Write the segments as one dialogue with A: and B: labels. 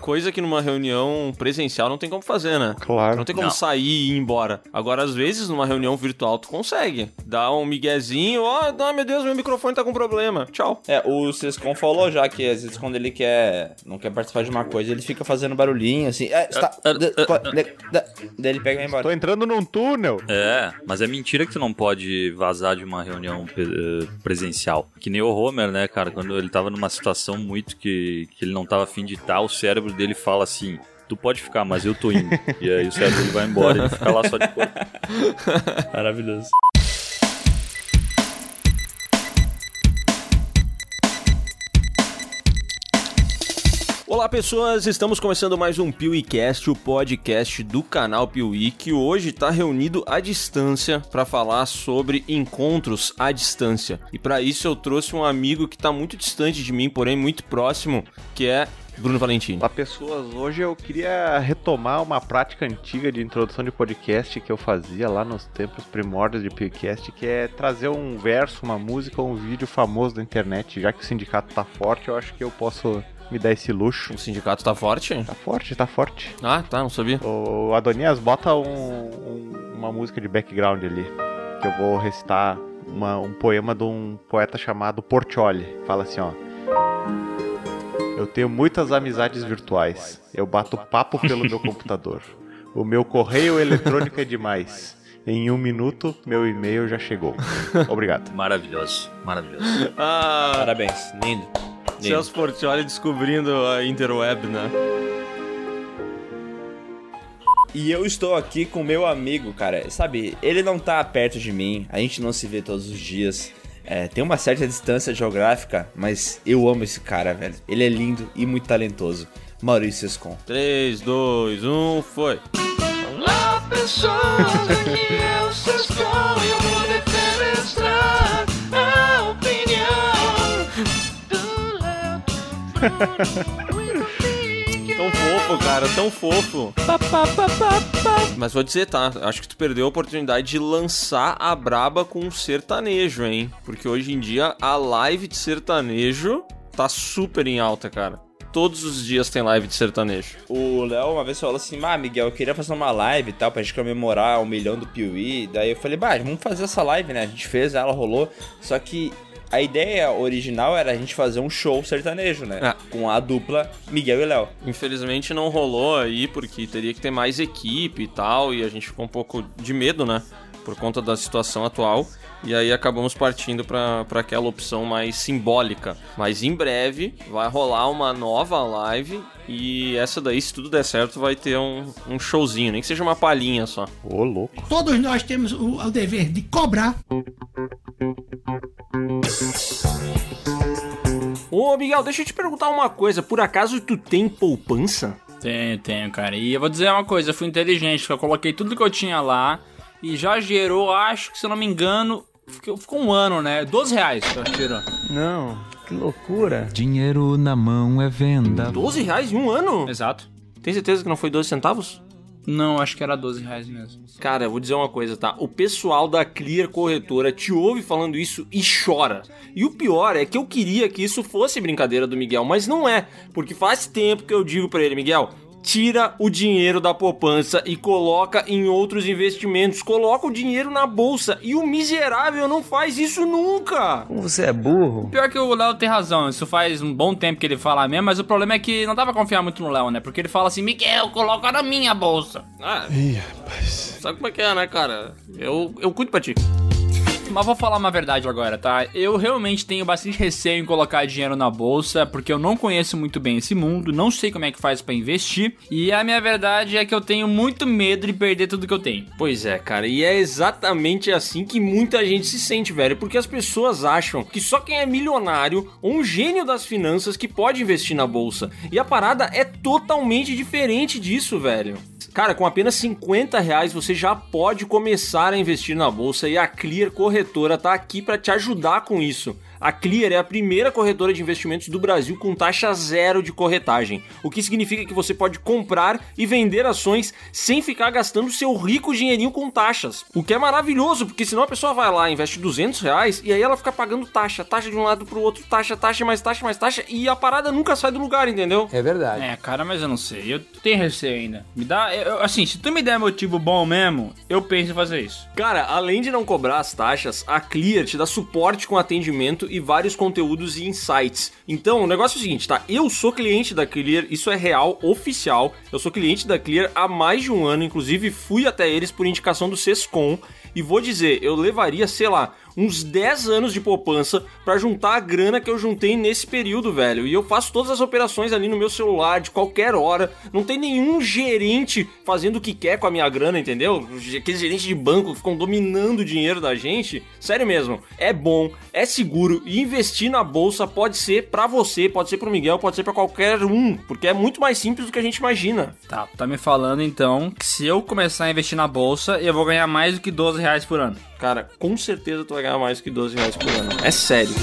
A: Coisa que numa reunião presencial não tem como fazer, né?
B: Claro.
A: Não tem como
C: Não.
A: sair e ir embora. Agora, às vezes, numa reunião virtual, tu consegue. Dá um miguezinho, ó, oh, meu Deus, meu microfone tá com problema. Tchau.
D: É, o Sescon falou já que às vezes quando ele quer. não quer participar de uma coisa, ele fica fazendo barulhinho assim. É, está. Co- de- da- Daí ele pega e vai embora.
B: Tô entrando num túnel.
C: É, mas é mentira que tu não pode vazar de uma reunião eh, presencial. Que nem o Homer, né, cara? Quando ele tava numa situação muito que, que ele não tava afim de estar, o cérebro dele fala assim. Tu pode ficar, mas eu tô indo. e aí o cérebro dele vai embora e ele fica lá só de corpo.
D: Maravilhoso.
A: Olá pessoas, estamos começando mais um PeeWeeCast, o podcast do canal Piuí, que hoje está reunido à distância para falar sobre encontros à distância. E para isso eu trouxe um amigo que está muito distante de mim, porém muito próximo, que é Bruno Valentini.
B: Olá pessoas, hoje eu queria retomar uma prática antiga de introdução de podcast que eu fazia lá nos tempos primórdios de podcast, que é trazer um verso, uma música ou um vídeo famoso da internet. Já que o sindicato tá forte, eu acho que eu posso me dar esse luxo.
A: O sindicato tá forte?
B: Tá forte, tá forte.
A: Ah, tá, não sabia.
B: Ô Adonias, bota um- um- uma música de background ali, que eu vou recitar uma- um poema de um poeta chamado Portioli. Fala assim, ó. Eu tenho muitas amizades virtuais. Eu bato papo pelo meu computador. O meu correio eletrônico é demais. Em um minuto, meu e-mail já chegou. Obrigado.
C: Maravilhoso, maravilhoso.
A: Ah,
D: Parabéns, lindo. lindo.
A: Celso Portioli descobrindo a interweb, né?
D: E eu estou aqui com meu amigo, cara. Sabe, ele não tá perto de mim, a gente não se vê todos os dias. É, tem uma certa distância geográfica, mas eu amo esse cara, velho. Ele é lindo e muito talentoso. Maurício Escon.
A: 3, 2, 1, foi.
E: Olá pessoas, aqui é o Sescon e eu vou defenestrar a opinião do Léo,
A: fofo, cara, tão fofo. Mas vou dizer, tá? Acho que tu perdeu a oportunidade de lançar a braba com um sertanejo, hein? Porque hoje em dia a live de sertanejo tá super em alta, cara. Todos os dias tem live de sertanejo.
D: O Léo uma vez falou assim: Ah, Miguel, eu queria fazer uma live e tal, pra gente comemorar o milhão do Piuí. Daí eu falei: Bah, vamos fazer essa live, né? A gente fez, ela rolou. Só que a ideia original era a gente fazer um show sertanejo, né?
A: É.
D: Com a dupla Miguel e Léo.
A: Infelizmente não rolou aí, porque teria que ter mais equipe e tal, e a gente ficou um pouco de medo, né? Por conta da situação atual. E aí acabamos partindo pra pra aquela opção mais simbólica. Mas em breve vai rolar uma nova live. E essa daí, se tudo der certo, vai ter um, um showzinho, nem que seja uma palhinha só.
B: Ô, louco.
F: Todos nós temos o, o dever de cobrar.
A: Ô Miguel, deixa eu te perguntar uma coisa. Por acaso tu tem poupança?
G: Tenho, tenho, cara. E eu vou dizer uma coisa, eu fui inteligente, eu coloquei tudo que eu tinha lá e já gerou, acho que se eu não me engano, ficou, ficou um ano, né? 12 reais que eu.
H: Não, que loucura.
I: Dinheiro na mão é venda.
A: 12 reais em um ano?
G: Exato.
A: Tem certeza que não foi 12 centavos?
G: Não, acho que era 12 reais mesmo.
A: Cara, eu vou dizer uma coisa, tá? O pessoal da Clear Corretora te ouve falando isso e chora. E o pior é que eu queria que isso fosse brincadeira do Miguel, mas não é. Porque faz tempo que eu digo pra ele, Miguel, tira o dinheiro da poupança e coloca em outros investimentos. Coloca o dinheiro na bolsa. E o miserável não faz isso nunca.
H: Como você é burro.
G: Pior que o Léo tem razão, isso faz um bom tempo que ele fala mesmo, mas o problema é que não dá pra confiar muito no Léo, né? Porque ele fala assim, Miguel, coloca na minha bolsa.
A: Ah, sabe como é que é, né, cara? Eu, eu cuido pra ti.
G: Mas vou falar uma verdade agora, tá? Eu realmente tenho bastante receio em colocar dinheiro na bolsa, porque eu não conheço muito bem esse mundo, não sei como é que faz pra investir, e a minha verdade é que eu tenho muito medo de perder tudo que eu tenho.
A: Pois é, cara, e é exatamente assim que muita gente se sente, velho, porque as pessoas acham que só quem é milionário ou um gênio das finanças que pode investir na bolsa. E a parada é totalmente diferente disso, velho. Cara, com apenas 50 reais você já pode começar a investir na bolsa e a Clear Corretora tá aqui para te ajudar com isso. A Clear é a primeira corretora de investimentos do Brasil com taxa zero de corretagem, o que significa que você pode comprar e vender ações sem ficar gastando seu rico dinheirinho com taxas. O que é maravilhoso, porque senão a pessoa vai lá, investe 200 reais e aí ela fica pagando taxa, taxa de um lado pro outro, taxa, taxa, mais taxa, mais taxa e a parada nunca sai do lugar, entendeu?
J: É verdade.
G: É, cara, mas eu não sei. Eu tenho receio ainda. Me dá. eu- assim, se tu me der motivo bom mesmo, eu penso em fazer isso.
A: Cara, além de não cobrar as taxas, a Clear te dá suporte com atendimento e vários conteúdos e insights. Então, o negócio é o seguinte, tá? Eu sou cliente da Clear, isso é real, oficial. Eu sou cliente da Clear há mais de um ano, inclusive fui até eles por indicação do Sescom. E vou dizer, eu levaria, sei lá, uns 10 anos de poupança pra juntar a grana que eu juntei nesse período, velho. E eu faço todas as operações ali no meu celular, de qualquer hora. Não tem nenhum gerente fazendo o que quer com a minha grana, entendeu? Aqueles gerentes de banco que ficam dominando o dinheiro da gente. Sério mesmo, é bom, é seguro e investir na bolsa pode ser pra você, pode ser pro Miguel, pode ser pra qualquer um, porque é muito mais simples do que a gente imagina.
G: Tá, tá me falando então que se eu começar a investir na bolsa, eu vou ganhar mais do que 12 reais por ano.
A: Cara, com certeza tu vai ganhar mais que 12 reais por ano. É sério.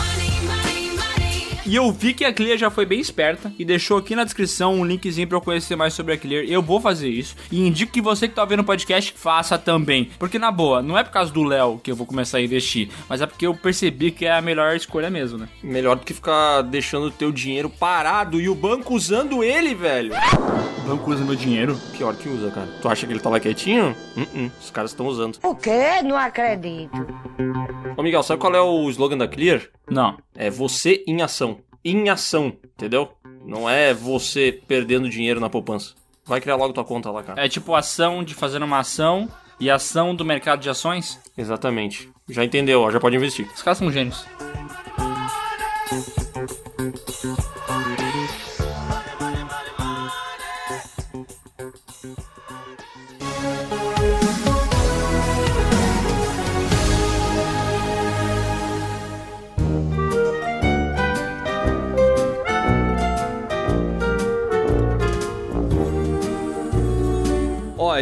G: E eu vi que a Clear já foi bem esperta e deixou aqui na descrição um linkzinho pra eu conhecer mais sobre a Clear. Eu vou fazer isso e indico que você que tá vendo o podcast faça também. Porque na boa, não é por causa do Léo que eu vou começar a investir, mas é porque eu percebi que é a melhor escolha mesmo, né?
A: Melhor do que ficar deixando o teu dinheiro parado e o banco usando ele, velho.
G: O banco usa meu dinheiro.
A: Pior que usa, cara. Tu acha que ele tá lá quietinho? Uh-uh, os caras estão usando.
K: O quê? Não acredito.
A: Ô, Miguel, sabe qual é o slogan da Clear?
G: Não.
A: É você em ação. Em ação, entendeu? Não é você perdendo dinheiro na poupança. Vai criar logo tua conta lá, cara.
G: É tipo ação de fazer uma ação e ação do mercado de ações.
A: Exatamente. Já entendeu, ó, já pode investir.
G: Os caras são gênios.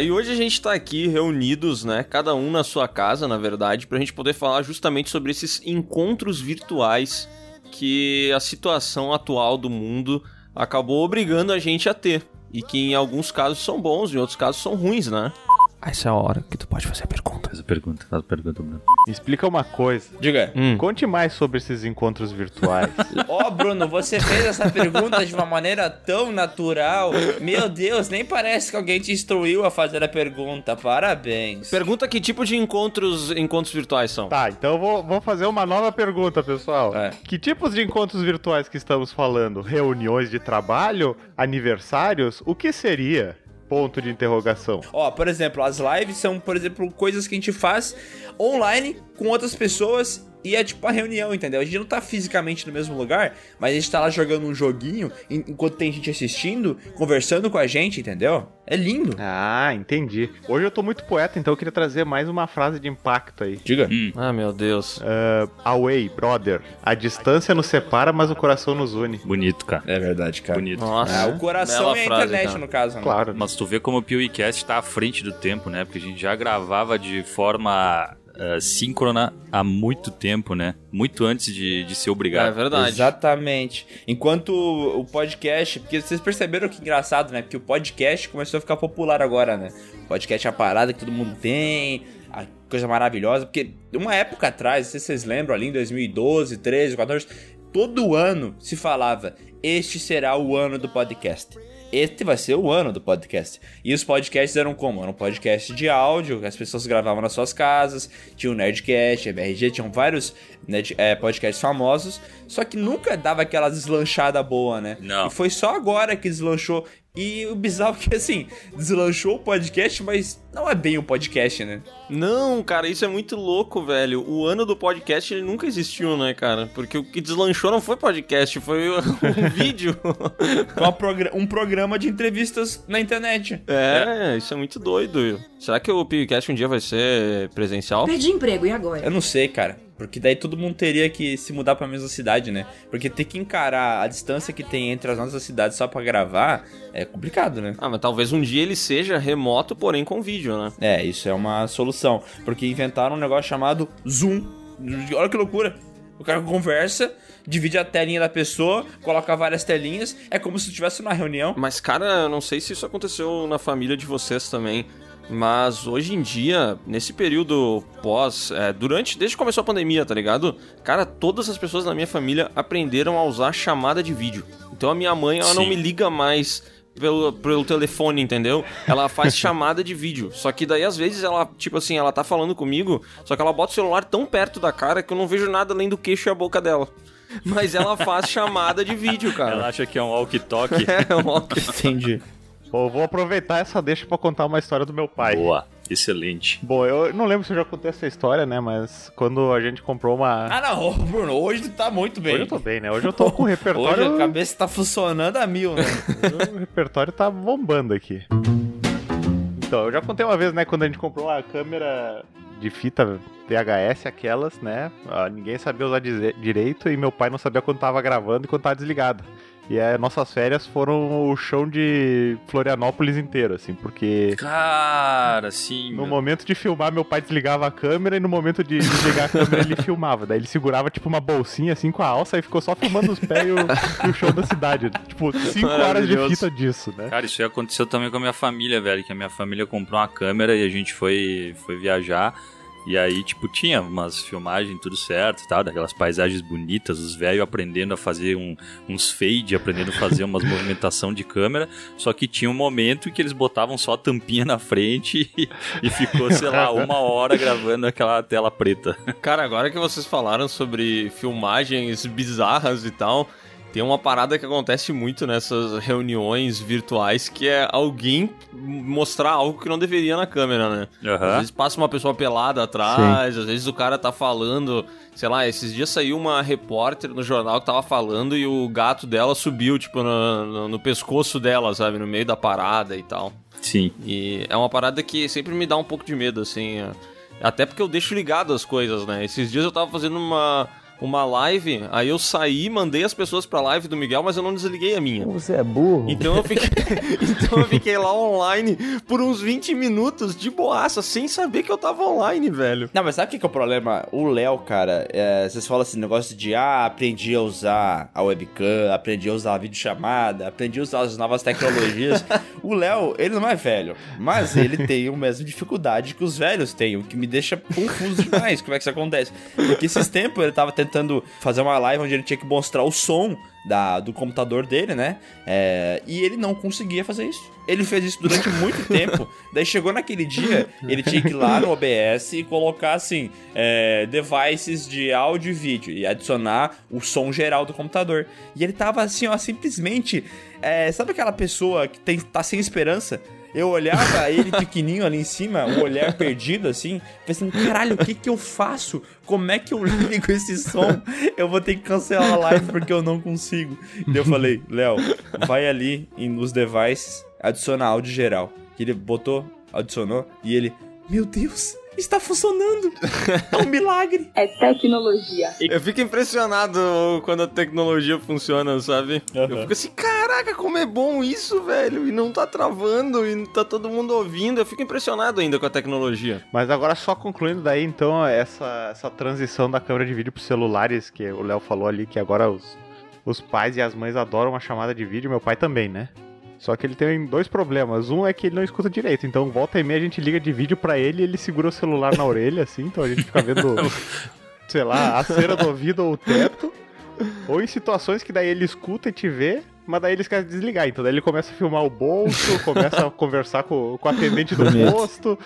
A: E hoje a gente tá aqui reunidos, né? Cada um na sua casa, na verdade, pra gente poder falar justamente sobre esses encontros virtuais que a situação atual do mundo acabou obrigando a gente a ter. E que em alguns casos são bons, em outros casos são ruins, né? Essa é a hora que tu pode fazer a pergunta.
C: Faz a pergunta, faz a pergunta, Bruno.
B: Explica uma coisa.
D: Diga.
A: Hum.
B: Conte mais sobre esses encontros virtuais.
D: Ó, Bruno, você fez essa pergunta de uma maneira tão natural. Meu Deus, nem parece que alguém te instruiu a fazer a pergunta. Parabéns.
A: Pergunta que tipo de encontros, encontros virtuais são?
B: tá, então eu vou, vou fazer uma nova pergunta, pessoal.
D: É.
B: Que tipos de encontros virtuais que estamos falando? Reuniões de trabalho? Aniversários? O que seria? Ponto de interrogação.
D: Ó, por exemplo, as lives são, por exemplo, coisas que a gente faz online com outras pessoas e é tipo uma reunião, entendeu? A gente não tá fisicamente no mesmo lugar, mas a gente tá lá jogando um joguinho en- enquanto tem gente assistindo, conversando com a gente, entendeu? É lindo.
B: Ah, entendi. Hoje eu tô muito poeta, então eu queria trazer mais uma frase de impacto aí.
D: Diga.
A: Ah, meu Deus.
B: Uh, away, brother. A distância nos separa, mas o coração nos une.
C: Bonito, cara.
D: É verdade, cara.
C: Bonito.
A: Nossa.
D: Ah, o coração
A: Bela
D: é a
A: frase,
D: internet,
A: cara.
D: no caso, né?
B: Claro.
C: Mas tu vê como o PeeWeeCast tá à frente do tempo, né? Porque a gente já gravava de forma eh, síncrona há muito tempo, né? Muito antes de, de ser
A: É
C: obrigado.
A: verdade.
D: Exatamente. Enquanto o podcast, porque vocês perceberam que engraçado, né? Porque o podcast começou a ficar popular agora, né? O podcast é a parada que todo mundo tem, a coisa maravilhosa, porque uma época atrás, não sei se vocês lembram, ali em 2012, 13, 14, todo ano se falava: "Este será o ano do podcast". Este vai ser o ano do podcast. E os podcasts eram como? Eram podcasts de áudio, que as pessoas gravavam nas suas casas, tinha o Nerdcast, MRG, tinham vários nerd- é, podcasts famosos, só que nunca dava aquela deslanchada boa, né?
C: Não.
D: E foi só agora que deslanchou. E o bizarro é que, assim, deslanchou o podcast, mas não é bem um podcast, né?
A: Não, cara, isso é muito louco, velho. O ano do podcast ele nunca existiu, né, cara? Porque o que deslanchou não foi podcast, foi um vídeo.
D: Um programa de entrevistas na internet.
A: É, isso é muito doido. Será que o podcast um dia vai ser presencial?
K: Perdi emprego, e agora?
D: Eu não sei, cara. Porque daí todo mundo teria que se mudar pra mesma cidade, né? Porque ter que encarar a distância que tem entre as nossas cidades só pra gravar é complicado, né?
A: Ah, mas talvez um dia ele seja remoto, porém com vídeo, né?
D: É, isso é uma solução. Porque inventaram um negócio chamado Zoom. Olha que loucura. O cara conversa, divide a telinha da pessoa, coloca várias telinhas, é como se estivesse numa reunião.
A: Mas, cara, eu não sei se isso aconteceu na família de vocês também. Mas hoje em dia, nesse período pós, é, durante, desde que começou a pandemia, tá ligado? Cara, todas as pessoas na minha família aprenderam a usar chamada de vídeo. Então a minha mãe, ela não
C: Sim.
A: me liga mais pelo, pelo telefone, entendeu? Ela faz chamada de vídeo. Só que daí, às vezes, ela, tipo assim, ela tá falando comigo, só que ela bota o celular tão perto da cara que eu não vejo nada além do queixo e a boca dela. Mas ela faz chamada de vídeo,
C: Ela
A: cara.
C: acha que é um walkie-talkie.
A: É, uma...
D: Entendi.
B: Bom, vou aproveitar essa deixa pra contar uma história do meu pai.
C: Boa, excelente.
B: Bom, eu não lembro se eu já contei essa história, né? Mas quando a gente comprou uma.
D: Ah, não, Bruno, hoje tu tá muito bem.
B: Hoje eu tô bem, né? Hoje eu tô com o
D: Hoje
B: repertório.
D: a cabeça tá funcionando a mil, né?
B: o repertório tá bombando aqui. Então, eu já contei uma vez, né? Quando a gente comprou uma câmera de fita VHS, aquelas, né? ah, Ninguém sabia usar direito e meu pai não sabia quando tava gravando e quando tava desligado. E aí, nossas férias foram o chão de Florianópolis inteiro, assim, porque
C: Cara, sim.
B: no
C: meu.
B: momento de filmar, meu pai desligava a câmera e no momento de desligar a câmera ele filmava. Daí ele segurava tipo uma bolsinha assim com a alça e ficou só filmando os pés e o, e o show da cidade. Tipo, cinco horas de fita disso, né?
C: Cara, isso aí aconteceu também com a minha família, velho. Que a minha família comprou uma câmera e a gente foi, foi viajar. E aí, tipo, tinha umas filmagens, tudo certo, tá? Daquelas paisagens bonitas, os velhos aprendendo a fazer um- uns fade, aprendendo a fazer umas movimentação de câmera. Só que tinha um momento que eles botavam só a tampinha na frente e, e ficou, sei lá, uma hora gravando aquela tela preta.
A: Cara, agora que vocês falaram sobre filmagens bizarras e tal, tem uma parada que acontece muito nessas reuniões virtuais que é alguém mostrar algo que não deveria na câmera, né? Às
C: Aham.
A: vezes passa uma pessoa pelada atrás, às vezes o cara tá falando, sei lá, esses dias saiu uma repórter no jornal que tava falando e o gato dela subiu, tipo, no, no- no pescoço dela, sabe? No meio da parada e tal.
C: Sim.
A: E é uma parada que sempre me dá um pouco de medo, assim. é. Até porque eu deixo ligado as coisas, né? Esses dias eu tava fazendo uma, uma live, aí eu saí, mandei as pessoas pra live do Miguel, mas eu não desliguei a minha.
H: Você é burro?
A: Então eu fiquei, então eu fiquei lá online por uns 20 minutos de boaça, sem saber que eu tava online, velho.
D: Não, mas sabe o que, que é o problema? O Léo, cara, é, vocês falam assim, negócio de, ah, aprendi a usar a webcam, aprendi a usar a videochamada, aprendi a usar as novas tecnologias. o Léo, ele não é velho, mas ele tem a mesma dificuldade que os velhos têm, o que me deixa confuso demais como é que isso acontece. Porque esses tempos ele tava tentando fazer uma live onde ele tinha que mostrar o som da, do computador dele, né? É, e ele não conseguia fazer isso. Ele fez isso durante muito tempo. Daí chegou naquele dia, ele tinha que ir lá no OBS e colocar assim: é, devices de áudio e vídeo e adicionar o som geral do computador. E ele tava assim, ó, simplesmente. é, sabe aquela pessoa que tem, tá sem esperança? Eu olhava ele pequenininho ali em cima, o olhar perdido assim, pensando, caralho, o que que eu faço? Como é que eu ligo esse som? Eu vou ter que cancelar a live porque eu não consigo. Daí eu falei, Léo, vai ali nos devices, adiciona áudio geral. Que ele botou, adicionou, e ele, meu Deus, está funcionando! É um milagre!
J: É tecnologia.
A: Eu fico impressionado quando a tecnologia funciona, sabe? Eu
D: Aham.
A: fico assim, caraca, como é bom isso, velho! E não tá travando, e tá todo mundo ouvindo. Eu fico impressionado ainda com a tecnologia.
B: Mas agora só concluindo daí, então, essa, essa transição da câmera de vídeo pros celulares, que o Léo falou ali, que agora os, os pais e as mães adoram uma chamada de vídeo, meu pai também, né? Só que ele tem dois problemas. Um é que ele não escuta direito, então volta e meia a gente liga de vídeo pra ele e ele segura o celular na orelha, assim, então a gente fica vendo, sei lá, a cera do ouvido ou o teto. Ou em situações que daí ele escuta e te vê, mas daí ele esquece de desligar. Então daí ele começa a filmar o bolso, começa a conversar com, com o atendente do posto.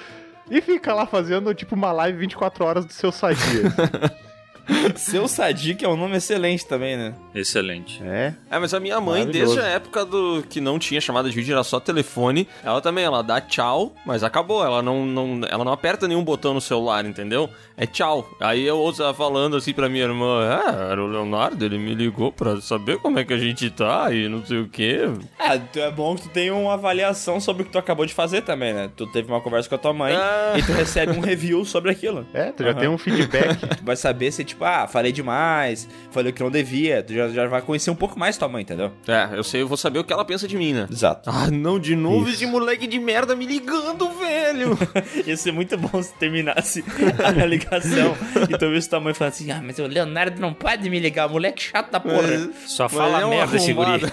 B: E fica lá fazendo tipo uma live 24 horas do seu sadia.
D: Seu Sadiq é um nome excelente também, né?
C: Excelente.
B: É.
A: É, mas a minha mãe, desde a época do que não tinha chamada de vídeo, era só telefone, ela também, ela dá tchau, mas acabou. Ela não, não, ela não aperta nenhum botão no celular, entendeu? É tchau. Aí eu ouço ela falando assim pra minha irmã, é, era o Leonardo, ele me ligou pra saber como é que a gente tá e não sei o quê.
D: Ah, tu- é bom que tu tenha uma avaliação sobre o que tu acabou de fazer também, né? Tu teve uma conversa com a tua mãe
A: Ah.
D: e tu recebe um review sobre aquilo.
B: É, tu já
D: Aham.
B: tem um feedback.
D: Tu vai saber se tipo, ah, falei demais, falei o que não devia, tu já, já vai conhecer um pouco mais tua mãe, entendeu?
A: É, eu sei, eu vou saber o que ela pensa de mim, né?
D: Exato.
A: Ah, não, de novo esse moleque de merda me ligando, velho.
D: Ia ser muito bom se terminasse a ligação e tu visse tua mãe falando assim, ah, mas o Leonardo não pode me ligar, moleque chato da porra.
C: Só
A: Mas
C: fala
A: é
C: merda esse guri.
A: arrombado.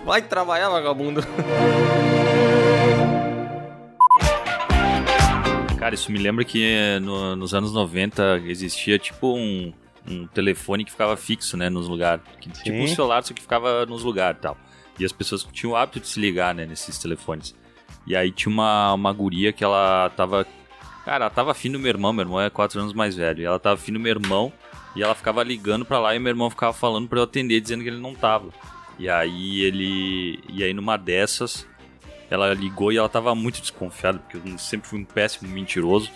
A: Vai trabalhar, vagabundo.
C: Cara, isso me lembra que eh, no- nos anos 90 existia tipo um, um telefone que ficava fixo, né, nos lugares. Que, tipo um celular, só que ficava nos lugares e tal. E as pessoas tinham o hábito de se ligar, né, nesses telefones. E aí tinha uma, uma guria que ela tava... Cara, ela tava afim do meu irmão, meu irmão é 4 anos mais velho. E ela tava afim do meu irmão e ela ficava ligando pra lá e meu irmão ficava falando pra eu atender, dizendo que ele não tava. E aí ele... E aí numa dessas... Ela ligou e ela tava muito desconfiada, porque eu sempre fui um péssimo mentiroso.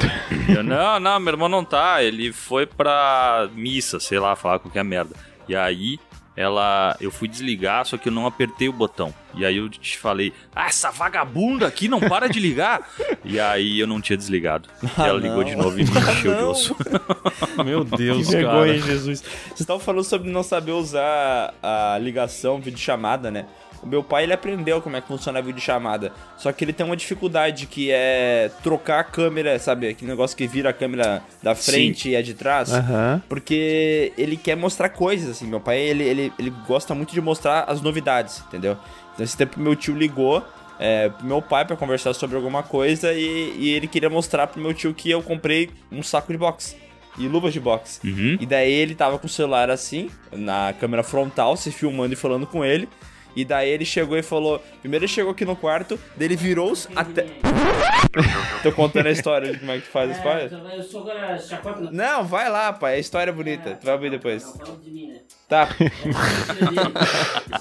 C: E eu, não, não, meu irmão não tá, ele foi pra missa, sei lá, falar qualquer merda. E aí, ela. Eu fui desligar, só que eu não apertei o botão. E aí eu te falei, ah, essa vagabunda aqui não para de ligar. e aí eu não tinha desligado. E ela ligou de novo e me encheu de
D: não.
C: osso.
A: Meu Deus,
D: Que
A: cara.
D: vergonha, Jesus. Vocês estavam falando sobre não saber usar a ligação, videochamada, né? O meu pai, ele aprendeu como é que funciona a videochamada. Só que ele tem uma dificuldade que é trocar a câmera, sabe? Aquele negócio que vira a câmera da frente e a de trás.
B: Aham.
D: Porque ele quer mostrar coisas, assim. Meu pai, ele, ele, ele gosta muito de mostrar as novidades, entendeu? Então, esse tempo meu tio ligou é, pro meu pai pra conversar sobre alguma coisa e, e ele queria mostrar pro meu tio que eu comprei um saco de boxe e luvas de boxe.
C: Uhum.
D: E daí ele tava com o celular assim, na câmera frontal, se filmando e falando com ele. E daí ele chegou e falou. Primeiro ele chegou aqui no quarto, daí ele virou os até. Tô contando a história de como é que tu faz as coisas.
J: Eu sou agora chacota.
D: Não, vai lá, pai. A história é bonita. Tu vai ouvir depois.
J: Falando de mim, né?
D: Tá,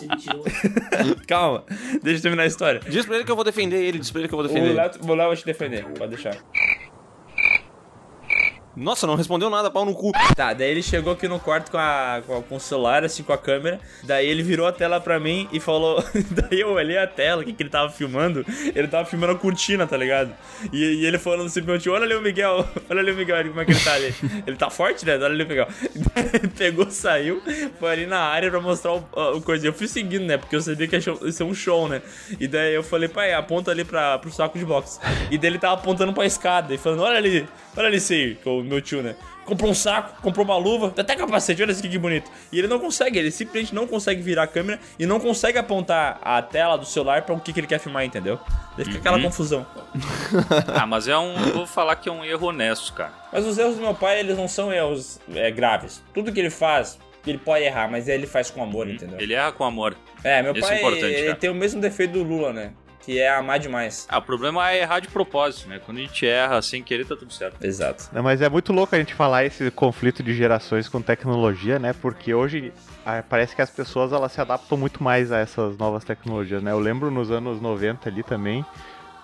J: mentiroso.
D: calma. Deixa eu terminar a história.
A: Diz pra ele que eu vou defender ele, diz pra ele que eu vou
D: O
A: defender ele.
D: Léo, o Léo vai te defender, pode deixar.
A: Nossa, não respondeu nada, pau no cu.
D: Tá, daí ele chegou aqui no quarto com, a, com, o celular, assim, com a câmera. Daí ele virou a tela pra mim e falou. daí eu olhei a tela, o que, que ele tava filmando. Ele tava filmando a cortina, tá ligado? E, e ele falando tio: Olha ali o Miguel, olha ali o Miguel, como é que ele tá ali. Ele tá forte, né? Olha ali o Miguel. Pegou, saiu, foi ali na área pra mostrar o, o coisa. Eu fui seguindo, né? Porque eu sabia que ia ser um show, né? E daí eu falei: Pai, aponta ali pra, pro saco de boxe. E daí ele tava apontando pra escada e falando: Olha ali, olha ali, sei, que é o meu tio, né? comprou um saco, comprou uma luva, tem até capacete, olha isso aqui que bonito. E ele não consegue, ele simplesmente não consegue virar a câmera e não consegue apontar a tela do celular pra o que, que ele quer filmar, entendeu? Daí fica aquela confusão.
C: ah, mas é um. Vou falar que é um erro honesto, cara.
D: Mas os erros do meu pai, eles não são erros é, graves. Tudo que ele faz, ele pode errar, mas ele faz com amor, entendeu?
C: Ele erra com amor.
D: É, meu
C: Isso é
D: pai,
C: importante,
D: ele
C: cara.
D: tem o mesmo defeito do Lula, né? Que é amar demais.
C: Ah, o problema é errar de propósito, né? Quando a gente erra sem querer, tá tudo certo.
D: Exato.
B: Não, mas é muito louco a gente falar esse conflito de gerações com tecnologia, né? Porque hoje ah, parece que as pessoas elas se adaptam muito mais a essas novas tecnologias, né? Eu lembro nos anos 90 ali também,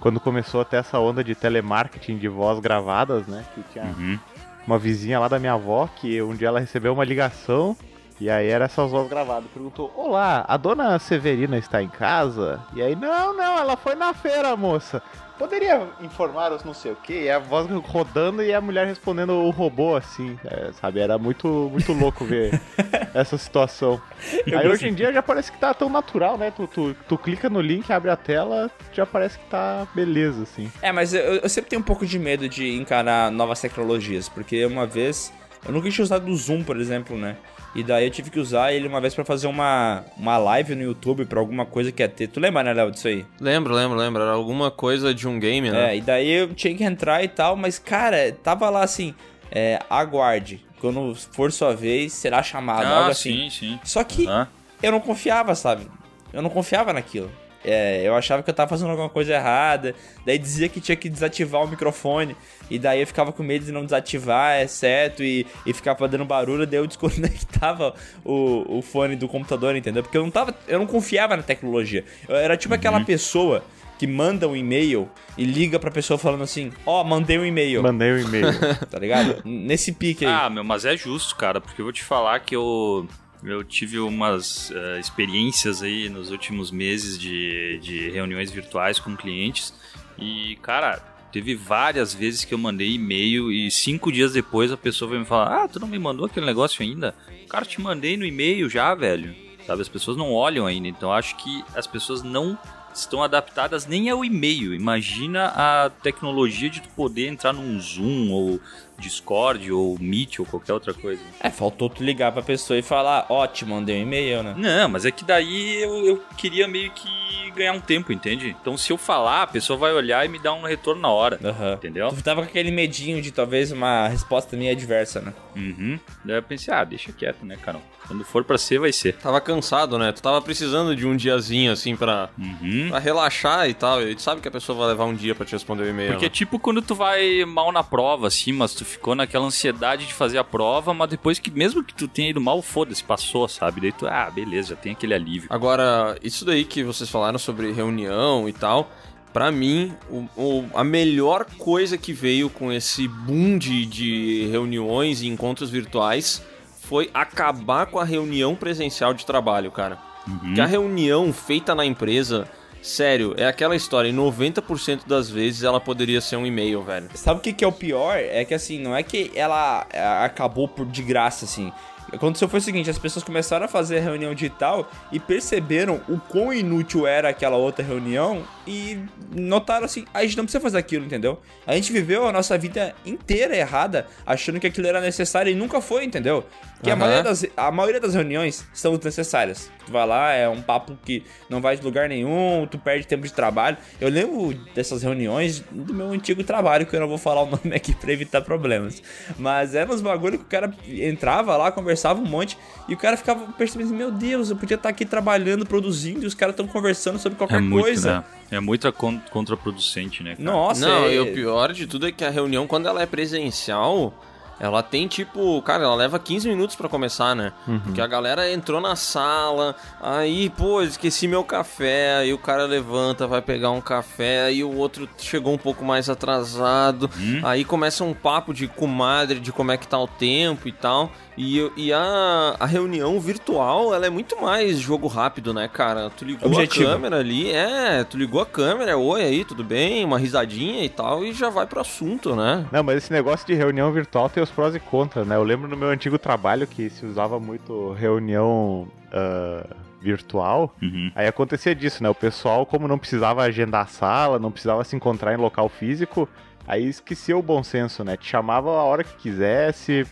B: quando começou até essa onda de telemarketing de voz gravadas, né? Que tinha
C: Uhum.
B: uma vizinha lá da minha avó que um dia ela recebeu uma ligação e aí era essas vozes gravadas. Perguntou: Olá, a dona Severina está em casa? E aí, não, não, ela foi na feira, moça. Poderia informar os não sei o que? E a voz rodando e a mulher respondendo o robô assim, é, sabe? Era muito, muito louco ver essa situação.
D: Eu
B: Aí hoje em dia já parece que tá tão natural, né? Tu, tu, tu clica no link, abre a tela, já parece que tá beleza, assim.
D: É, mas eu, eu sempre tenho um pouco de medo de encarar novas tecnologias, porque uma vez eu nunca tinha usado o Zoom, por exemplo, né? E daí eu tive que usar ele uma vez pra fazer uma, uma live no YouTube pra alguma coisa que ia ter. Tu lembra, né, Léo, disso aí?
A: Lembro, lembro, lembro. Era alguma coisa de um game, né?
D: É, e daí eu tinha que entrar e tal, mas cara, tava lá assim, é, aguarde. Quando for sua vez, será chamado,
C: Ah,
D: algo assim.
C: sim, sim.
D: Só que
C: Aham.
D: eu não confiava, sabe? Eu não confiava naquilo. É, eu achava que eu tava fazendo alguma coisa errada. Daí dizia que tinha que desativar o microfone. E daí eu ficava com medo de não desativar, exceto, e, e ficava dando barulho. Daí eu desconectava o, o fone do computador, entendeu? Porque eu não tava. Eu não confiava na tecnologia. Eu era tipo aquela pessoa que manda um e-mail e liga pra pessoa falando assim: Ó, mandei um e-mail.
B: Mandei um e-mail.
D: Tá ligado? Nesse pique aí.
C: Ah, meu, mas é justo, cara, porque eu vou te falar que eu, eu tive umas eh, experiências aí nos últimos meses de, de reuniões virtuais com clientes e, cara, Teve várias vezes que eu mandei e-mail e cinco dias depois a pessoa veio me falar: Ah, tu não me mandou aquele negócio ainda? Cara, te mandei no e-mail já, velho. Sabe, as pessoas não olham ainda. Então acho que as pessoas não estão adaptadas nem ao e-mail. Imagina a tecnologia de tu poder entrar num Zoom ou Discord ou Meet ou qualquer outra coisa.
D: É, faltou tu ligar pra pessoa e falar, ó, te mandei um e-mail, né?
C: Não, mas é que daí eu, eu queria meio que ganhar um tempo, entende? Então se eu falar, a pessoa vai olhar e me dar um retorno na hora.
D: Aham.
C: Entendeu?
D: Tu tava com aquele medinho de talvez uma resposta minha adversa, né?
C: Uhum. Daí eu pensei, ah, deixa quieto, né, Carol? Quando for pra ser, vai ser.
A: Tava cansado, né? Tu tava precisando de um diazinho, assim, pra,
C: Uhum.
A: pra relaxar e tal. E tu sabe que a pessoa vai levar um dia pra te responder o e-mail.
C: Porque é
A: né?
C: tipo quando tu vai mal na prova, assim, mas tu ficou naquela ansiedade de fazer a prova, mas depois que, mesmo que tu tenha ido mal, foda-se, passou, sabe? Daí tu, ah, beleza, já tem aquele alívio.
A: Agora, isso daí que vocês falaram sobre reunião e tal, pra mim, o, o- a melhor coisa que veio com esse boom de, de reuniões e encontros virtuais foi acabar com a reunião presencial de trabalho, cara. Porque a reunião feita na empresa, sério, é aquela história, em 90% das vezes ela poderia ser um e-mail, velho.
D: Sabe o que, que é o pior? É que assim, não é que ela é, acabou por de graça, assim. Aconteceu foi o seguinte, as pessoas começaram a fazer a reunião digital e perceberam o quão inútil era aquela outra reunião e notaram assim, a gente não precisa fazer aquilo, entendeu? A gente viveu a nossa vida inteira errada, achando que aquilo era necessário e nunca foi, entendeu? Que a,
A: Aham.
D: maioria das, a maioria das reuniões são desnecessárias. Tu vai lá, é um papo que não vai de lugar nenhum, tu perde tempo de trabalho. Eu lembro dessas reuniões do meu antigo trabalho, que eu não vou falar o nome aqui pra evitar problemas. Mas eram uns bagulho que o cara entrava lá, conversava um monte, e o cara ficava percebendo, assim, meu Deus, eu podia estar aqui trabalhando, produzindo, e os caras estão conversando sobre qualquer
C: É muito,
D: coisa.
C: né? É muito con- contraproducente, né? cara?
D: Nossa,
A: Não,
D: é...
A: e o pior de tudo é que a reunião, quando ela é presencial, ela tem tipo, cara, ela leva 15 minutos pra começar, né? Porque a galera entrou na sala, aí, pô, esqueci meu café, aí o cara levanta, vai pegar um café, aí o outro chegou um pouco mais atrasado, aí começa um papo de comadre, de como é que tá o tempo e tal. E, e a, a reunião virtual, ela é muito mais jogo rápido, né, cara? Tu ligou
D: Objetivo.
A: a câmera ali, é, tu ligou a câmera, oi aí, tudo bem? Uma risadinha e tal, e já vai pro assunto, né?
B: Não, mas esse negócio de reunião virtual tem os prós e contras, né? Eu lembro no meu antigo trabalho que se usava muito reunião ah, virtual.
C: Uhum.
B: Aí acontecia disso, né? O pessoal, como não precisava agendar a sala, não precisava se encontrar em local físico, aí esquecia o bom senso, né? Te chamava a hora que quisesse,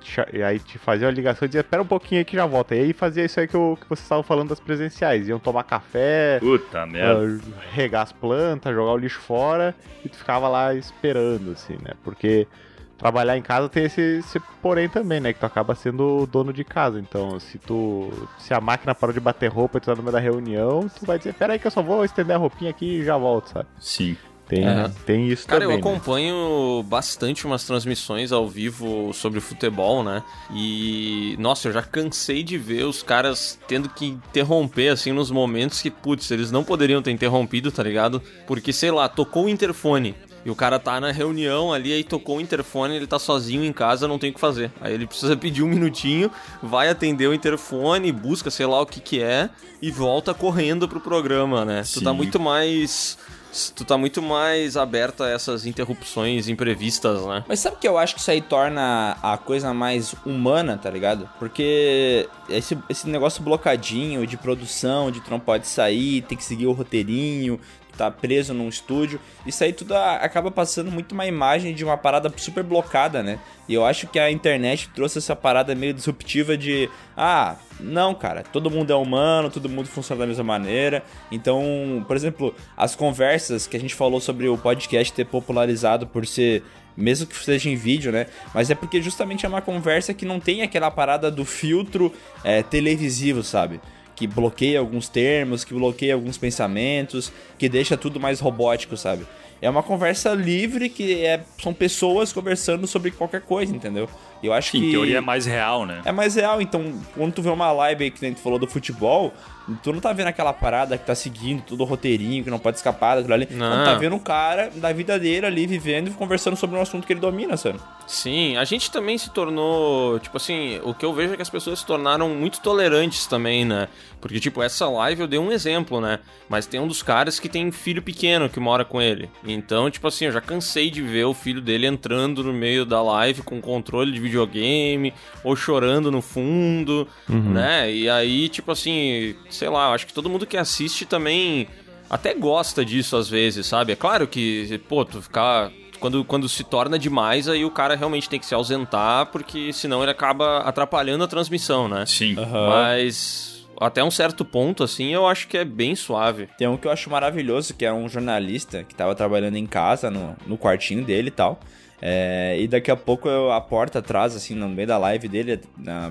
B: te cha- e aí te fazia uma ligação e dizia, espera um pouquinho aí que já volta. E aí fazia isso aí que, eu- que vocês estavam falando das presenciais. Iam tomar café,
C: Puta
B: ah, regar as plantas, jogar o lixo fora e tu ficava lá esperando, assim, né? Porque trabalhar em casa tem esse, esse porém também, né? Que tu acaba sendo o dono de casa. Então, se tu. Se a máquina parou de bater roupa e tu tá no meio da reunião, tu vai dizer, pera aí que eu só vou estender a roupinha aqui e já volto, sabe?
C: Sim.
B: Tem,
A: É.
B: tem isso
A: Cara,
B: também.
A: eu
B: né?
A: acompanho bastante umas transmissões ao vivo sobre futebol, né? E, nossa, eu já cansei de ver os caras tendo que interromper, assim, nos momentos que, putz, eles não poderiam ter interrompido, tá ligado? Porque, sei lá, tocou o interfone. E o cara tá na reunião ali, aí tocou o interfone, ele tá sozinho em casa, não tem o que fazer. Aí ele precisa pedir um minutinho, vai atender o interfone, busca sei lá o que que é, e volta correndo pro programa, né? Tu tá
C: Sim.
A: muito mais tu tá muito mais aberto a essas interrupções imprevistas, né?
D: Mas sabe que eu acho que isso aí torna a coisa mais humana, tá ligado? Porque esse, esse negócio blocadinho de produção, de tu não pode sair, tem que seguir o roteirinho, tá preso num estúdio, isso aí tudo acaba passando muito uma imagem de uma parada super blocada, né? E eu acho que a internet trouxe essa parada meio disruptiva de, ah, não, cara, todo mundo é humano, todo mundo funciona da mesma maneira. Então, por exemplo, as conversas que a gente falou sobre o podcast ter popularizado por ser mesmo que seja em vídeo, né? Mas é porque justamente é uma conversa que não tem aquela parada do filtro é, televisivo, sabe? Que bloqueia alguns termos, que bloqueia alguns pensamentos, que deixa tudo mais robótico, sabe? É uma conversa livre que é, são pessoas conversando sobre qualquer coisa, entendeu? Eu acho
C: Sim,
D: que.
C: em teoria é mais real, né?
D: É mais real, então, quando tu vê uma live aí que nem tu falou do futebol, tu não tá vendo aquela parada que tá seguindo tudo o roteirinho, que não pode escapar daquilo ali.
A: Não.
D: Tu tá vendo um cara da vida dele ali, vivendo e conversando sobre um assunto que ele domina, sabe?
A: Sim, a gente também se tornou, tipo assim, o que eu vejo é que as pessoas se tornaram muito tolerantes também, né? Porque, tipo, essa live eu dei um exemplo, né? Mas tem um dos caras que tem filho pequeno que mora com ele. Então, tipo assim, eu já cansei de ver o filho dele entrando no meio da live com controle de videogame, ou chorando no fundo, né? E aí, tipo assim, sei lá, eu acho que todo mundo que assiste também até gosta disso às vezes, sabe? É claro que, pô, tu ficar. Quando, quando se torna demais, aí o cara realmente tem que se ausentar, porque senão ele acaba atrapalhando a transmissão, né?
C: Sim.
A: Mas até um certo ponto, assim, eu acho que é bem suave.
D: Tem um que eu acho maravilhoso, que é um jornalista que tava trabalhando em casa, no, no quartinho dele e tal. É, e daqui a pouco eu- a porta atrás, assim, no meio da live dele,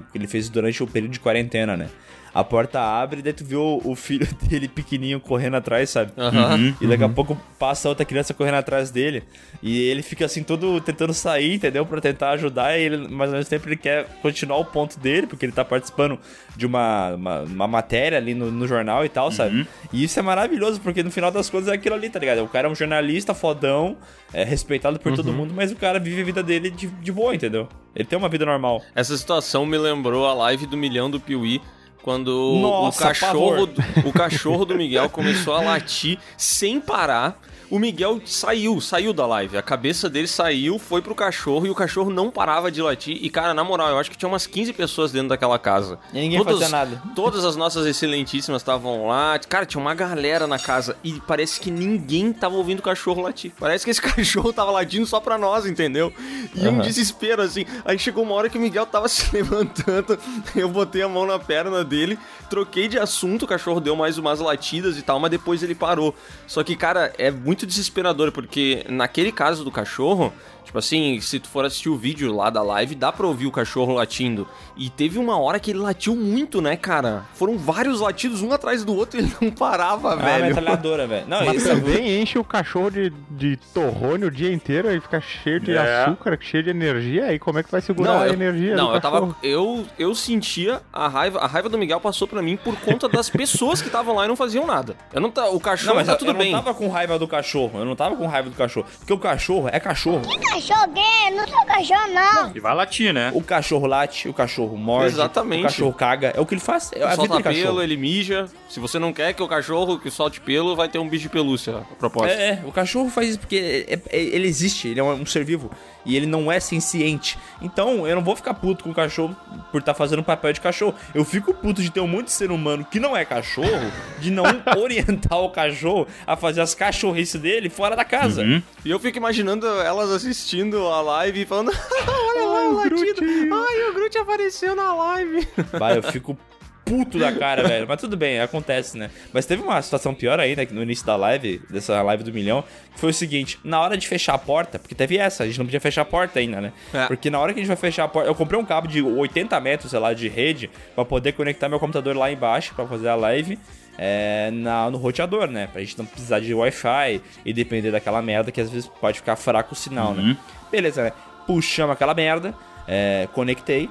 D: porque ele fez durante o período de quarentena, né? A porta abre e daí tu vê o, o filho dele pequenininho correndo atrás, sabe?
A: Aham.
D: E daqui a pouco passa outra criança correndo atrás dele. E ele fica assim, todo tentando sair, entendeu? Pra tentar ajudar. E ele, mas ao mesmo tempo ele quer continuar o ponto dele, porque ele tá participando de uma, uma, uma matéria ali no, no jornal e tal, sabe? E isso é maravilhoso, porque no final das contas é aquilo ali, tá ligado? O cara é um jornalista fodão, é respeitado por todo mundo, mas o cara vive a vida dele de, de boa, entendeu? Ele tem uma vida normal.
A: Essa situação me lembrou a live do milhão do Piuí. Quando
D: Nossa,
A: o, cachorro,
D: pavor.
A: o cachorro do Miguel começou a latir sem parar. O Miguel saiu, saiu da live. A cabeça dele saiu, foi pro cachorro e o cachorro não parava de latir. E, cara, na moral, eu acho que tinha umas 15 pessoas dentro daquela casa.
D: E ninguém fazia nada.
A: Todas as nossas excelentíssimas estavam lá. Cara, tinha uma galera na casa e parece que ninguém tava ouvindo o cachorro latir. Parece que esse cachorro tava latindo só pra nós, entendeu? E um
D: Aham.
A: desespero, assim. Aí chegou uma hora que o Miguel tava se levantando, eu botei a mão na perna dele, troquei de assunto, o cachorro deu mais umas latidas e tal, mas depois ele parou. Só que, cara, é muito desesperador, porque naquele caso do cachorro, tipo assim, se tu for assistir o vídeo lá da live, dá pra ouvir o cachorro latindo. E teve uma hora que ele latiu muito, né, cara? Foram vários latidos, um atrás do outro, e ele não parava,
D: É uma
A: velho.
D: metralhadora, velho. Não,
B: Mas
D: isso é
B: também enche o cachorro de, de torrone o dia inteiro e fica cheio de
C: É.
B: açúcar, cheio de energia. Aí como é que vai segurar a
A: eu,
B: energia
A: não, eu tava. Eu, eu sentia a raiva. A raiva do Miguel passou pra mim por conta das pessoas que estavam lá e não faziam nada. Eu não tá, o cachorro
D: Não, mas
A: tá
D: eu,
A: tudo
D: eu
A: bem.
D: não tava com raiva do cachorro. Eu não tava com raiva do cachorro. Porque o cachorro é cachorro.
K: Cachorro gay, não sou cachorro, não.
C: E vai latir, né?
D: O cachorro late, o cachorro morde.
A: Exatamente.
D: O cachorro caga. É o que ele faz. É a vida
A: solta
D: cachorro.
A: pelo, ele mija. Se você não quer que o cachorro que solte pelo, vai ter um bicho de pelúcia, a propósito.
D: É, é, o cachorro faz isso porque é- é- ele existe, ele é um, ser vivo e ele não é senciente. Então eu não vou ficar puto com o cachorro por estar fazendo papel de cachorro. Eu fico puto de ter um monte de ser humano que não é cachorro, de não orientar o cachorro a fazer as cachorrices dele fora da casa.
C: Uhum.
A: E eu fico imaginando elas assistindo a live e falando: Olha lá o latido. Ai, o Groot apareceu na live.
D: Vai, eu fico puto da cara, velho. Mas tudo bem, acontece, né? Mas teve uma situação pior ainda no início da live, dessa live do milhão, que foi o seguinte: na hora de fechar a porta, porque teve essa, a gente não podia fechar a porta ainda, né?
A: É.
D: Porque na hora que a gente vai fechar a porta, eu comprei um cabo de 80 metros, sei lá, de rede, pra poder conectar meu computador lá embaixo pra fazer a live. É, na, no roteador, né? Pra gente não precisar de Wi-Fi e depender daquela merda que às vezes pode ficar fraco o sinal, né? Beleza, né? Puxamos aquela merda, é, conectei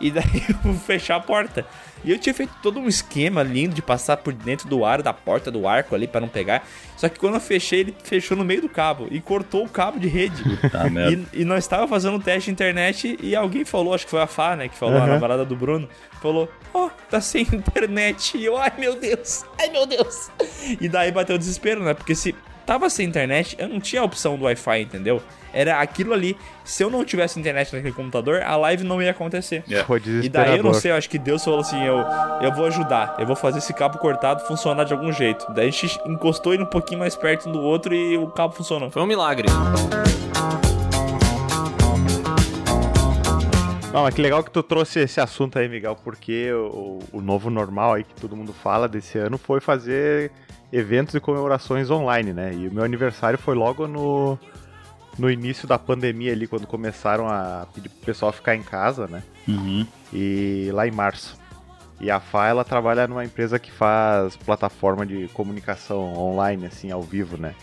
D: e daí eu vou fechar a porta. E eu tinha feito todo um esquema lindo de passar por dentro do aro, da porta do arco ali pra não pegar. Só que quando eu fechei, ele fechou no meio do cabo e cortou o cabo de rede.
C: Tá, merda.
D: E, e nós estávamos fazendo um teste de internet e alguém falou, acho que foi a Fá, né, que falou, a
B: Aham.
D: namorada do Bruno, falou, ó, tá sem internet. E eu, ai meu Deus, ai meu Deus. E daí bateu o desespero, né, porque se tava sem internet, eu não tinha a opção do Wi-Fi, entendeu? Era aquilo ali. Se eu não tivesse internet naquele computador, a live não ia acontecer.
B: Foi
D: E daí eu não sei, eu acho que Deus falou assim, eu, eu vou ajudar, eu vou fazer esse cabo cortado funcionar de algum jeito. Daí a gente encostou ele um pouquinho mais perto um do outro e o cabo funcionou.
A: Foi um milagre.
B: Não, mas que legal que tu trouxe esse assunto aí, Miguel, porque o, o novo normal aí que todo mundo fala desse ano foi fazer eventos e comemorações online, né? E o meu aniversário foi logo no, no início da pandemia ali, quando começaram a pedir pro pessoal ficar em casa, né?
C: Uhum.
B: E lá em março. E a Fá, ela trabalha numa empresa que faz plataforma de comunicação online, assim, ao vivo, né?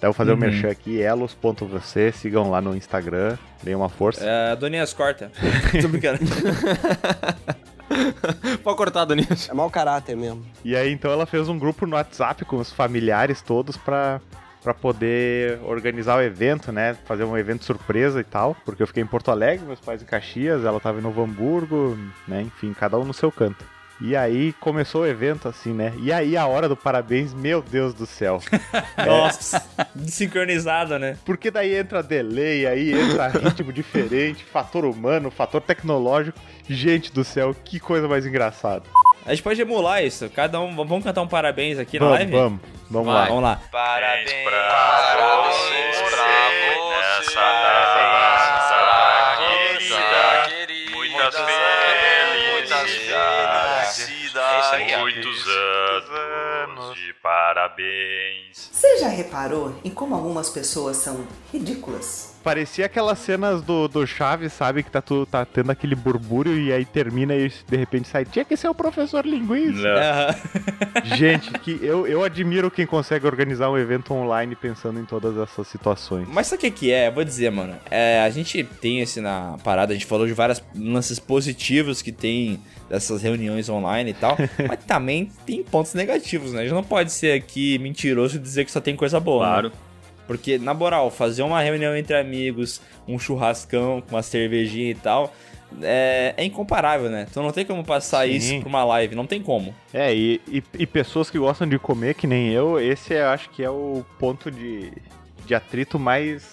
B: Daí eu vou fazer o
D: Uhum.
B: merchan aqui, elos.vc, sigam lá no Instagram, deem uma força.
D: É, Doninhas, corta. Tô brincando.
A: Pode cortar, Danias.
L: É mau caráter mesmo.
B: E aí então ela fez um grupo no WhatsApp com os familiares todos pra, pra poder organizar o evento, né? Fazer um evento surpresa e tal. Porque eu fiquei em Porto Alegre, meus pais em Caxias, ela tava em Novo Hamburgo, né? Enfim, cada um no seu canto. E aí começou o evento assim, né? E aí a hora do parabéns, meu Deus do céu.
D: Nossa, desincronizado, né?
B: Porque daí entra delay, aí entra ritmo diferente, fator humano, fator tecnológico. Gente do céu, que coisa mais engraçada.
D: A gente pode emular isso. Cada um. Vamos cantar um parabéns aqui na
B: Vamos,
D: live?
B: vamos, vamos
D: Vai,
B: lá.
D: Vamos lá.
E: Parabéns
C: pra
E: vocês,
C: nessa data querida. Muitas felicidades. Muitos anos de parabéns.
M: Você já reparou em como algumas pessoas são ridículas?
B: Parecia aquelas cenas do, do Chaves, sabe? Que tá, tu, tá tendo aquele burbúrio e aí termina e de repente sai. Tinha que ser o professor linguiça.
D: Aham.
B: Gente, que eu, eu admiro quem consegue organizar um evento online pensando em todas essas situações.
D: Mas sabe o que, que é? Eu vou dizer, mano. É, a gente tem esse na parada, a gente falou de vários lances positivos que tem dessas reuniões online e tal. mas também tem pontos negativos, né? A gente não pode ser aqui mentiroso e dizer que só tem coisa boa.
C: Claro.
D: Né? Porque, na moral, fazer uma reunião entre amigos, um churrascão com uma cervejinha e tal. É, é incomparável, né? Tu não tem como passar
B: Sim.
D: isso pra uma live, não tem como.
B: É, e, e, e pessoas que gostam de comer, que nem eu, esse eu acho que é o ponto de, de atrito mais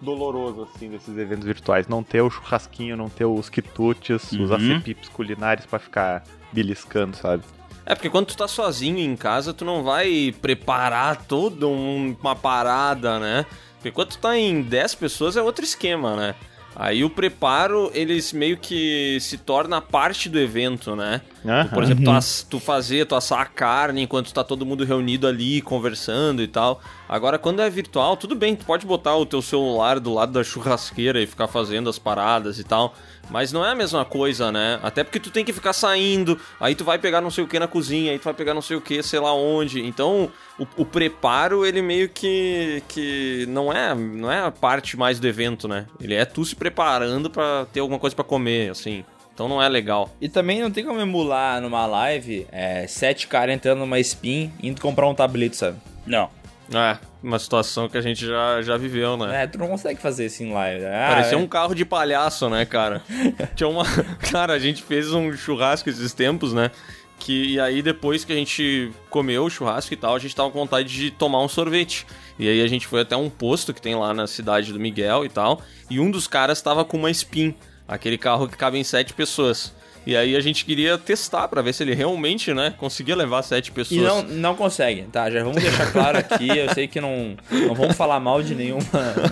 B: doloroso, assim, desses eventos virtuais. Não ter o churrasquinho, não ter os quitutes, os
C: Uhum.
B: acepipes culinários pra ficar beliscando, sabe?
A: É, porque quando tu tá sozinho em casa, tu não vai preparar toda um- uma parada, né? Porque quando tu tá em 10 pessoas é outro esquema, né? Aí o preparo, eles meio que se torna parte do evento, né?
B: Aham.
A: Por exemplo, tu, ass- tu fazer, tu assar a carne enquanto tá todo mundo reunido ali, conversando e tal. Agora, quando é virtual, tudo bem, tu pode botar o teu celular do lado da churrasqueira e ficar fazendo as paradas e tal. Mas não é a mesma coisa, né? Até porque tu tem que ficar saindo, aí tu vai pegar não sei o que na cozinha, aí tu vai pegar não sei o que, sei lá onde. Então, o, o preparo, ele meio que, que não é não é a parte mais do evento, né? Ele é tu se preparando pra ter alguma coisa pra comer, assim. Então não é legal.
D: E também não tem como emular numa live é, sete caras entrando numa spin indo comprar um tablete, sabe?
C: Não.
A: É, uma situação que a gente já, já viveu, né?
D: É, tu não consegue fazer isso em live. Ah,
A: Parecia
D: é.
A: um carro de palhaço, né, cara? Tinha uma. Cara, a gente fez um churrasco esses tempos, né? Que, e aí, depois que a gente comeu o churrasco e tal, a gente tava com vontade de tomar um sorvete. E aí a gente foi até um posto que tem lá na cidade do Miguel e tal. E um dos caras tava com uma Spin, aquele carro que cabe em sete pessoas. E aí a gente queria testar pra ver se ele realmente, né, conseguia levar sete pessoas.
D: E não, não consegue, tá? Já vamos deixar claro aqui. Eu sei que não, não vamos falar mal de nenhuma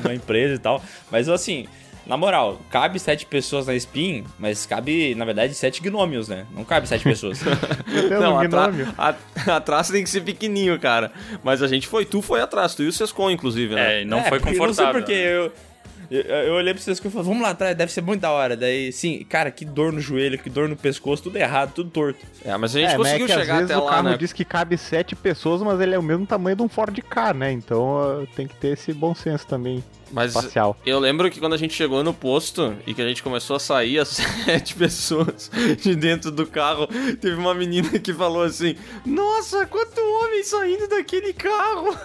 D: uma empresa e tal. Mas assim, na moral, cabe sete pessoas na spin, mas cabe, na verdade, sete gnômios, né? Não cabe sete pessoas.
A: Não,
B: um gnômio.
A: a- atrás tem que ser pequenininho, cara. Mas a gente foi, tu foi atrás, tu e o Sescon, inclusive, né?
C: É, e não
D: É,
C: foi confortável.
D: Eu não sei porque eu, eu, eu olhei pra vocês e falei, vamos lá atrás, deve ser muito da hora. Daí, sim, cara, que dor no joelho, que dor no pescoço, tudo errado, tudo torto.
A: É, mas a gente
B: é, mas é
A: conseguiu
B: que às
A: chegar
B: vezes
A: até
B: o
A: lá,
B: carro
A: né?
B: diz que cabe sete pessoas, mas ele é o mesmo tamanho de um Ford K, né? Então uh, tem que ter esse bom senso também
A: Mas
B: espacial.
A: eu lembro que quando a gente chegou no posto e que a gente começou a sair, as sete pessoas de dentro do carro, teve uma menina que falou assim: Nossa, quanto homem saindo daquele carro!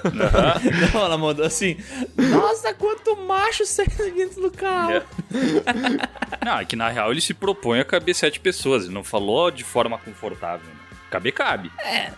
D: Não, ela mandou assim, nossa, quanto macho saindo dentro do carro.
C: Não, é que na real ele se propõe a caber sete pessoas. Ele não falou de forma confortável. Né? Caber, cabe.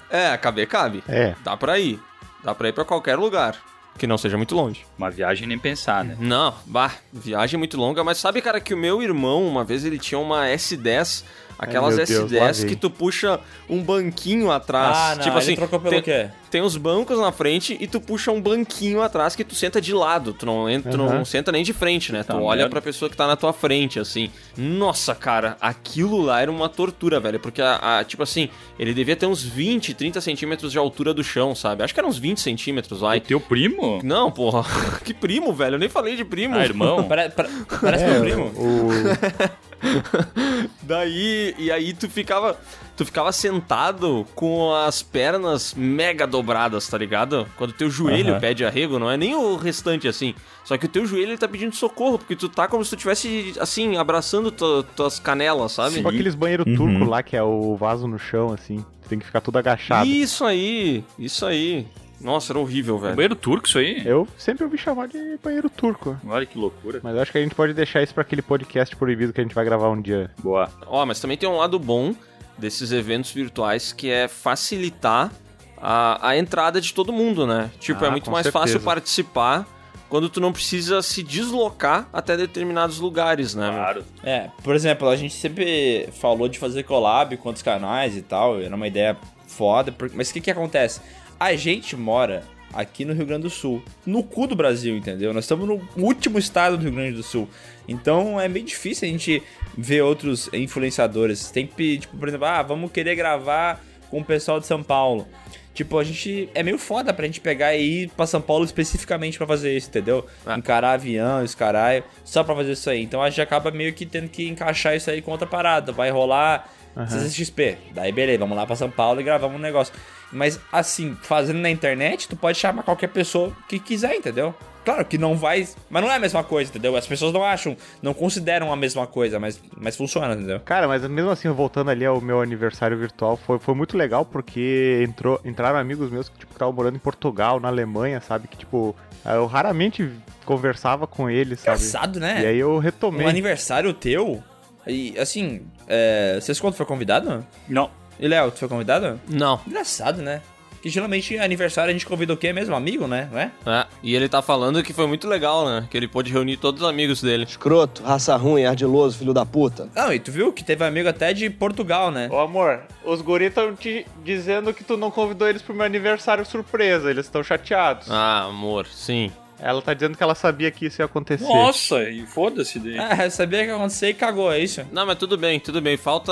A: É, caber cabe.
B: É.
A: Dá pra ir. Dá pra ir pra qualquer lugar. Que não seja muito longe.
C: Uma viagem nem pensar, né?
A: Não, bah, viagem muito longa, mas sabe, cara, que o meu irmão, uma vez ele tinha uma S10, aquelas
B: Deus, lá
A: S10
B: vem.
A: que tu puxa um banquinho atrás.
D: Ah, não,
A: tipo
D: ele
A: assim,
D: trocou pelo
A: tem,
D: quê?
A: tem os bancos na frente e tu puxa um banquinho atrás que tu senta de lado. Tu não, entra, tu não senta nem de frente, né?
C: Tá
A: tu olha
C: merda.
A: pra pessoa que tá na tua frente, assim. Nossa, cara, aquilo lá era uma tortura, velho. Porque, a, a- tipo assim, ele devia ter uns 20, 30 centímetros de altura do chão, sabe? Acho que era uns 20 centímetros, vai.
C: O teu primo?
A: Não, porra. Que primo, velho. Eu nem falei de primo.
C: Ah, irmão?
D: Pare- pare- parece
B: É,
D: meu primo.
B: O,
A: Daí, e aí tu ficava, tu ficava sentado com as pernas mega dobradas, tá ligado? Quando teu joelho
B: Aham.
A: pede arrego, não é nem o restante assim. Só que o teu joelho ele tá pedindo socorro, porque tu tá como se tu tivesse assim abraçando tu- tuas canelas, sabe?
B: Tipo aqueles banheiro
D: Uhum.
B: turco lá, que é o vaso no chão, assim. Tu tem que ficar tudo agachado.
A: Isso aí, isso aí. Nossa, era horrível, velho.
C: Banheiro turco isso aí?
B: Eu sempre ouvi chamar de banheiro turco.
C: Olha que loucura.
B: Mas eu acho que a gente pode deixar isso pra aquele podcast proibido que a gente vai gravar um dia.
C: Boa.
A: Ó, mas também tem um lado bom desses eventos virtuais que é facilitar a, a entrada de todo mundo, né? Tipo, é
B: Ah,
A: muito
B: com
A: mais
B: certeza.
A: fácil participar quando tu não precisa se deslocar até determinados lugares, né? meu?
C: Claro.
D: É, por exemplo, a gente sempre falou de fazer collab com outros canais e tal, era uma ideia foda, por- mas o que que acontece? A gente mora aqui no Rio Grande do Sul, no cu do Brasil, entendeu? Nós estamos no último estado do Rio Grande do Sul, então é meio difícil a gente ver outros influenciadores. Tem que, tipo, por exemplo, ah, vamos querer gravar com o pessoal de São Paulo. Tipo, a gente. É meio foda pra gente pegar e ir pra São Paulo especificamente pra fazer isso, entendeu? Encarar avião, esse caralho, só pra fazer isso aí. Então a gente acaba meio que tendo que encaixar isso aí com outra parada. Vai rolar CCXP. Daí beleza, vamos lá pra São Paulo e gravamos um negócio. Mas assim, fazendo na internet, tu pode chamar qualquer pessoa que quiser, entendeu? Claro que não vai. Mas não é a mesma coisa, entendeu? As pessoas não acham, não consideram a mesma coisa, mas, mas funciona, entendeu?
B: Cara, mas mesmo assim, voltando ali ao meu aniversário virtual, foi, foi muito legal porque entrou, entraram amigos meus que, tipo, estavam morando em Portugal, na Alemanha, sabe? Que, tipo, eu raramente conversava com eles, sabe?
D: Engraçado, né?
B: E aí eu retomei.
D: Um aniversário teu. E assim, é, vocês quando foi convidado?
C: Não.
D: E Léo, tu foi convidado?
A: Não.
D: Engraçado, né? Que geralmente aniversário a gente convida o quê mesmo? Amigo, né? Não é?
A: É, e ele tá falando que foi muito legal, né? Que ele pôde reunir todos os amigos dele.
L: Escroto, raça ruim, ardiloso, filho da puta.
D: Não, e tu viu que teve amigo até de Portugal, né?
B: Ô amor, os guris estão te dizendo que tu não convidou eles pro meu aniversário surpresa, eles estão chateados.
A: Ah, amor, sim.
B: Ela tá dizendo que ela sabia que isso ia acontecer.
C: Nossa, e foda-se daí.
D: É, sabia que ia acontecer e cagou, é isso?
A: Não, mas tudo bem, tudo bem. Falta,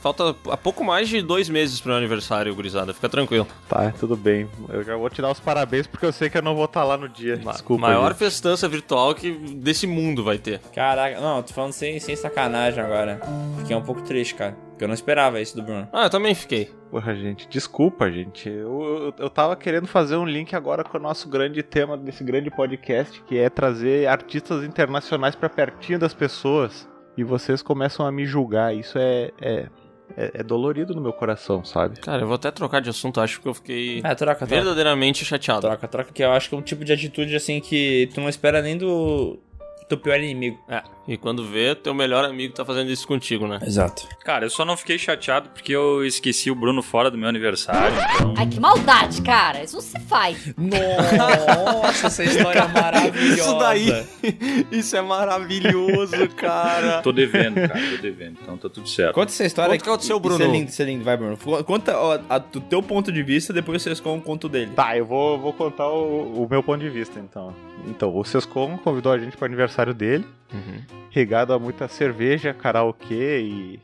A: falta há pouco mais de dois meses pro meu aniversário, gurizada. Fica tranquilo.
B: Tá, tudo bem. Eu já vou te dar os parabéns porque eu sei que eu não vou estar lá no dia. Desculpa.
A: Maior
B: gente.
A: festança virtual que desse mundo vai ter.
D: Caraca, não, tô falando sem, sem sacanagem agora. Fiquei um pouco triste, cara. Porque eu não esperava isso do Bruno.
A: Ah, eu também fiquei.
B: Porra, gente, desculpa, gente. Eu, eu, eu tava querendo fazer um link agora com o nosso grande tema desse grande podcast, que é trazer artistas internacionais pra pertinho das pessoas. E vocês começam a me julgar. Isso é, é, é, é dolorido no meu coração, sabe?
A: Cara, eu vou até trocar de assunto, acho que eu fiquei
D: É, troca, troca.
A: verdadeiramente chateado.
D: Troca, troca, que eu acho que é um tipo de atitude assim que tu não espera nem do teu pior inimigo.
A: É, e quando vê, teu melhor amigo tá fazendo isso contigo, né?
D: Exato.
C: Cara, eu só não fiquei chateado porque eu esqueci o Bruno fora do meu aniversário. Então...
N: Ai, que maldade, cara. Isso não se faz.
D: Nossa, essa história é maravilhosa.
A: Isso daí, isso é maravilhoso, cara.
C: Tô devendo, cara, tô devendo. Então tá tudo certo.
D: Conta essa história.
A: Conta o que aconteceu, Bruno.
D: Isso é lindo, isso é lindo. Vai, Bruno. Conta ó, a- do teu ponto de vista, depois vocês contam o conto dele.
B: Tá, eu vou, vou contar o, o meu ponto de vista, então. Então, o Sescom convidou a gente pro aniversário dele, regado a muita cerveja, karaokê e,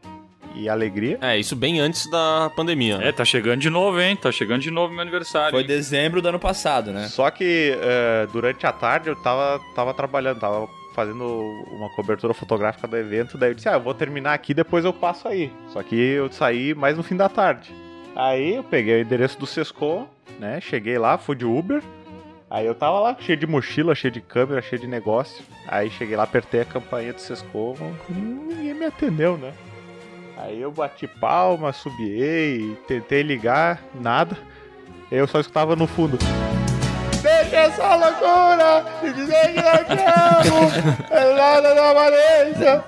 B: e alegria.
A: É, isso bem antes da pandemia. né?
C: É, tá chegando de novo, hein? Tá chegando de novo meu aniversário.
D: Foi
C: hein?
D: dezembro do ano passado, né?
B: Só que eh, durante a tarde eu tava, tava trabalhando, tava fazendo uma cobertura fotográfica do evento, daí eu disse, ah, eu vou terminar aqui, depois eu passo aí. Só que eu saí mais no fim da tarde. Aí eu peguei o endereço do Sescom, né, cheguei lá, fui de Uber, aí eu tava lá cheio de mochila, cheio de câmera, cheio de negócio. Aí cheguei lá, apertei a campainha do Sescom, hum, ninguém me atendeu, né. Aí eu bati palma, subiei, tentei ligar, nada. Eu só escutava no fundo. Deixa essa loucura de dizer que não te amo, é nada da Valência.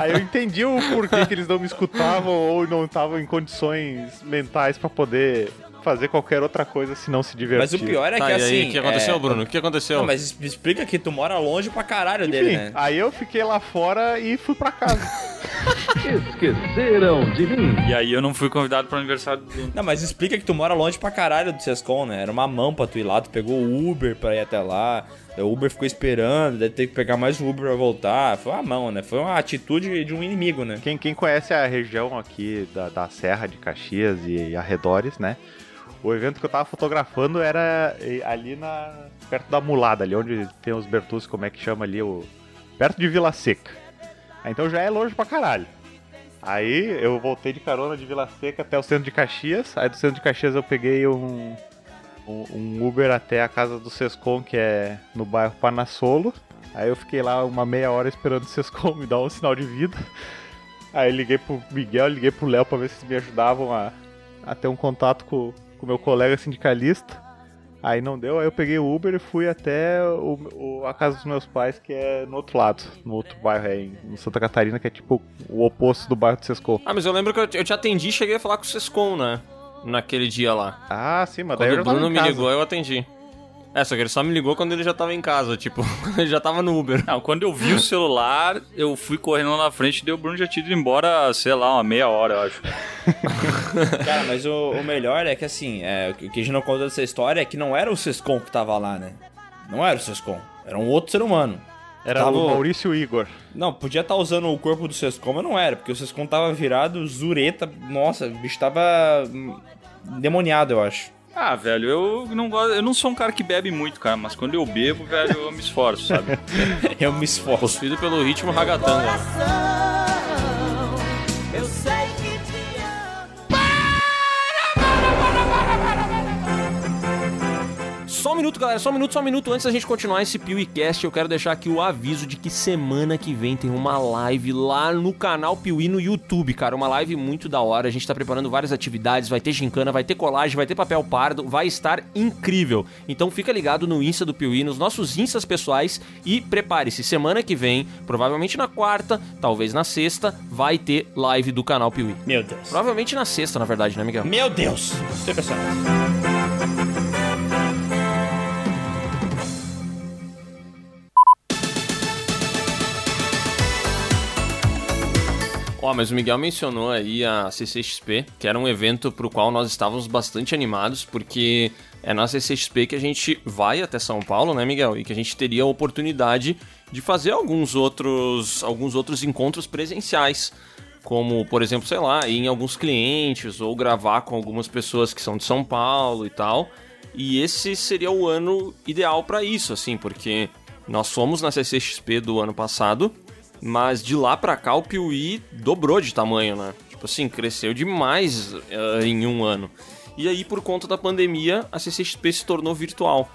B: Aí eu entendi o porquê que eles não me escutavam ou não estavam em condições mentais pra poder fazer qualquer outra coisa se não se divertir.
D: Mas o pior é
A: Tá,
D: que
A: e aí,
D: assim.
A: o que aconteceu,
D: é-
A: Bruno? O que aconteceu?
D: Não, mas explica que tu mora longe pra caralho
B: Enfim,
D: dele, né?
B: aí eu fiquei lá fora e fui pra casa.
I: Esqueceram de mim.
C: E aí eu não fui convidado pro aniversário do Bruno.
D: Não, mas explica que tu mora longe pra caralho do Sescom, né? Era uma mão pra tu ir lá, tu pegou o Uber pra ir até lá. O Uber ficou esperando, deve ter que pegar mais o Uber pra voltar. Foi uma mão, né? Foi uma atitude de um inimigo, né?
B: Quem, quem conhece a região aqui da, da Serra de Caxias e arredores, né? O evento que eu tava fotografando era eh, ali na perto da Mulada, ali onde tem os Bertus, como é que chama ali, o perto de Vila Seca. Então já é longe pra caralho. Aí eu voltei de carona de Vila Seca até o centro de Caxias. Aí do centro de Caxias eu peguei um, um, um Uber até a casa do Sescom, que é no bairro Panassolo. Aí eu fiquei lá uma meia hora esperando o Sescom me dar um sinal de vida. Aí liguei pro Miguel, liguei pro Léo pra ver se eles me ajudavam a, a ter um contato com o meu colega sindicalista. Aí não deu, aí eu peguei o Uber e fui até o, o- a casa dos meus pais, que é no outro lado, no outro bairro, é em, em Santa Catarina, que é tipo o oposto do bairro do Sescom.
A: Ah, mas eu lembro que eu, eu te atendi e cheguei a falar com o Sescom, né? Naquele dia lá.
B: Ah, sim, mas daí
A: Quando
B: eu
A: o
B: já
A: Bruno me ligou, eu atendi. É, só que ele só me ligou quando ele já tava em casa, tipo, quando ele já tava no Uber.
C: Não, quando eu vi o celular, eu fui correndo lá na frente e deu o Bruno já tinha ido embora, sei lá, uma meia hora, eu acho.
D: Cara, mas o, o melhor é que assim, é, o que a gente não conta dessa história é que não era o Sescom que tava lá, né? Não era o Sescom, era um outro ser humano.
B: Era
D: Tava-
B: o Maurício Igor.
D: Não, podia estar usando o corpo do Sescom, mas não era, porque o Sescom tava virado zureta. Nossa, o bicho tava hum, demoniado, eu acho.
C: Ah, velho, eu não gosto, eu não sou um cara que bebe muito, cara, mas quando eu bebo, velho, eu me esforço, sabe?
D: eu me esforço.
A: Possuído pelo ritmo ragatanga.
E: Eu sei
A: Só um minuto, galera, só um minuto, só um minuto. Antes da gente continuar esse PeeWeeCast, eu quero deixar aqui o aviso de que semana que vem tem uma live lá no canal Piuí no YouTube, cara. Uma live muito da hora. A gente tá preparando várias atividades, vai ter gincana, vai ter colagem, vai ter papel pardo, vai estar incrível. Então fica ligado no Insta do Piuí, nos nossos Instas pessoais e prepare-se. Semana que vem, provavelmente na quarta, talvez na sexta, vai ter live do canal Piuí.
D: Meu Deus.
A: Provavelmente na sexta, na verdade, né, Miguel?
D: Meu Deus! Estou impressionado.
A: Ó, mas o Miguel mencionou aí a CCXP, que era um evento pro qual nós estávamos bastante animados, porque é na CCXP que a gente vai até São Paulo, né, Miguel? E que a gente teria a oportunidade de fazer alguns outros, alguns outros encontros presenciais. Como, por exemplo, sei lá, ir em alguns clientes ou gravar com algumas pessoas que são de São Paulo e tal. E esse seria o ano ideal para isso, assim, porque nós fomos na CCXP do ano passado, mas de lá pra cá o Piuí dobrou de tamanho, né? Tipo assim, cresceu demais eh, em um ano. E aí, por conta da pandemia, a CCXP se tornou virtual.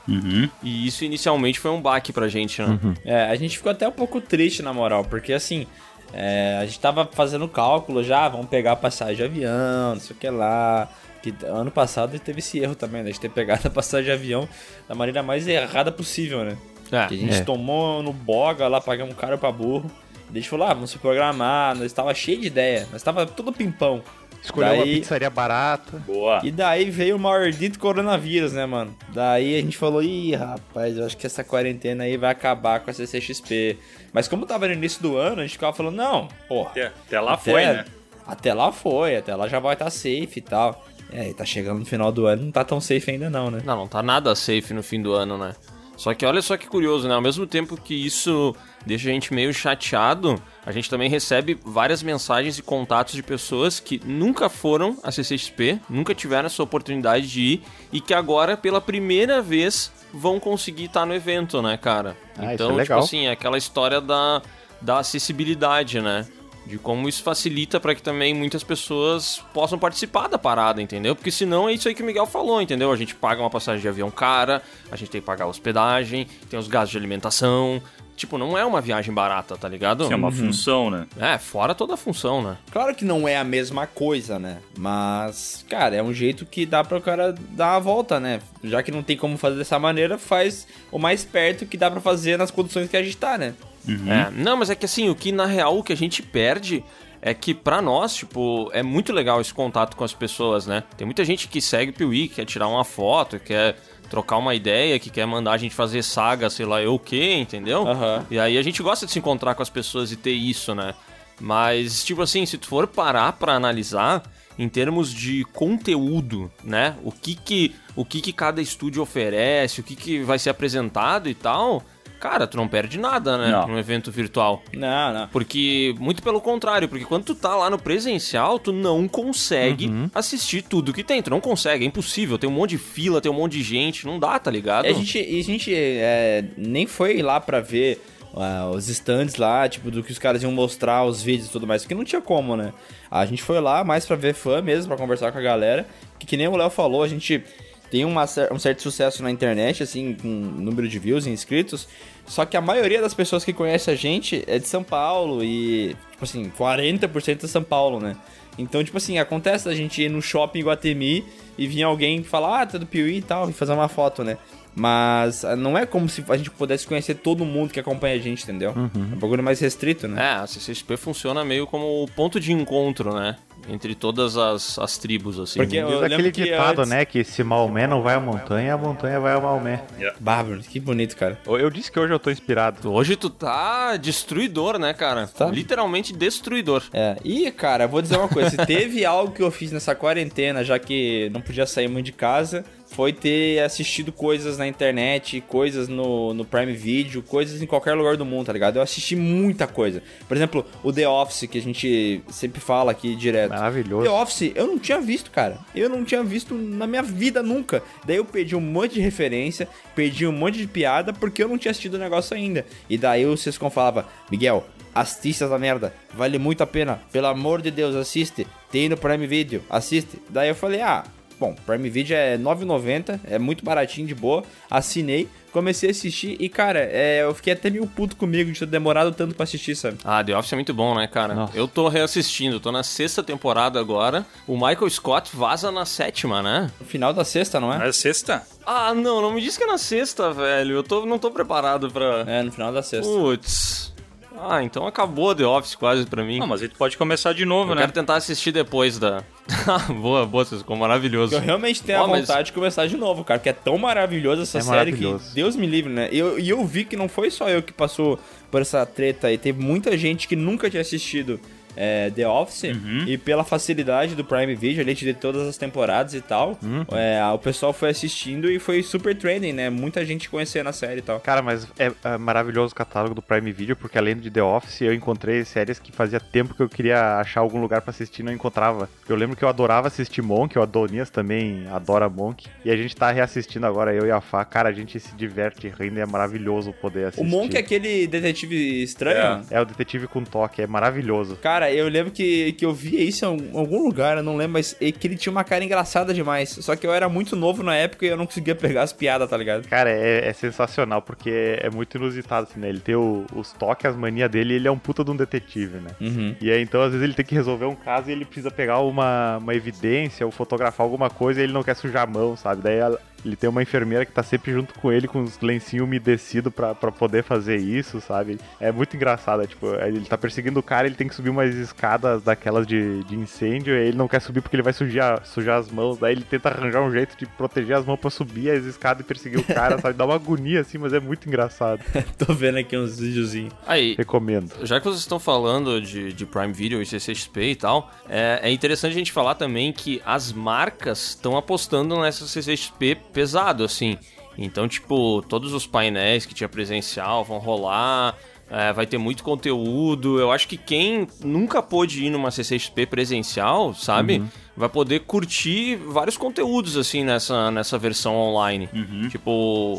A: E isso inicialmente foi um baque pra gente, né?
D: É, a gente ficou até um pouco triste, na moral, porque assim, é, a gente tava fazendo cálculo já, vamos pegar passagem de avião, não sei o que lá. Que ano passado teve esse erro também, né? De ter pegado a passagem de avião da maneira mais errada possível, né?
A: É,
D: que a gente
B: é.
D: tomou no boga lá, pagamos caro pra burro. Daí a gente falou, ah, vamos se programar, nós tava cheio de ideia, nós tava tudo pimpão.
B: Escolheu uma
D: Daí-
B: pizzaria barata.
C: Boa.
D: E daí veio o maldito coronavírus, né, mano? Daí a gente falou, ih, rapaz, eu acho que essa quarentena aí vai acabar com a CCXP. Mas como tava no início do ano, a gente ficava falando, não, porra.
C: Até, até lá
D: até-
C: foi, né?
D: Até lá foi, até lá já vai estar safe e tal. É, tá chegando no final do ano, não tá tão safe ainda não, né?
A: Não, não tá nada safe no fim do ano, né? Só que olha só que curioso, né? Ao mesmo tempo que isso deixa a gente meio chateado, a gente também recebe várias mensagens e contatos de pessoas que nunca foram à CCXP, nunca tiveram essa oportunidade de ir e que agora, pela primeira vez, vão conseguir estar no evento, né, cara?
B: Ah, isso
A: então,
B: é
A: tipo
B: legal.
A: assim, é aquela história da, da acessibilidade, né? De como isso facilita para que também muitas pessoas possam participar da parada, entendeu? Porque senão é isso aí que o Miguel falou, entendeu? A gente paga uma passagem de avião cara, a gente tem que pagar a hospedagem, tem os gastos de alimentação. Tipo, não é uma viagem barata, tá ligado?
C: Que é uma função, né?
A: É, fora toda a função, né?
D: Claro que não é a mesma coisa, né? Mas, cara, é um jeito que dá pra o cara dar uma volta, né? Já que não tem como fazer dessa maneira, faz o mais perto que dá pra fazer nas condições que a gente tá, né?
A: É, não, mas é que assim, o que na real o que a gente perde é que pra nós, tipo, é muito legal esse contato com as pessoas, né? Tem muita gente que segue o Piuí, que quer tirar uma foto, quer trocar uma ideia, que quer mandar a gente fazer saga, sei lá, eu o quê, entendeu?
D: Aham.
A: E aí a gente gosta de se encontrar com as pessoas e ter isso, né? Mas, tipo assim, se tu for parar pra analisar em termos de conteúdo, né? O que que, o que, que cada estúdio oferece, o que, que vai ser apresentado e tal, cara, tu não perde nada, né?
C: Não.
A: Num evento virtual.
D: Não, não.
A: Porque, muito pelo contrário, porque quando tu tá lá no presencial, tu não consegue assistir tudo que tem. Tu não consegue, é impossível. Tem um monte de fila, tem um monte de gente, não dá, tá ligado?
D: E a gente, a gente é, nem foi lá pra ver ah, os stands lá, tipo, do que os caras iam mostrar, os vídeos e tudo mais, porque não tinha como, né? A gente foi lá mais pra ver fã mesmo, pra conversar com a galera, que, que nem o Léo falou, a gente tem uma um certo sucesso na internet, assim, com número de views e inscritos, só que a maioria das pessoas que conhece a gente é de São Paulo e, tipo assim, 40% é São Paulo, né? Então, tipo assim, acontece da gente ir no shopping em Guatemi e vir alguém falar, ah, tá do Piuí e tal, e fazer uma foto, né? Mas ah, não é como se a gente pudesse conhecer todo mundo que acompanha a gente, entendeu? É um bagulho mais restrito, né?
A: É, a CCXP funciona meio como o ponto de encontro, né? Entre todas as, as tribos, assim.
D: Porque eu
B: Diz aquele
D: que
B: ditado,
D: antes-
B: né? Que se Maomé não vai à montanha, a montanha vai ao Maomé.
D: Bárbaro, que bonito, cara.
B: Eu eu disse que hoje eu tô inspirado.
A: Hoje tu tá destruidor, né, cara?
D: Tá.
A: Literalmente destruidor.
D: É, e cara, vou dizer uma coisa: se teve algo que eu fiz nessa quarentena, já que não podia sair muito de casa, foi ter assistido coisas na internet, coisas no, no Prime Video, coisas em qualquer lugar do mundo, tá ligado? Eu assisti muita coisa. Por exemplo, o The Office, que a gente sempre fala aqui direto.
B: Maravilhoso.
D: The Office, eu não tinha visto, cara. Eu não tinha visto na minha vida nunca. Daí eu perdi um monte de referência, perdi um monte de piada, porque eu não tinha assistido o negócio ainda. E daí o Sescon falava, Miguel, assiste essa merda, vale muito a pena. Pelo amor de Deus, assiste. Tem no Prime Video, assiste. Daí eu falei, ah, bom, Prime Video é R$ 9,90, é muito baratinho, de boa. Assinei, comecei a assistir e, cara, é, eu fiquei até meio puto comigo de ter demorado tanto pra assistir, sabe?
A: Ah, The Office é muito bom, né, cara?
B: Nossa.
A: Eu tô reassistindo, tô na sexta temporada agora. O Michael Scott vaza na sétima, né?
D: No final da sexta, não é?
C: É sexta?
A: Ah, não, não me diz que é na sexta, velho. Eu tô, não tô preparado pra.
D: É, no final da sexta.
A: Putz. Ah, então acabou The Office quase pra mim.
C: Não, mas aí tu pode começar de novo,
A: Eu
C: né?
A: quero tentar assistir depois da. boa, boa, vocês ficou maravilhoso.
D: Eu realmente tenho a
A: mas-
D: vontade de começar de novo, cara, porque é tão maravilhosa essa
B: É
D: série
B: maravilhoso.
D: que Deus me livre, né? E eu, e eu vi que não foi só eu que passou por essa treta aí, teve muita gente que nunca tinha assistido é, The Office
B: Uhum.
D: e pela facilidade do Prime Video, ali de todas as temporadas e tal,
B: Uhum.
D: é, o pessoal foi assistindo e foi super trending, né? Muita gente conhecendo a série e tal.
B: Cara, mas é, é maravilhoso o catálogo do Prime Video, porque além de The Office, eu encontrei séries que fazia tempo que eu queria achar algum lugar pra assistir e não encontrava. Eu lembro que eu adorava assistir Monk, o Adonias também adora Monk. E a gente tá reassistindo agora, eu e a Fá. Cara, a gente se diverte rindo e é maravilhoso poder assistir.
D: O Monk é aquele detetive estranho?
B: É o detetive com toque, é maravilhoso.
D: Cara, eu lembro que, que eu via isso em algum lugar, eu não lembro, mas é que ele tinha uma cara engraçada demais. Só que eu era muito novo na época e eu não conseguia pegar as piadas, tá ligado?
B: Cara, é, é sensacional, porque é, é muito inusitado, assim, né? Ele tem o- os toques, as manias dele e ele é um puta de um detetive, né?
D: Uhum.
B: E aí, então, às vezes ele tem que resolver um caso e ele precisa pegar uma, uma evidência ou fotografar alguma coisa e ele não quer sujar a mão, sabe? Daí ela- ele tem uma enfermeira que tá sempre junto com ele com os lencinhos umedecidos pra, pra poder fazer isso, sabe? É muito engraçado, é, tipo, ele tá perseguindo o cara, ele tem que subir umas escadas daquelas de, de incêndio e ele não quer subir porque ele vai sujar, sujar as mãos, daí ele tenta arranjar um jeito de proteger as mãos pra subir as escadas e perseguir o cara, sabe? Dá uma agonia assim, mas é muito engraçado.
D: Tô vendo aqui uns videozinhos.
A: Aí,
B: Recomendo.
A: já que vocês estão falando de, de Prime Video e CCXP e tal, é, é interessante a gente falar também que as marcas estão apostando nessa CCXP pesado, assim. Então, tipo, todos os painéis que tinha presencial vão rolar, é, vai ter muito conteúdo. Eu acho que quem nunca pôde ir numa CCXP presencial, sabe? Vai poder curtir vários conteúdos, assim, nessa, nessa versão online. Tipo,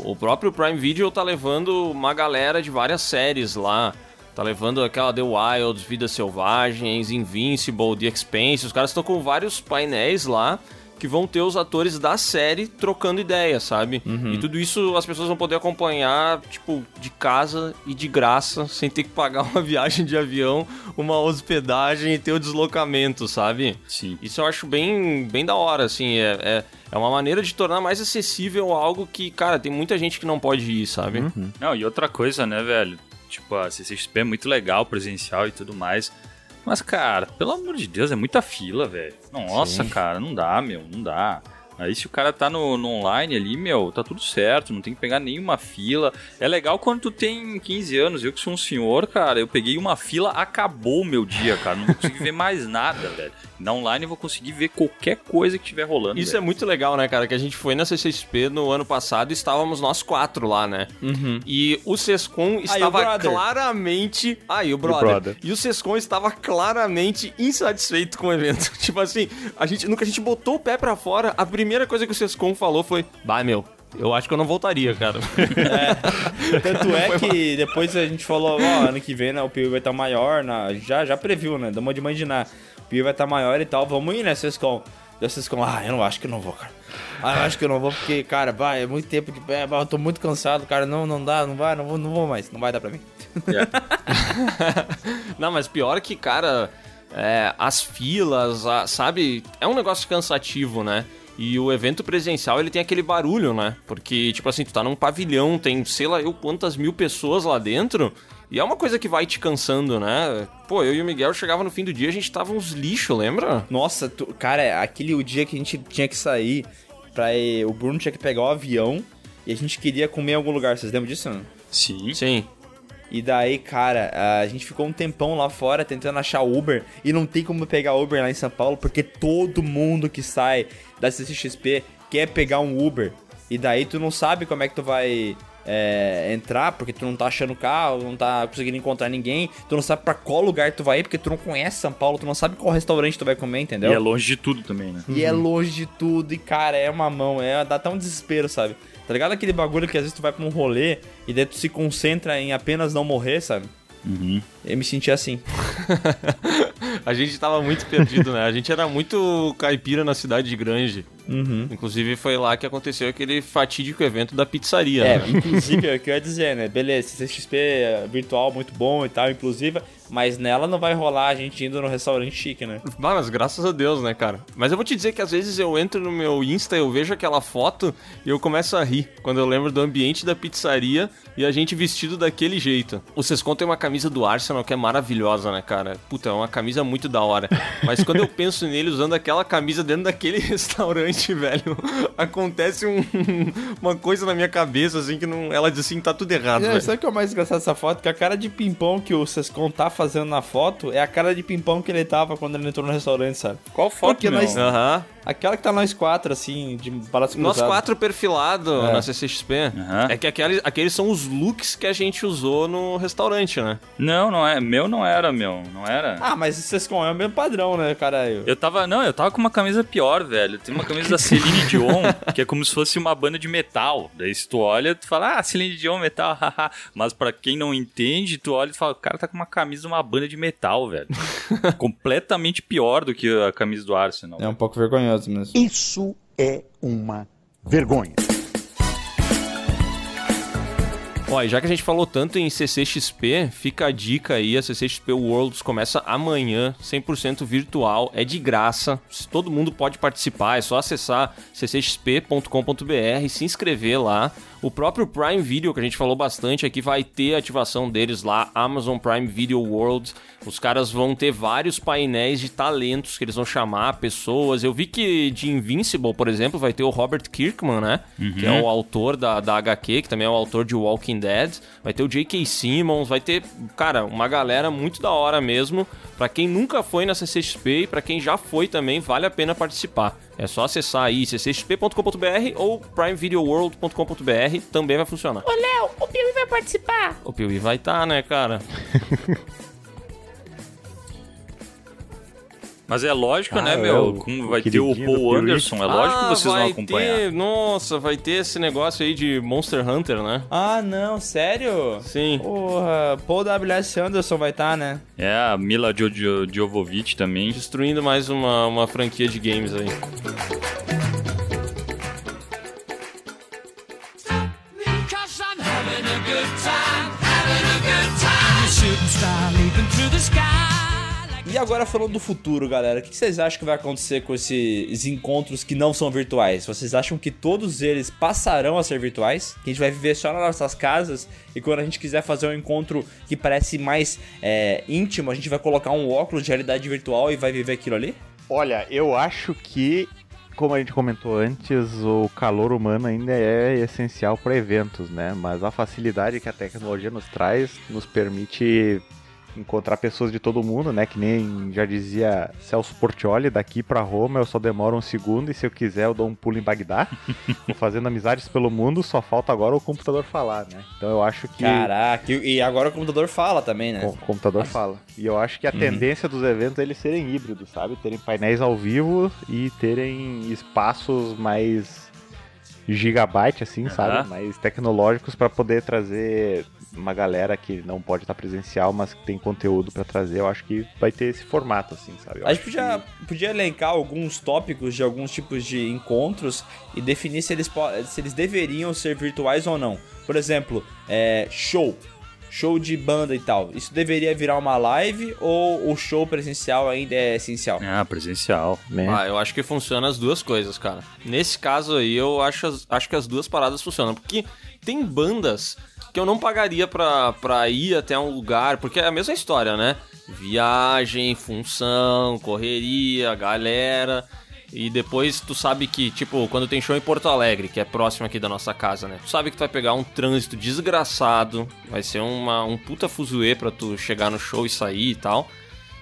A: o próprio Prime Video tá levando uma galera de várias séries lá. Tá levando aquela The Wilds, Vidas Selvagens, Invincible, The Expanse. Os caras estão com vários painéis lá que vão ter os atores da série trocando ideia, sabe? E tudo isso as pessoas vão poder acompanhar, tipo, de casa e de graça, sem ter que pagar uma viagem de avião, uma hospedagem e ter o deslocamento, sabe?
C: Sim.
A: Isso eu acho bem, bem da hora, assim. É, é, é uma maneira de tornar mais acessível algo que, cara, tem muita gente que não pode ir, sabe?
C: Não, e outra coisa, né, velho? Tipo, a CCXP é muito legal, presencial e tudo mais. Mas, cara, pelo amor de Deus, é muita fila, velho. Nossa,
A: Sim.
C: cara, não dá, meu, não dá. Aí se o cara tá no, no online ali, meu, tá tudo certo, não tem que pegar nenhuma fila. É legal quando tu tem 15 anos, eu que sou um senhor, cara, eu peguei uma fila, acabou o meu dia, cara, não vou conseguir ver mais nada, velho. Na online eu vou conseguir ver qualquer coisa que estiver rolando.
A: Isso
C: velho.
A: é muito legal, né, cara? Que a gente foi na CCXP no ano passado e estávamos nós quatro lá, né? E o Sescom estava
D: brother?
A: claramente. Aí, o brother.
B: brother.
A: E o Sescom estava claramente insatisfeito com o evento. tipo assim, a gente, no que a gente botou o pé pra fora, a primeira coisa que o Sescom falou foi: Bah, meu, Eu acho que eu não voltaria, cara.
D: Tanto é que depois a gente falou, ó, ano que vem, né, o PIB vai estar maior, na, já, já previu, né? Damos de imaginar. O PIB vai estar maior e tal, vamos ir, né, Sescom? O Sescom, ah, eu não acho que não vou, cara. Ah, eu acho que eu não vou porque, cara, vai, é muito tempo de pé, eu tô muito cansado, cara, não, não dá, não vai, não vou, não vou mais, não vai dar pra mim.
A: Não, mas pior que, cara, é, as filas, a- sabe? É um negócio cansativo, né? E o evento presencial, ele tem aquele barulho, né? Porque, tipo assim, tu tá num pavilhão, tem sei lá eu quantas mil pessoas lá dentro, e é uma coisa que vai te cansando, né? Pô, eu e o Miguel chegava no fim do dia, a gente tava uns lixo, lembra?
D: Nossa, tu- cara, aquele o dia que a gente tinha que sair, pra, ir- o Bruno tinha que pegar o avião e a gente queria comer em algum lugar, vocês lembram disso? Não?
C: Sim.
A: Sim.
D: E daí, cara, a gente ficou um tempão lá fora tentando achar Uber e não tem como pegar Uber lá em São Paulo porque todo mundo que sai da CCXP quer pegar um Uber. E daí tu não sabe como é que tu vai é, entrar porque tu não tá achando carro, não tá conseguindo encontrar ninguém, tu não sabe pra qual lugar tu vai ir porque tu não conhece São Paulo, tu não sabe qual restaurante tu vai comer, entendeu?
C: E é longe de tudo também, né?
D: E é longe de tudo, e cara, é uma mão, é, dá até um desespero, sabe? Tá ligado aquele bagulho que às vezes tu vai pra um rolê e daí tu se concentra em apenas não morrer, sabe?
C: Uhum.
D: Eu me senti assim.
A: A gente tava muito perdido, né? A gente era muito caipira na cidade de Grange.
D: Uhum.
A: Inclusive foi lá que aconteceu aquele fatídico evento da pizzaria.
D: É,
A: né?
D: inclusive, é o que eu ia dizer, né? Beleza, CXP é virtual muito bom e tal, inclusive, mas nela não vai rolar a gente indo no restaurante chique, né?
A: Mas graças a Deus, né, cara? Mas eu vou te dizer que às vezes eu entro no meu Insta, eu vejo aquela foto e eu começo a rir quando eu lembro do ambiente da pizzaria e a gente vestido daquele jeito. O Sescon tem uma camisa do Arsenal que é maravilhosa, né, cara? Puta, é uma camisa muito da hora. Mas quando eu penso nele usando aquela camisa dentro daquele restaurante, velho, acontece um- uma coisa na minha cabeça, assim, que não. Ela diz assim, tá tudo errado,
D: É,
A: velho.
D: sabe o que é o mais engraçado dessa foto? Que a cara de pimpão que o Sescon tá fazendo na foto é a cara de pimpão que ele tava quando ele entrou no restaurante, sabe?
C: Qual foto,
D: Porque
C: meu?
D: nós...
A: Aham.
D: Aquela que tá nós quatro, assim, de braço
A: Nós
D: cruzado.
A: quatro perfilado
D: É.
A: na CCXP. É que aqueles, aqueles são os looks que a gente usou no restaurante, né?
C: Não, não é. Meu não era, meu. Não era.
D: Ah, mas o Sescon é o mesmo padrão, né, caralho?
C: Eu tava, não, eu tava com uma camisa pior, velho. Tem uma camisa da Celine Dion, que é como se fosse uma banda de metal. Daí se tu olha, tu fala, ah, Celine Dion, metal, haha. Mas pra quem não entende, tu olha e fala, o cara tá com uma camisa de uma banda de metal, velho. Completamente pior do que a camisa do Arsenal.
D: É um pouco vergonhoso mesmo.
O: Isso é uma vergonha.
A: Ó, e já que a gente falou tanto em CCXP, fica a dica aí, a CCXP Worlds começa amanhã, 100% virtual, é de graça, todo mundo pode participar, é só acessar ccxp.com.br, se inscrever lá. O próprio Prime Video, que a gente falou bastante aqui, vai ter a ativação deles lá, Amazon Prime Video World. Os caras vão ter vários painéis de talentos que eles vão chamar pessoas. Eu vi que de Invincible, por exemplo, vai ter o Robert Kirkman, né? Que é o autor da, da HQ, que também é o autor de Walking Dead. Vai ter o J.K. Simmons, vai ter, cara, uma galera muito da hora mesmo. Pra quem nunca foi na CCXP e pra quem já foi também, vale a pena participar. É só acessar aí ccxp.com.br ou primevideoworld.com.br, também vai funcionar.
E: Ô, Léo, o Piuí vai participar.
A: O Piuí vai estar, né, cara?
C: Mas é lógico,
A: Ah,
C: né,
A: é
C: meu?
A: o-
C: Como
A: o
C: vai ter o Paul. Anderson, é lógico
A: Ah,
C: que vocês vão acompanhar.
A: Ter, nossa, vai ter esse negócio aí de Monster Hunter, né?
D: Ah, não, sério?
A: Sim.
D: Porra, Paul W.S. Anderson vai estar, né?
C: É, a Mila Jo- Jo- Jovovich também.
A: Destruindo mais uma, uma franquia de games aí.
E: Cause I'm having a good time, having a good time. Shooting star leaping through the sky.
D: E agora falando do futuro, galera, o que vocês acham que vai acontecer com esses encontros que não são virtuais? Vocês acham que todos eles passarão a ser virtuais? Que a gente vai viver só nas nossas casas e quando a gente quiser fazer um encontro que parece mais é, íntimo, a gente vai colocar um óculos de realidade virtual e vai viver aquilo ali?
B: Olha, eu acho que, como a gente comentou antes, o calor humano ainda é essencial para eventos, né? Mas a facilidade que a tecnologia nos traz nos permite encontrar pessoas de todo mundo, né? Que nem já dizia Celso Portioli, daqui para Roma eu só demoro um segundo e se eu quiser eu dou um pulo em Bagdá. Tô fazendo amizades pelo mundo, só falta agora o computador falar, né? Então eu acho que
D: Caraca, e agora o computador fala também, né?
B: o computador fala. E eu acho que a
D: Uhum.
B: tendência dos eventos é eles serem híbridos, sabe? Terem painéis ao vivo e terem espaços mais gigabyte, assim, sabe?
C: Aham.
B: Mais tecnológicos pra poder trazer uma galera que não pode estar presencial, mas que tem conteúdo pra trazer. Eu acho que vai ter esse formato, assim, sabe? Eu
D: A gente podia, podia elencar alguns tópicos de alguns tipos de encontros e definir se eles, se eles deveriam ser virtuais ou não. Por exemplo, é, show. Show de banda e tal. Isso deveria virar uma live ou o show presencial ainda é essencial?
C: Ah, presencial.
B: Né?
A: Ah, eu acho que funciona as duas coisas, cara. Nesse caso aí, eu acho, acho que as duas paradas funcionam. Porque tem bandas que eu não pagaria pra, pra ir até um lugar, porque é a mesma história, né? Viagem, função, correria, galera. E depois tu sabe que, tipo, quando tem show em Porto Alegre, que é próximo aqui da nossa casa, né? Tu sabe que tu vai pegar um trânsito desgraçado, vai ser uma, um puta fuzuê pra tu chegar no show e sair e tal.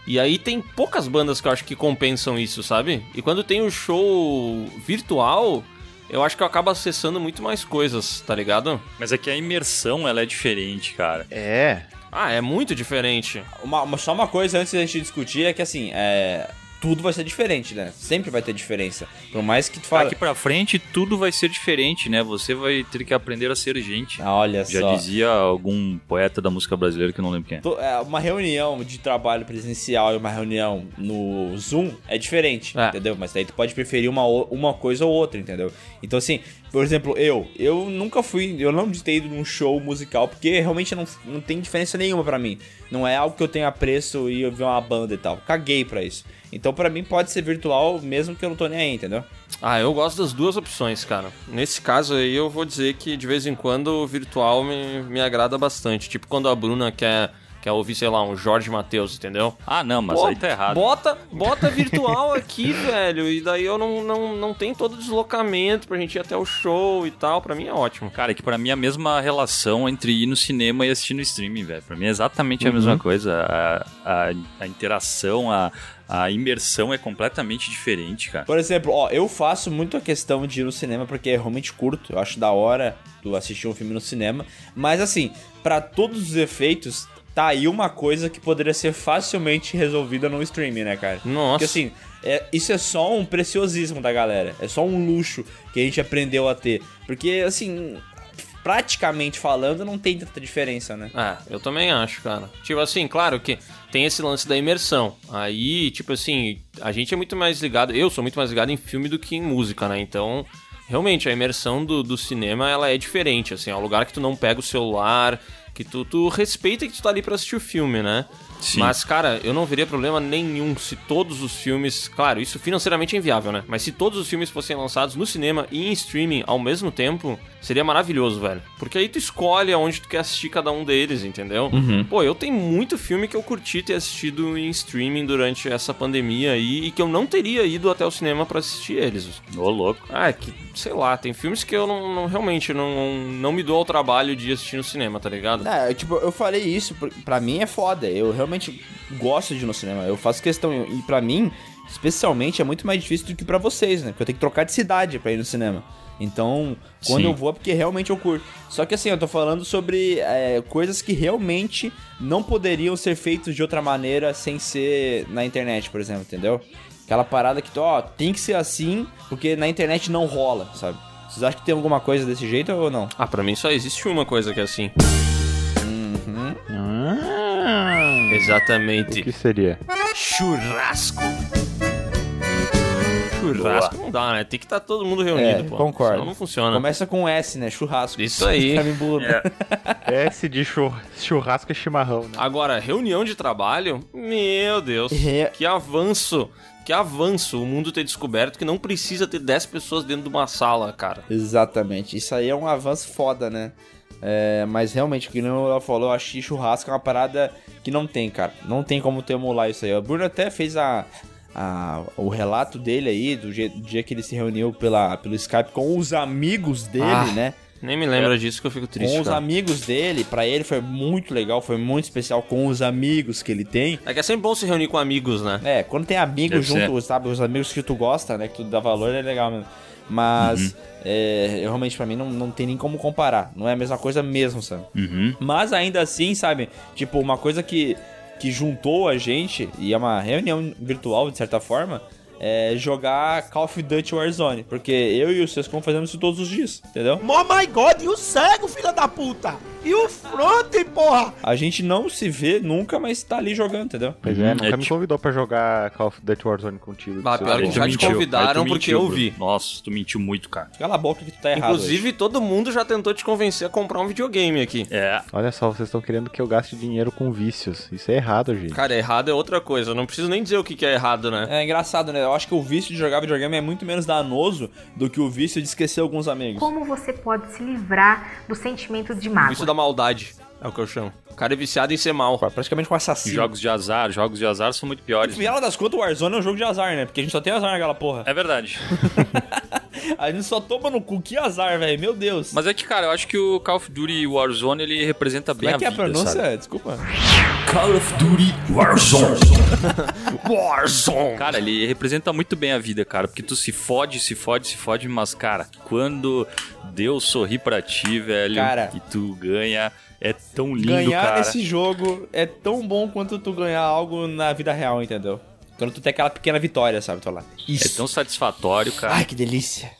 A: E aí tem poucas bandas que eu acho que compensam isso, sabe? E quando tem o show virtual, eu acho que eu acabo acessando muito mais coisas, tá ligado?
C: Mas é que a imersão, ela é diferente, cara.
B: É.
A: Ah, é muito diferente.
D: Uma, uma- só uma coisa antes da gente discutir é que assim, é, tudo vai ser diferente, né? Sempre vai ter diferença. Por mais que tu fale.
C: Daqui pra frente, tudo vai ser diferente, né? Você vai ter que aprender a ser gente.
D: Ah, olha
C: Já
D: só.
C: dizia algum poeta da música brasileira que eu não lembro quem é.
D: É, Uma reunião de trabalho presencial e uma reunião no Zoom é diferente,
A: É.
D: entendeu? Mas daí tu pode preferir uma, uma coisa ou outra, entendeu? Então, assim, por exemplo, eu, eu nunca fui, eu não ter ido num show musical, porque realmente não, não tem diferença nenhuma pra mim. Não é algo que eu tenha apreço e eu ver uma banda e tal. Caguei pra isso. Então, pra mim, pode ser virtual, mesmo que eu não tô nem aí, entendeu?
A: Ah, eu gosto das duas opções, cara. Nesse caso aí, eu vou dizer que de vez em quando o virtual me, me agrada bastante. Tipo quando a Bruna quer, quer ouvir, sei lá, um Jorge Matheus, entendeu?
C: Ah, não, mas
A: Pô,
C: aí tá errado.
A: Bota, bota virtual aqui, velho. E daí eu não, não, não tenho todo o deslocamento pra gente ir até o show e tal. Pra mim é ótimo.
C: Cara, é que pra mim é a mesma relação entre ir no cinema e assistir no streaming, velho. Pra mim é exatamente a
A: Uhum.
C: mesma coisa. A, a, a interação, a, a imersão é completamente diferente, cara.
D: Por exemplo, ó, eu faço muito a questão de ir no cinema porque é realmente curto. Eu acho da hora tu assistir um filme no cinema. Mas assim, pra todos os efeitos, tá aí uma coisa que poderia ser facilmente resolvida no streaming, né, cara?
A: Nossa.
D: Porque assim, é- isso é só um preciosismo da galera. É só um luxo que a gente aprendeu a ter. Porque, assim, praticamente falando, não tem tanta diferença, né?
A: É, eu também acho, cara. Tipo assim, claro que tem esse lance da imersão. Aí, tipo assim, a gente é muito mais ligado. Eu sou muito mais ligado em filme do que em música, né? Então, realmente, a imersão do, do cinema ela é diferente. Assim, é um lugar que tu não pega o celular, que tu, tu respeita que tu tá ali pra assistir o filme, né?
C: Sim.
A: Mas, cara, eu não veria problema nenhum se todos os filmes. Claro, isso financeiramente é inviável, né? Mas se todos os filmes fossem lançados no cinema e em streaming ao mesmo tempo, seria maravilhoso, velho. Porque aí tu escolhe aonde tu quer assistir cada um deles, entendeu?
D: Uhum.
A: Pô, eu tenho muito filme que eu curti ter assistido em streaming durante essa pandemia aí e que eu não teria ido até o cinema pra assistir eles.
C: Ô, louco.
A: Ah, é que, sei lá, tem filmes que eu não, não- realmente não, não me dou ao trabalho de assistir no cinema, tá ligado?
D: É, eu, tipo, eu falei isso, pra mim é foda. Eu realmente gosto de ir no cinema. Eu faço questão. E pra mim, especialmente, é muito mais difícil do que pra vocês, né? Porque eu tenho que trocar de cidade pra ir no cinema. Então, quando
C: Sim.
D: eu vou é porque realmente eu curto. Só que assim, eu tô falando sobre é, coisas que realmente não poderiam ser feitas de outra maneira sem ser na internet, por exemplo, entendeu? Aquela parada que, ó, tem que ser assim, porque na internet não rola, sabe? Vocês acham que tem alguma coisa desse jeito ou não?
A: Ah, pra mim só existe uma coisa que é assim.
D: Uhum.
B: Ah,
A: Exatamente.
B: o que seria?
A: Churrasco. Churrasco não dá, né? Tem que estar todo mundo reunido,
D: É,
A: pô.
D: concordo.
A: Senão não funciona.
D: Começa com S, né? Churrasco.
A: Isso aí.
D: Mim, bula.
B: S de chur- churrasco e chimarrão, né?
A: Agora, reunião de trabalho, meu Deus,
D: É.
A: que avanço, que avanço o mundo ter descoberto que não precisa ter 10 pessoas dentro de uma sala, cara.
D: Exatamente. Isso aí é um avanço foda, né? É, mas realmente, que não ela falou, eu acho que churrasco é uma parada que não tem, cara. Não tem como tu emular isso aí. O Bruno até fez a, a- o relato dele aí, do, je- do dia que ele se reuniu pela, pelo Skype com os amigos dele,
A: Ah,
D: né?
A: Nem me lembra disso que eu fico triste,
D: com os
A: cara.
D: amigos dele, pra ele foi muito legal, foi muito especial com os amigos que ele tem.
A: É que é sempre bom se reunir com amigos, né?
D: É, quando tem amigos
C: Deve
D: junto, sabe? Os amigos que tu gosta, né? Que tu dá valor, é legal mesmo. Mas, é, eu, realmente, pra mim, não, não tem nem como comparar. Não é a mesma coisa mesmo, sabe?
C: Uhum.
D: Mas ainda assim, sabe? Tipo, uma coisa que, que juntou a gente, e é uma reunião virtual, de certa forma, é jogar Call of Duty Warzone. Porque eu e o Sescon fazemos isso todos os dias, entendeu?
F: Oh my god, e o cego, filha da puta? E o fronte, porra?
D: A gente não se vê nunca, mas tá ali jogando, entendeu?
B: Pois é, nunca
C: É
B: me
C: tipo-
B: convidou pra jogar Call of Duty Warzone contigo.
A: Bah, pior que já te
C: mentiu.
A: convidaram porque
C: mentiu,
A: eu vi.
C: Nossa, tu mentiu muito, cara.
D: Cala a boca que tu tá errado.
A: Inclusive, todo mundo já tentou te convencer a comprar um videogame aqui.
C: É.
B: Olha só, vocês estão querendo que eu gaste dinheiro com vícios. Isso é errado, gente.
A: Cara, errado é outra coisa. Eu não preciso nem dizer o que que é errado, né?
D: É engraçado, né? Eu acho que o vício de jogar videogame é muito menos danoso do que o vício de esquecer alguns amigos.
P: Como você pode se livrar do sentimento de mágoa?
A: Isso da maldade. É o que eu chamo. O cara é viciado em ser mal.
D: Praticamente um assassino.
C: Jogos de azar, jogos de azar são muito piores.
D: No final das contas, o Warzone é um jogo de azar, né? Porque a gente só tem azar naquela porra.
C: É verdade.
D: A gente só toma no cu. Que azar, velho. Meu Deus.
C: Mas é que, cara, eu acho que o Call of Duty Warzone ele representa bem
D: Como é que é
C: a
D: a
C: vida,
D: pronúncia?
C: sabe?
D: Desculpa.
C: Call of Duty Warzone.
A: Warzone.
C: Cara, ele representa muito bem a vida, cara, porque tu se fode, se fode, se fode, mas, cara, quando Deus sorri pra ti, velho,
D: Cara.
C: e tu ganha, é tão lindo,
D: ganhar
C: cara.
D: nesse jogo é tão bom quanto tu ganhar algo na vida real, entendeu? Quando tu tem aquela pequena vitória, sabe? Tu lá.
C: É tão satisfatório, cara.
D: Ai, que delícia.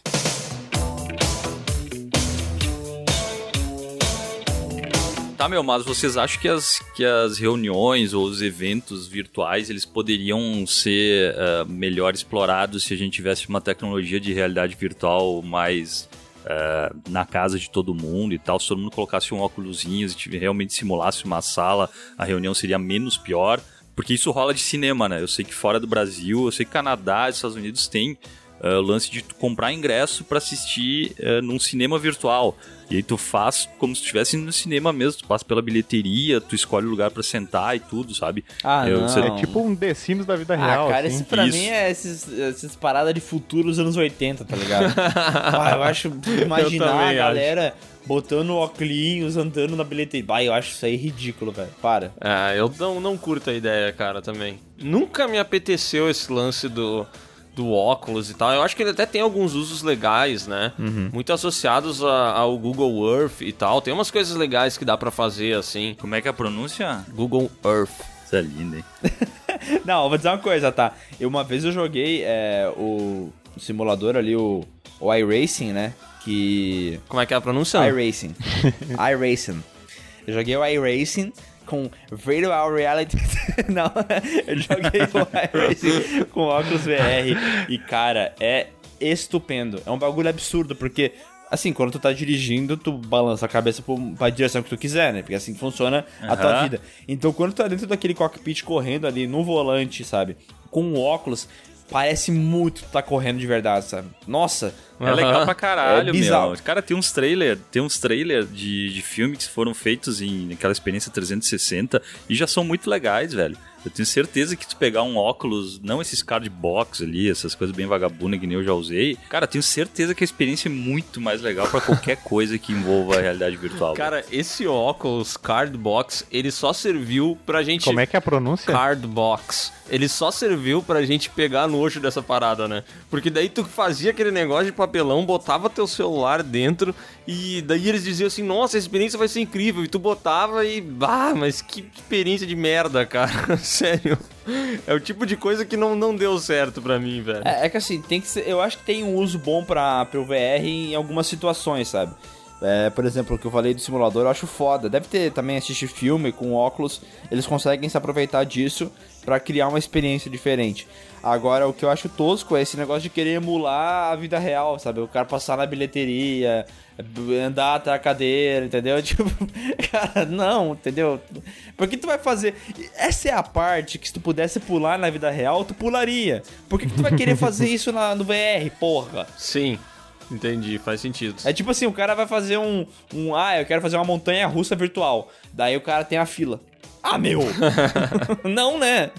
C: Tá, meu, mas vocês acham que as, que as reuniões ou os eventos virtuais, eles poderiam ser ah, melhor explorados se a gente tivesse uma tecnologia de realidade virtual mais ah, na casa de todo mundo e tal? Se todo mundo colocasse um óculosinho e realmente simulasse uma sala, a reunião seria menos pior? Porque isso rola de cinema, né? Eu sei que fora do Brasil, eu sei que Canadá, Estados Unidos tem o lance de comprar ingresso pra assistir ah, num cinema virtual. E aí tu faz como se estivesse indo no cinema mesmo, tu passa pela bilheteria, tu escolhe o lugar pra sentar e tudo, sabe?
D: Ah,
C: Eu-
D: não.
C: você-
B: É tipo um The Sims da vida
D: Ah,
B: real.
D: cara,
B: assim.
D: esse pra
C: Isso.
D: mim é esses, esses paradas de futuro dos anos 80, tá ligado? ah, eu acho, imaginar a
A: também
D: galera botando óculos, andando na bilheteria. Bah, eu acho isso aí ridículo, velho. Para.
A: É, eu não, não curto a ideia, cara, também. Nunca me apeteceu esse lance do, do óculos e tal. Eu acho que ele até tem alguns usos legais, né? Muito associados a- ao Google Earth e tal. Tem umas coisas legais que dá pra fazer, assim.
C: Como é que é a pronúncia?
A: Google Earth.
C: Isso é lindo, hein?
D: Não, eu vou dizer uma coisa, tá? Eu, uma vez eu joguei é, o, o simulador ali, o, o iRacing, né? Que.
A: Como é que é a pronúncia?
D: iRacing. iRacing. Eu joguei o iRacing com Virtual Reality. Não, eu joguei iRacing com óculos VR. E, cara, é estupendo. É um bagulho absurdo, porque. Assim, quando tu tá dirigindo, tu balança a cabeça pra direção que tu quiser, né? Porque assim funciona a tua vida. Então, quando tu tá dentro daquele cockpit correndo ali no volante, sabe? Com o óculos, parece muito tá correndo de verdade, sabe? Nossa!
C: É legal pra caralho,
D: É bizarro.
C: meu. Cara, tem uns trailer, tem uns trailer de, de filme que foram feitos em aquela experiência 360 e já são muito legais, velho. Eu tenho certeza que tu pegar um óculos, não esses card box ali, essas coisas bem vagabundas que nem eu já usei, cara, eu tenho certeza que a experiência é muito mais legal pra qualquer coisa que envolva a realidade virtual.
A: Cara, esse óculos Cardbox, ele só serviu pra gente...
B: Como é que é a pronúncia?
A: Cardbox. Ele só serviu pra gente pegar nojo dessa parada, né? Porque daí tu fazia aquele negócio de papelão, botava teu celular dentro e daí eles diziam assim: "Nossa, a experiência vai ser incrível". E tu botava e, ah, mas que experiência de merda, cara. Sério. É o tipo de coisa que não, não deu certo pra mim, velho.
D: É, é que assim, tem que ser, eu acho que tem um uso bom pra, pro VR em algumas situações, sabe? É, por exemplo, o que eu falei do simulador, eu acho foda. Deve ter também assistir filme com óculos, eles conseguem se aproveitar disso pra criar uma experiência diferente. Agora, o que eu acho tosco é esse negócio de querer emular a vida real, sabe? O cara passar na bilheteria, andar até a cadeira, entendeu? Tipo, cara, não, entendeu? Por que tu vai fazer? Essa é a parte que se tu pudesse pular na vida real, tu pularia. Por que, que tu vai querer fazer isso na, no VR, porra?
A: Sim. Entendi, faz sentido.
D: É tipo assim, o cara vai fazer um, um. Ah, eu quero fazer uma montanha russa virtual. Daí o cara tem a fila. Ah, meu! não, né?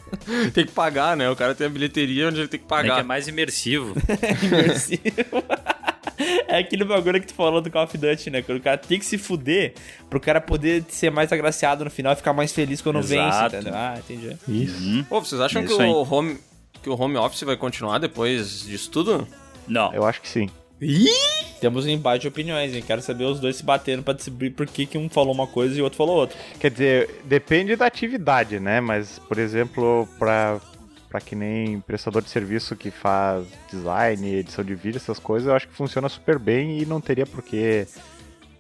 A: Tem que pagar, né? O cara tem a bilheteria onde ele tem que
C: É que
A: pagar.
C: é mais imersivo.
D: Imersivo. É aquele bagulho que tu falou do Call of Duty, né? Quando o cara tem que se fuder pro cara poder ser mais agraciado no final e ficar mais feliz quando vence,
C: Exato.
D: entendeu? Ah, entendi.
B: Isso.
A: Pô, vocês acham
C: É
A: que
C: isso aí.
A: o, home, que o home office vai continuar depois disso tudo?
C: Não.
B: Eu acho que sim.
D: Temos um embate de opiniões, hein? Quero saber os dois se batendo pra descobrir por que, que um falou uma coisa e o outro falou outra.
B: Quer dizer, depende da atividade, né? Mas, por exemplo, pra, pra pra que nem prestador de serviço que faz design, edição de vídeo, essas coisas, eu acho que funciona super bem e não teria por que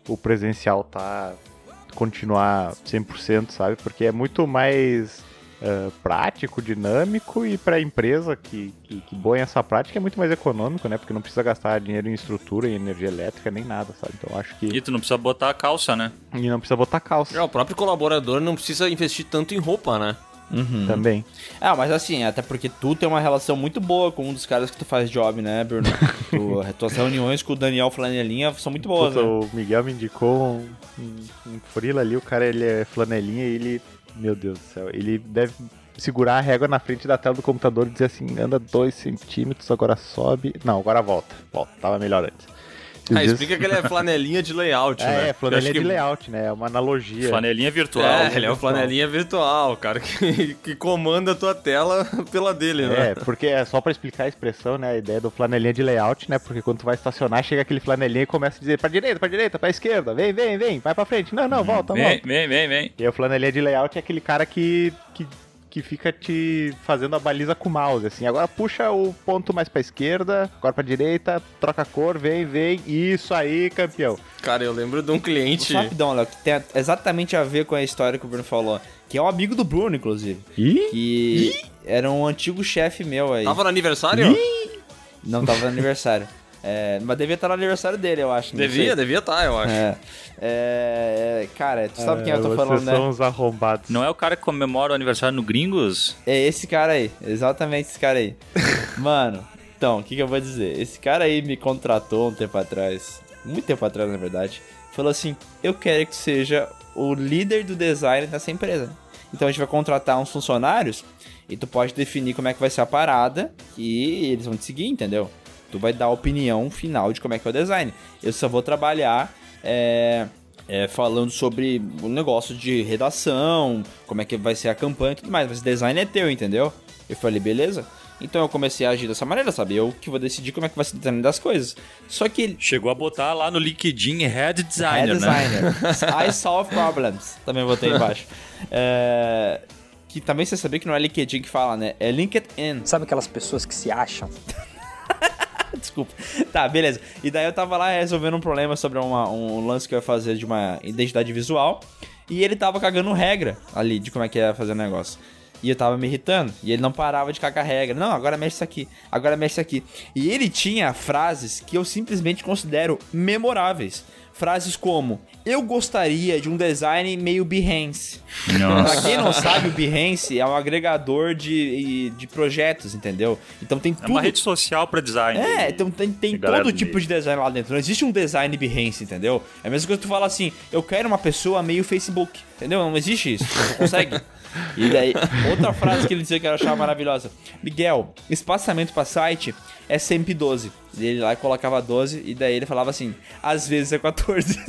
B: o presencial tá continuar 100%, sabe? Porque é muito mais uh, prático, dinâmico e para a empresa que, que, que boa essa prática é muito mais econômico, né? Porque não precisa gastar dinheiro em estrutura, em energia elétrica, nem nada, sabe? Então acho que.
C: E tu não precisa botar a calça, né?
B: E não precisa botar calça.
A: É, o próprio colaborador não precisa investir tanto em roupa, né?
D: Uhum.
B: Também.
D: Ah, mas assim, até porque tu tem uma relação muito boa com um dos caras que tu faz job, né, Bruno? tu, tuas reuniões com o Daniel Flanelinha são muito boas,
B: Puta,
D: né?
B: O Miguel me indicou um, um, um frila ali, o cara ele é flanelinha e ele. Meu Deus do céu, ele deve segurar a régua na frente da tela do computador e dizer assim, anda 2 centímetros, agora sobe. Não, agora volta. Volta, tava melhor antes.
A: Ah, explica que ele é flanelinha de layout,
B: É,
A: né?
B: é, flanelinha
A: que-
B: de layout, né? É uma analogia.
C: Flanelinha virtual.
A: É, ele é o flanelinha virtual, cara, que, que comanda a tua tela pela dele, né?
B: É, porque é só pra explicar a expressão, né? A ideia do flanelinha de layout, né? Porque quando tu vai estacionar, chega aquele flanelinha e começa a dizer pra direita, pra direita, pra esquerda, vem, vem, vem, vai pra frente. Não, não, volta,
C: Vem,
B: volta.
C: vem, vem, vem.
B: E aí o flanelinha de layout é aquele cara que, que, que fica te fazendo a baliza com o mouse, assim. Agora puxa o ponto mais pra esquerda, agora pra direita, troca a cor, vem, vem. Isso aí, campeão.
A: Cara, eu lembro de um cliente.
D: Rapidão, Léo, que tem exatamente a ver com a história que o Bruno falou. Que é um amigo do Bruno, inclusive.
B: Ih?
D: Que era um antigo chefe meu aí.
A: Tava no aniversário?
D: Não tava no aniversário. É, mas devia estar no aniversário dele, eu acho.
A: Devia,
D: sei.
A: devia estar, eu acho.
D: É. É, cara, tu sabe quem eu tô
B: vocês
D: falando, né?
B: são uns arrombados.
C: Não é o cara que comemora o aniversário no Gringos?
D: É esse cara aí, exatamente esse cara aí. Mano, então, o que, que eu vou dizer? Esse cara aí me contratou um tempo atrás, muito tempo atrás na verdade, falou assim: eu quero que seja o líder do design dessa empresa. Então a gente vai contratar uns funcionários e tu pode definir como é que vai ser a parada e eles vão te seguir, entendeu? Tu vai dar a opinião final de como é que é o design. Eu só vou trabalhar é, é, falando sobre o negócio de redação, como é que vai ser a campanha e tudo mais, mas design é teu, entendeu? Eu falei, beleza. Então eu comecei a agir dessa maneira, sabe? Eu que vou decidir como é que vai ser o design das coisas. Só que ele.
C: Chegou a botar lá no LinkedIn Head Designer,
D: é
C: né?
D: designer. I solve problems. Também botei embaixo. É, Que também você sabia que não é LinkedIn que fala, né? É LinkedIn.
Q: Sabe aquelas pessoas que se acham?
D: Desculpa. Tá, beleza. E daí eu tava lá resolvendo um problema sobre uma- um lance que eu ia fazer de uma identidade visual. E ele tava cagando regra ali de como é que ia fazer o negócio. E eu tava me irritando. E ele não parava de cagar regra. Não, agora mexe isso aqui. Agora mexe isso aqui. E ele tinha frases que eu simplesmente considero memoráveis. Frases como: Eu gostaria de um design meio Behance. Pra quem não sabe, o Behance é um agregador de, de projetos, entendeu? Então tem
C: É
D: tudo.
C: uma rede social pra design.
D: É, então tem, tem todo
C: do
D: tipo
C: meio.
D: de design lá dentro. Não existe um design Behance, entendeu? É a mesma coisa que tu fala assim, eu quero uma pessoa meio Facebook, entendeu? Não existe isso, tu não consegue. E daí, outra frase que ele dizia que eu achava maravilhosa. Miguel, espaçamento pra site é sempre 12. E ele lá colocava 12, e daí ele falava assim, às vezes é 14.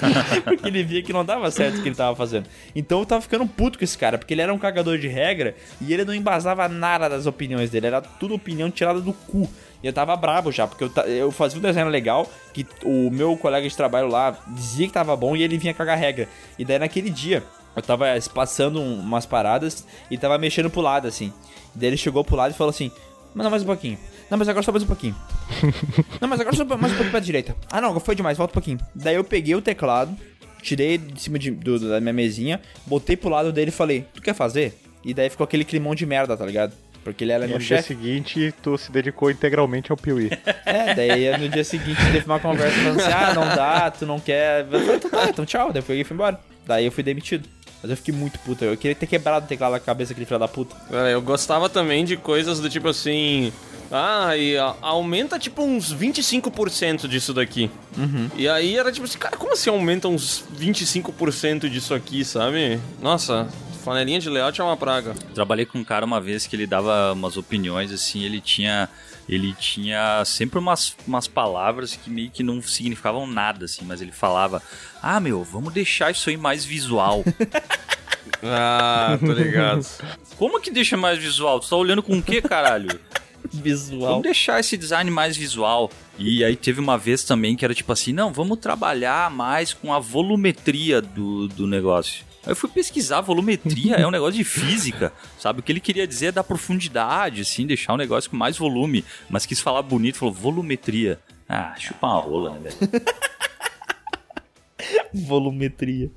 D: porque ele via que não dava certo o que ele tava fazendo. Então eu tava ficando puto com esse cara, porque ele era um cagador de regra e ele não embasava nada das opiniões dele, era tudo opinião tirada do cu. E eu tava brabo já, porque eu, eu fazia um desenho legal, que o meu colega de trabalho lá dizia que tava bom e ele vinha cagar regra. E daí naquele dia, eu tava espaçando um- umas paradas e tava mexendo pro lado, assim. Daí ele chegou pro lado e falou assim: Manda mais um pouquinho. Não, mas agora só mais um pouquinho. Não, mas agora só mais um pouquinho pra direita. Ah, não, foi demais, volta um pouquinho. Daí eu peguei o teclado, tirei de cima de- do- da minha mesinha, botei pro lado dele e falei: Tu quer fazer? E daí ficou aquele climão de merda, tá ligado? Porque ele era
B: E
D: meu
B: no dia
D: chefe.
B: seguinte, tu se dedicou integralmente ao Piuí.
D: É, daí no dia seguinte teve uma conversa falando assim: ah, não dá, tu não quer. Eu falei, então tá, então tchau. Daí eu fui embora. Daí eu fui demitido. Mas eu fiquei muito puto. Eu queria ter quebrado o teclado na cabeça daquele filho da puta.
A: É, Eu gostava também de coisas do tipo assim. Ah, e a- aumenta tipo uns 25% disso daqui. E aí era tipo assim, cara, como assim aumenta uns 25% disso aqui, sabe? Nossa, flanelinha de layout é uma praga.
C: Trabalhei com um cara uma vez que ele dava umas opiniões, assim, ele tinha. Ele tinha sempre umas, umas palavras que meio que não significavam nada, assim, mas ele falava: Ah, meu, vamos deixar isso aí mais visual.
A: Ah, tô ligado.
C: Como que deixa mais visual? Tu tá olhando com o que, caralho?
D: Visual.
C: Vamos deixar esse design mais visual. E aí teve uma vez também que era tipo assim, não, vamos trabalhar mais com a volumetria do, do negócio. Aí eu fui pesquisar, volumetria é um negócio de física, sabe? O que ele queria dizer é dar profundidade, assim, deixar o negócio com mais volume, mas quis falar bonito, falou volumetria. Ah, chupa uma rola, né, velho?
D: Volumetria.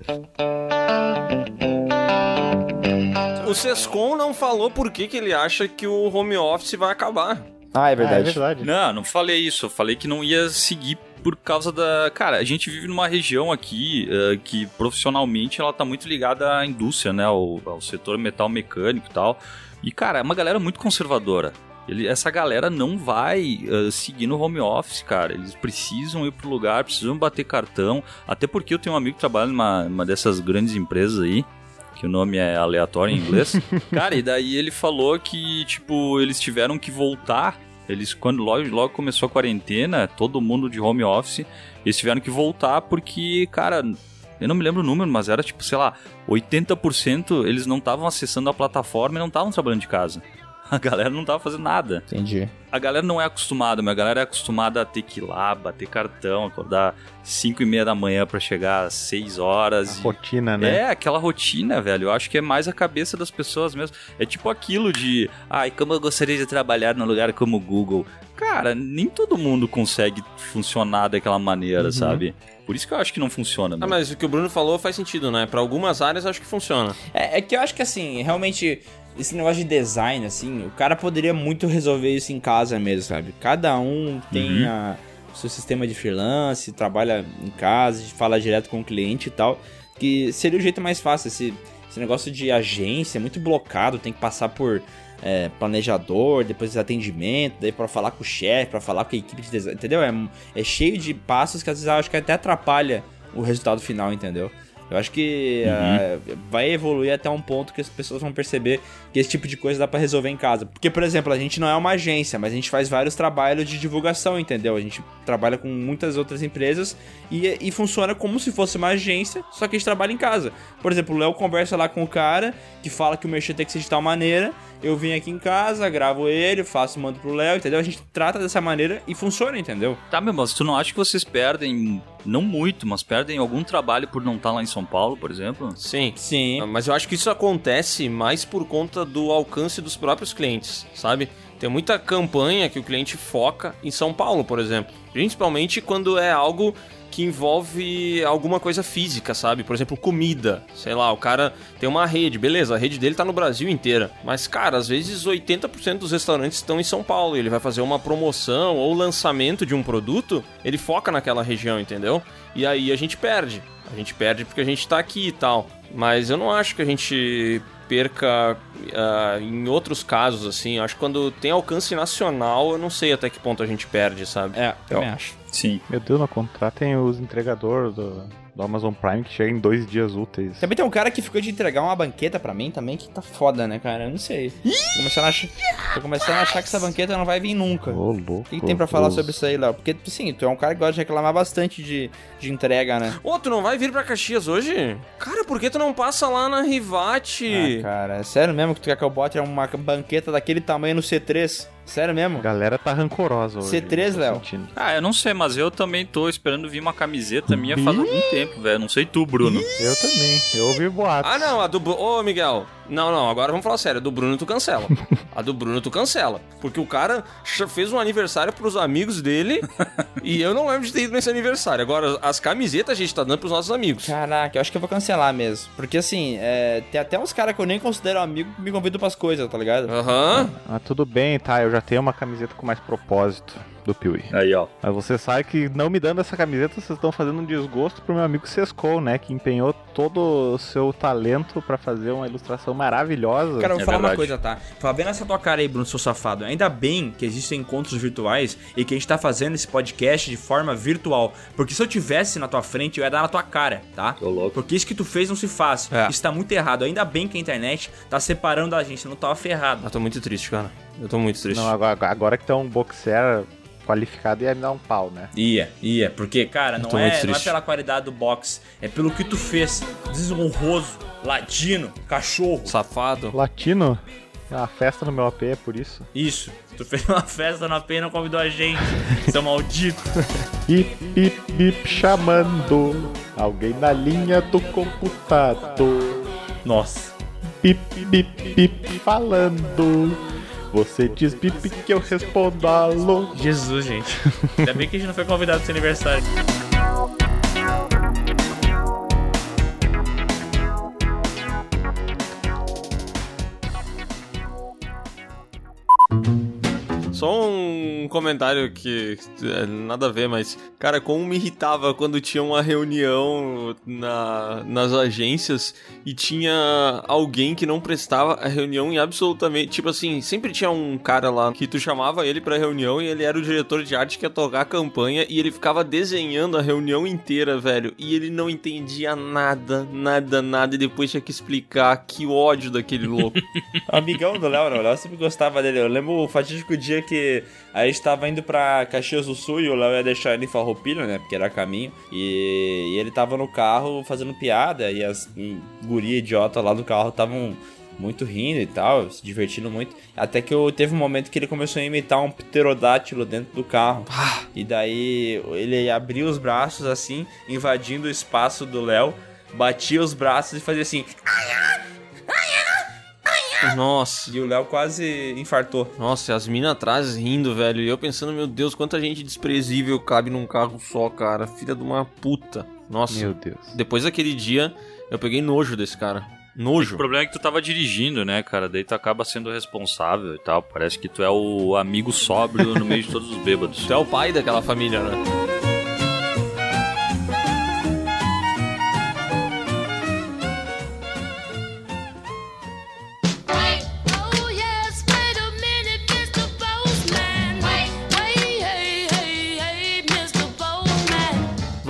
A: O Sescon não falou por que, que ele acha que o home office vai acabar.
D: Ah, é
B: verdade.
C: Não, não falei isso. Eu falei que não ia seguir por causa da. Cara, a gente vive numa região aqui eh, que profissionalmente ela tá muito ligada à indústria, né? Ao, ao setor metal mecânico e tal. E, cara, é uma galera muito conservadora. Ele- essa galera não vai eh, seguir no home office, cara. Eles precisam ir pro lugar, precisam bater cartão. Até porque eu tenho um amigo que trabalha numa uma dessas grandes empresas aí que o nome é aleatório em inglês. Cara, e daí ele falou que, tipo, eles tiveram que voltar. Eles, quando logo, logo começou a quarentena, todo mundo de home office, eles tiveram que voltar porque, cara, eu não me lembro o número, mas era tipo, sei lá, 80% eles não estavam acessando a plataforma e não estavam trabalhando de casa. A galera não tava fazendo nada.
D: Entendi.
C: A galera não é acostumada, mas a galera é acostumada a ter que ir lá, bater cartão, acordar 5 e meia da manhã pra chegar às 6 horas. e-
B: Rotina, né?
C: É, aquela rotina, velho. Eu acho que é mais a cabeça das pessoas mesmo. É tipo aquilo de, ai, como eu gostaria de trabalhar num lugar como o Google. Cara, nem todo mundo consegue funcionar daquela maneira,
A: Uhum.
C: sabe? Por isso que eu acho que não funciona.
A: Ah,
C: mesmo.
A: mas o que o Bruno falou faz sentido, né? Pra algumas áreas acho que funciona.
D: É, é que eu acho que assim, realmente, esse negócio de design, assim, o cara poderia muito resolver isso em casa mesmo, sabe? Cada um tem
C: Uhum.
D: a- o seu sistema de freelance, trabalha em casa, fala direto com o cliente e tal. Que seria o jeito mais fácil. Esse, esse negócio de agência é muito blocado, tem que passar por é, planejador, depois atendimento, daí pra falar com o chefe, pra falar com a equipe de design, entendeu? É, é cheio de passos que às vezes eu acho que até atrapalha o resultado final, entendeu? Eu acho que ah, vai evoluir até um ponto que as pessoas vão perceber que esse tipo de coisa dá pra resolver em casa. Porque, por exemplo, a gente não é uma agência, mas a gente faz vários trabalhos de divulgação, entendeu? A gente trabalha com muitas outras empresas e, e funciona como se fosse uma agência, só que a gente trabalha em casa. Por exemplo, o Léo conversa lá com o cara que fala que o merchan tem que ser de tal maneira. Eu vim aqui em casa, gravo ele, faço, mando pro Léo, entendeu? A gente trata dessa maneira e funciona, entendeu?
C: Tá, meu, mas tu não acha que vocês perdem, não muito, mas perdem algum trabalho por não estar lá em São Paulo, por exemplo?
A: Sim.
D: Sim.
A: Mas eu acho que isso acontece mais por conta do alcance dos próprios clientes, sabe? Tem muita campanha que o cliente foca em São Paulo, por exemplo. Principalmente quando é algo que envolve alguma coisa física, sabe? Por exemplo, comida. Sei lá, o cara tem uma rede, beleza, a rede dele tá no Brasil inteira. Mas, cara, às vezes 80% dos restaurantes estão em São Paulo. Ele vai fazer uma promoção ou lançamento de um produto, ele foca naquela região, entendeu? E aí a gente perde. A gente perde porque a gente tá aqui e tal. Mas eu não acho que a gente perca ah, em outros casos, assim. Eu acho que quando tem alcance nacional, eu não sei até que ponto a gente perde, sabe?
D: É, também
B: Eu-
D: acho.
C: Sim.
B: Meu Deus, não contratem os entregadores do, do Amazon Prime que chegam em dois dias úteis.
D: Também tem um cara que ficou de entregar uma banqueta pra mim também, que tá foda, né, cara? Eu não sei. Tô começando a achar, tô começando a achar que essa banqueta não vai vir nunca.
B: Ô, louco.
D: O que, que tem pra falar sobre isso aí, Léo? Porque, sim, tu é um cara que gosta de reclamar bastante de, de entrega, né?
A: Ô, tu não vai vir pra Caxias hoje? Cara, por que tu não passa lá na Rivate?
D: Ah, cara, é sério mesmo que tu quer que eu bote uma banqueta daquele tamanho no C3? Sério mesmo?
B: A galera tá rancorosa hoje.
D: C3,
B: tô
D: Léo.
B: sentindo.
C: Ah, eu não sei, mas eu também tô esperando vir uma camiseta minha faz algum tempo, velho. Não sei tu, Bruno.
B: Eu também. Eu ouvi boatos.
A: Ah, não, a do. Ô, Miguel. Não, não, agora vamos falar sério. A do Bruno tu cancela. A do Bruno tu cancela. Porque o cara fez um aniversário pros amigos dele e eu não lembro de ter ido nesse aniversário. Agora, as camisetas a gente tá dando pros nossos amigos.
D: Caraca, eu acho que eu vou cancelar mesmo. Porque assim, é, tem até uns caras que eu nem considero amigo que me convidam pras coisas, tá ligado?
A: Aham.
B: Ah, tudo bem, tá. Eu já tenho uma camiseta com mais propósito do Piuí.
C: Aí, ó.
B: Mas você sabe que não me dando essa camiseta, vocês estão fazendo um desgosto pro meu amigo Sescol, né? Que empenhou todo o seu talento pra fazer uma ilustração maravilhosa.
D: Cara, eu vou
C: É
D: falar uma
C: verdade.
D: coisa, tá? Fala bem nessa tua cara aí, Bruno, seu safado. Ainda bem que existem encontros virtuais e que a gente tá fazendo esse podcast de forma virtual. Porque se eu tivesse na tua frente, eu ia dar na tua cara, tá?
C: Tô louco.
D: Porque isso que tu fez não se faz.
A: É.
D: Isso tá muito errado. Ainda bem que a internet tá separando a gente, senão tava ferrado.
A: Eu tô muito triste, cara. Eu tô muito triste.
B: Não, agora, agora que tem um boxer qualificado ia me dar um pau, né?
D: Ia, ia, porque, cara, não é, não é pela qualidade do box, é pelo que tu fez. Desonroso, ladino, cachorro.
A: Safado.
B: Latino? É uma festa no meu AP, é por isso.
D: Isso, tu fez uma festa na pena e não convidou a gente, seu maldito.
B: Hip, hip, hip, chamando. Alguém na linha do computador.
R: Nossa.
B: Bip, bip, bip, falando. Você diz bip que eu respondo alô.
R: Jesus, gente. Ainda bem que a gente não foi convidado pro seu aniversário.
A: Só um comentário que é, nada a ver, mas, cara, como me irritava quando tinha uma reunião na, nas agências e tinha alguém que não prestava a reunião em absolutamente. Tipo assim, sempre tinha um cara lá que tu chamava ele pra reunião e ele era o diretor de arte que ia tocar a campanha e ele ficava desenhando a reunião inteira, velho. E ele não entendia nada, nada, nada. E depois tinha que explicar que ódio daquele louco.
D: Amigão do Léo, né? O Léo sempre gostava dele. Eu lembro o fatídico dia que a gente tava indo pra Caxias do Sul e o Léo ia deixar ele em Farroupilha, né? Porque era caminho. E, e ele tava no carro fazendo piada e as um, guria idiota lá do carro estavam muito rindo e tal, se divertindo muito. Até que eu, teve um momento que ele começou a imitar um pterodátilo dentro do carro. E daí ele abria os braços assim, invadindo o espaço do Léo, batia os braços e fazia assim.
A: Nossa.
D: E o Léo quase infartou.
A: Nossa, e as minas atrás rindo, velho. E eu pensando, meu Deus, quanta gente desprezível cabe num carro só, cara. Filha de uma puta. Nossa.
B: Meu Deus.
A: Depois daquele dia, eu peguei nojo desse cara. Nojo.
C: O problema é que tu tava dirigindo, né, cara? Daí tu acaba sendo responsável e tal. Parece que tu é o amigo sóbrio no meio de todos os bêbados.
A: Tu é o pai daquela família, né?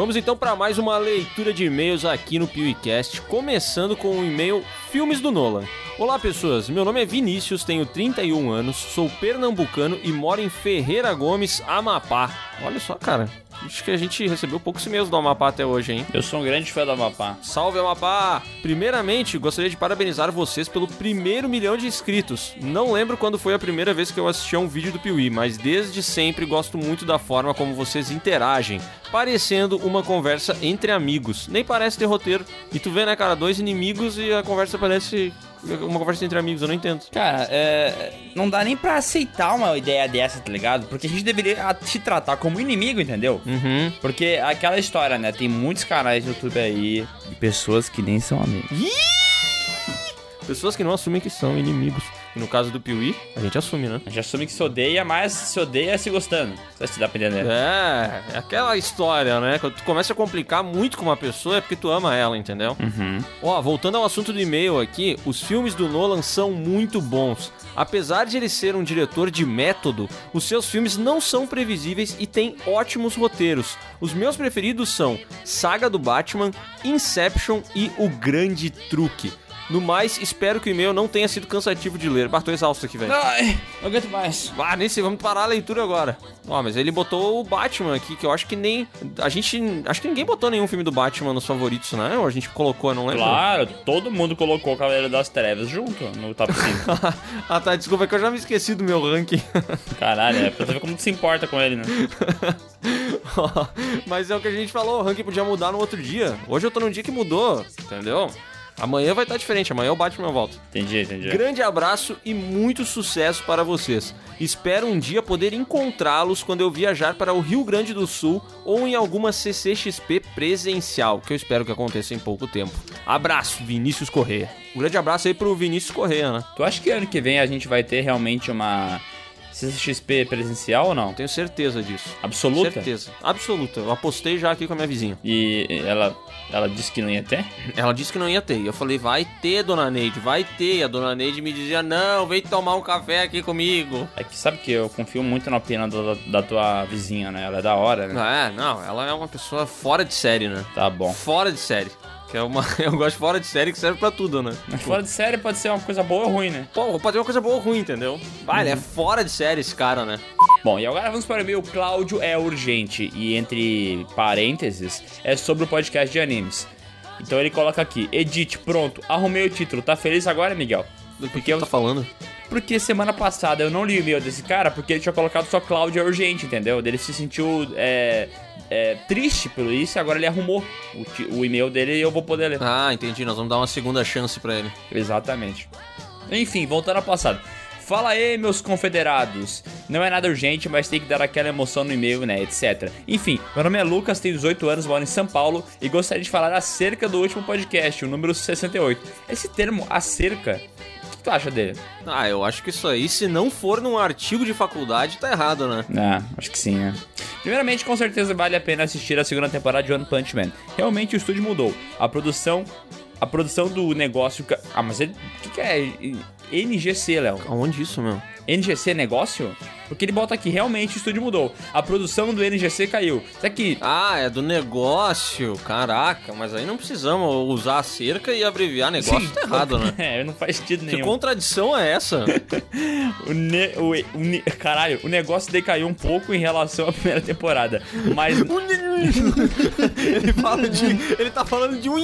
A: Vamos então para mais uma leitura de e-mails aqui no PewCast, começando com o e-mail Filmes do Nolan. Olá pessoas, meu nome é Vinícius, tenho 31 anos, sou pernambucano e moro em Ferreira Gomes, Amapá. Olha só, cara, acho que a gente recebeu poucos e-mails do Amapá até hoje, hein?
R: Eu sou um grande fã do Amapá.
A: Salve Amapá! Primeiramente, gostaria de parabenizar vocês pelo primeiro milhão de inscritos. Não lembro quando foi a primeira vez que eu assisti a um vídeo do Piuí, mas desde sempre gosto muito da forma como vocês interagem, parecendo uma conversa entre amigos. Nem parece ter roteiro. E tu vê, né, cara, dois inimigos e a conversa parece uma conversa entre amigos, eu não entendo.
R: Cara, é, não dá nem pra aceitar uma ideia dessa, tá ligado? Porque a gente deveria se tratar como inimigo, entendeu?
A: Uhum.
R: Porque aquela história, né? Tem muitos canais do YouTube aí de pessoas que nem são amigos.
A: Pessoas que não assumem que são inimigos. E no caso do Piuí, a gente assume, né?
R: A gente assume que se odeia, mas se odeia se gostando. Sei se dá pra entender.
A: É, é aquela história, né? Quando tu começa a complicar muito com uma pessoa é porque tu ama ela, entendeu?
R: Uhum.
A: Ó, voltando ao assunto do e-mail aqui, os filmes do Nolan são muito bons. Apesar de ele ser um diretor de método, os seus filmes não são previsíveis e têm ótimos roteiros. Os meus preferidos são Saga do Batman, Inception e O Grande Truque. No mais, espero que o e-mail não tenha sido cansativo de ler. Bah, tô exausto aqui, velho.
R: Ai, não aguento mais.
A: Ah, nem sei, vamos parar a leitura agora. Ó, mas ele botou o Batman aqui, que eu acho que nem. A gente. Acho que ninguém botou nenhum filme do Batman nos favoritos, né? Ou a gente colocou, não lembro.
R: Claro, todo mundo colocou o Cavaleiro das Trevas junto no top 5.
A: ah, tá, desculpa, é que eu já me esqueci do meu ranking.
R: Caralho, é pra você ver como tu se importa com ele, né?
A: Mas é o que a gente falou, o ranking podia mudar no outro dia. Hoje eu tô num dia que mudou, entendeu? Amanhã vai estar diferente, amanhã o Batman volta.
R: Entendi, entendi.
A: Grande abraço e muito sucesso para vocês. Espero um dia poder encontrá-los quando eu viajar para o Rio Grande do Sul ou em alguma CCXP presencial, que eu espero que aconteça em pouco tempo. Abraço, Vinícius Correia. Um grande abraço aí pro Vinícius Correia, né?
R: Tu acha que ano que vem a gente vai ter realmente uma CCXP presencial ou não?
A: Tenho certeza disso.
R: Absoluta?
A: Certeza. Absoluta. Eu apostei já aqui com a minha vizinha.
R: E ela, ela disse que não ia ter?
A: Ela disse que não ia ter. E eu falei, vai ter, dona Neide, vai ter. E a dona Neide me dizia, não, vem tomar um café aqui comigo.
R: É que sabe que eu confio muito na opinião da, da tua vizinha, né? Ela é da hora, né?
A: É, não, ela é uma pessoa fora de série, né?
R: Tá bom.
A: Fora de série. Que é uma, eu gosto fora de série que serve pra tudo, né?
R: Mas fora de série pode ser uma coisa boa ou ruim, né?
A: Pô, pode ser uma coisa boa ou ruim, entendeu? Ah, ele é fora de série esse cara, né?
R: Bom, e agora vamos para o e-mail Cláudio é urgente e entre parênteses é sobre o podcast de animes. Então ele coloca aqui, edite, pronto, arrumei o título, tá feliz agora, Miguel?
A: Do que, que tá falando?
R: Porque semana passada eu não li o e-mail desse cara porque ele tinha colocado só Cláudia urgente, entendeu? Ele se sentiu é, é, triste por isso e agora ele arrumou o, o e-mail dele e eu vou poder ler.
A: Ah, entendi. Nós vamos dar uma segunda chance pra ele.
R: Exatamente. Enfim, voltando ao passado. Fala aí, meus confederados. Não é nada urgente, mas tem que dar aquela emoção no e-mail, né, etc. Enfim, meu nome é Lucas, tenho 18 anos, moro em São Paulo e gostaria de falar acerca do último podcast, o número 68. Esse termo, acerca, que tu acha dele?
A: Ah, eu acho que isso aí, se não for num artigo de faculdade, tá errado, né?
R: Ah, acho que sim, né? Primeiramente, com certeza vale a pena assistir a segunda temporada de One Punch Man. Realmente o estúdio mudou. A produção. A produção do negócio. Ah, mas ele. O que, que é NGC, Léo?
A: Aonde isso, meu?
R: NGC é negócio? Porque ele bota aqui, realmente o estúdio mudou. A produção do NGC caiu. Isso aqui.
A: Ah, é do negócio. Caraca, mas aí não precisamos usar a cerca e abreviar negócio. tá errado, né?
R: É, não faz sentido
A: Que
R: nenhum.
A: contradição é essa?
R: O ne- o- o ne- caralho, o negócio decaiu um pouco em relação à primeira temporada. Mas.
A: ele fala de. Ele tá falando de um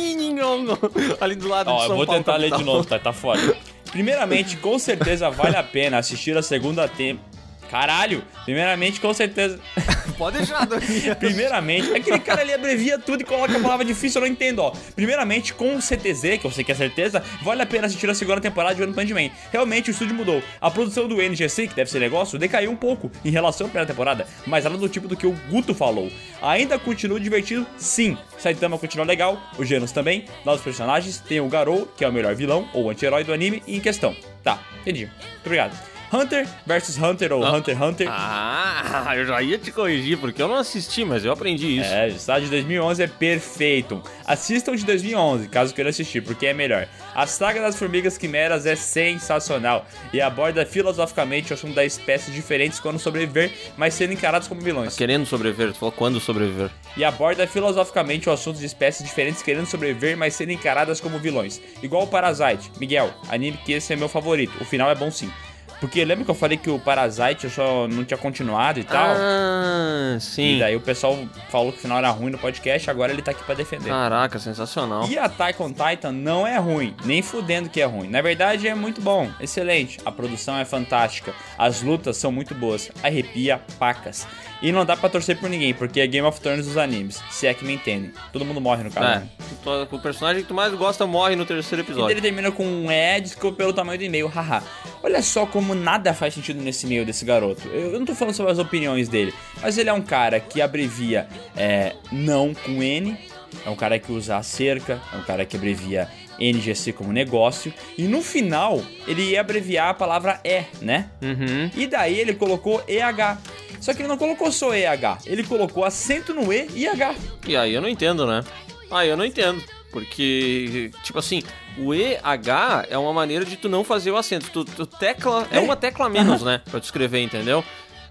A: ali do lado de
R: Ó,
A: São
R: eu vou
A: Paulo,
R: tentar ler de novo, tá? Tá foda. Primeiramente, com certeza vale a pena assistir a segunda temporada. Caralho! Primeiramente, com certeza.
A: Pode deixar, Daniel.
R: Primeiramente, aquele cara ali abrevia tudo e coloca a palavra difícil, eu não entendo, ó. Primeiramente, com o CTZ, que eu sei que é certeza, vale a pena assistir a segunda temporada de One Punch Man. Realmente, o estúdio mudou. A produção do NGC, que deve ser negócio, decaiu um pouco em relação à primeira temporada, mas ela é do tipo do que o Guto falou. Ainda continua divertido, sim. Saitama continua legal, o Genos também. Lá os personagens, tem o Garou, que é o melhor vilão, ou anti-herói do anime, em questão. Tá, entendi. Muito obrigado. Hunter versus Hunter ou Hunter x Hunter.
A: Ah, eu já ia te corrigir, porque eu não assisti, mas eu aprendi isso.
R: É, o de 2011 é perfeito. Assistam de 2011, caso queiram assistir, porque é melhor. A saga das formigas quimeras é sensacional e aborda filosoficamente o assunto da espécies diferentes quando sobreviver, mas sendo encarados como vilões.
A: Querendo sobreviver, tu falou quando sobreviver.
R: E aborda filosoficamente o assunto de espécies diferentes querendo sobreviver, mas sendo encaradas como vilões. Igual o Parasite. Miguel, anime que esse é meu favorito. O final é bom sim. Porque lembra que eu falei que o Parasite eu só não tinha continuado e tal?
A: Ah, sim.
R: E daí o pessoal falou que o final era ruim no podcast, agora ele tá aqui pra defender.
A: Caraca, sensacional.
R: E Attack on Titan não é ruim, nem fudendo que é ruim. Na verdade é muito bom, excelente. A produção é fantástica, as lutas são muito boas, arrepia pacas. E não dá pra torcer por ninguém, porque é Game of Thrones dos animes, se é que me entendem. Todo mundo morre no caso.
A: É,
R: né?
A: o personagem que tu mais gosta morre no terceiro
R: E
A: episódio.
R: ele termina com um é, desculpa pelo tamanho do e-mail, haha. Olha só como nada faz sentido nesse e-mail desse garoto. Eu, eu não tô falando sobre as opiniões dele, mas ele é um cara que abrevia é, não com N, é um cara que usa a cerca, é um cara que abrevia NGC como negócio, e no final ele ia abreviar a palavra E, né?
A: Uhum.
R: E daí ele colocou EH. Só que ele não colocou só EH, ele colocou acento no E e H.
A: E aí eu não entendo, né? Aí eu não entendo. Porque, tipo assim, o EH é uma maneira de tu não fazer o acento. Tu, tu tecla. É uma tecla menos, né? Pra tu escrever, entendeu?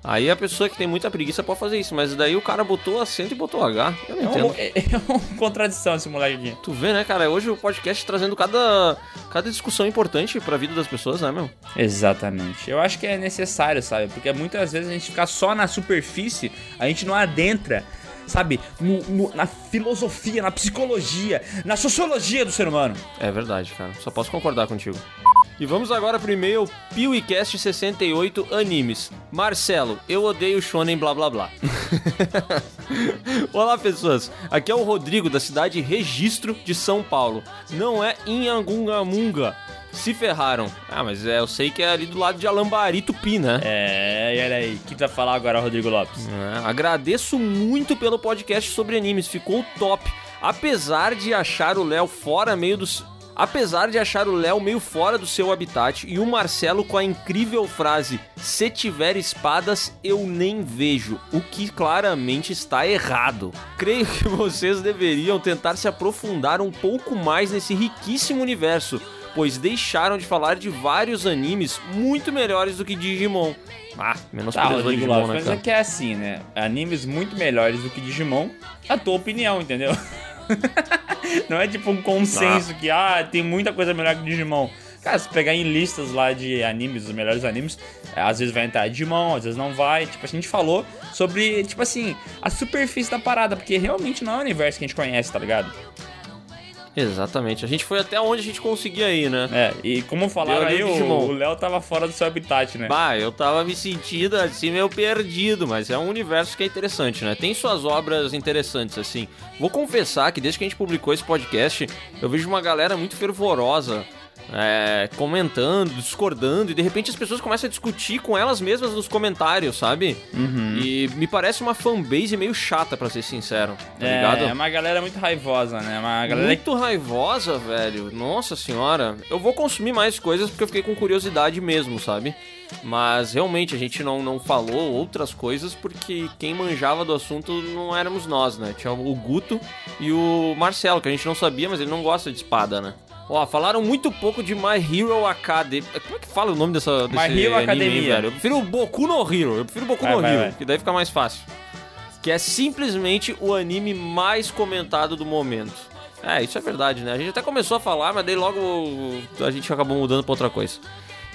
A: Aí a pessoa que tem muita preguiça pode fazer isso, mas daí o cara botou acento e botou H. Eu não
R: É
A: entendo.
R: uma, é, é uma contradição esse moleque aqui.
A: Tu vê, né, cara? Hoje o podcast trazendo cada, cada discussão importante pra vida das pessoas, né, meu?
R: Exatamente. Eu acho que é necessário, sabe? Porque muitas vezes a gente ficar só na superfície, a gente não adentra, sabe? No- no- na filosofia, na psicologia, na sociologia do ser humano.
A: É verdade, cara. Só posso concordar contigo. E vamos agora pro e-mail PeeWeeCast68 Animes. Marcelo, eu odeio Shonen blá blá blá. Olá, pessoas. Aqui é o Rodrigo da cidade Registro de São Paulo. Não é Inhangungamunga. Se ferraram. Ah, mas é, eu sei que é ali do lado de Alambari, Tupi, né?
R: É, e olha aí, o que tu vai falar agora, Rodrigo Lopes?
A: É, agradeço muito pelo podcast sobre animes, ficou top. Apesar de achar o Léo fora meio dos. Apesar de achar o Léo meio fora do seu habitat e o Marcelo com a incrível frase: Se tiver espadas, eu nem vejo, o que claramente está errado. Creio que vocês deveriam tentar se aprofundar um pouco mais nesse riquíssimo universo, pois deixaram de falar de vários animes muito melhores do que Digimon. Ah, menos
R: Tá, Rodrigo Lopes, mas é que é assim, né? Animes muito melhores do que Digimon, a tua opinião, entendeu? Não é tipo um consenso que, ah, tem muita coisa melhor que Digimon. Cara, se pegar em listas lá de animes, os melhores animes, é, às vezes vai entrar Digimon, às vezes não vai. Tipo, a gente falou sobre, tipo assim, a superfície da parada, porque realmente não é o universo que a gente conhece, tá ligado?
A: Exatamente. A gente foi até onde a gente conseguia ir, né?
R: É, e como falaram aí,
A: o
R: Léo tava fora do seu habitat, né?
A: Bah, eu tava me sentindo assim meio perdido, mas é um universo que é interessante, né? Tem suas obras interessantes, assim. Vou confessar que desde que a gente publicou esse podcast, eu vejo uma galera muito fervorosa. É, comentando, discordando, e de repente as pessoas começam a discutir com elas mesmas nos comentários, sabe?
R: Uhum.
A: E me parece uma fanbase meio chata, pra ser sincero, tá
R: é,
A: ligado?
R: é uma galera muito raivosa, né? Uma galera
A: Muito raivosa, velho. Nossa senhora. Eu vou consumir mais coisas porque eu fiquei com curiosidade mesmo, sabe? Mas realmente a gente não, não falou outras coisas porque quem manjava do assunto não éramos nós, né? Tinha o Guto e o Marcelo, que a gente não sabia, mas ele não gosta de espada, né? Ó, falaram muito pouco de My Hero Academy. Como é que fala o nome dessa
R: My Hero
A: anime,
R: Academia.
A: velho? Eu prefiro o Boku no Hero. Eu prefiro Boku
R: Vai,
A: no
R: vai,
A: Hero,
R: vai.
A: que daí fica mais fácil que é simplesmente o anime mais comentado do momento. É, isso é verdade, né? A gente até começou a falar, mas daí logo a gente acabou mudando pra outra coisa.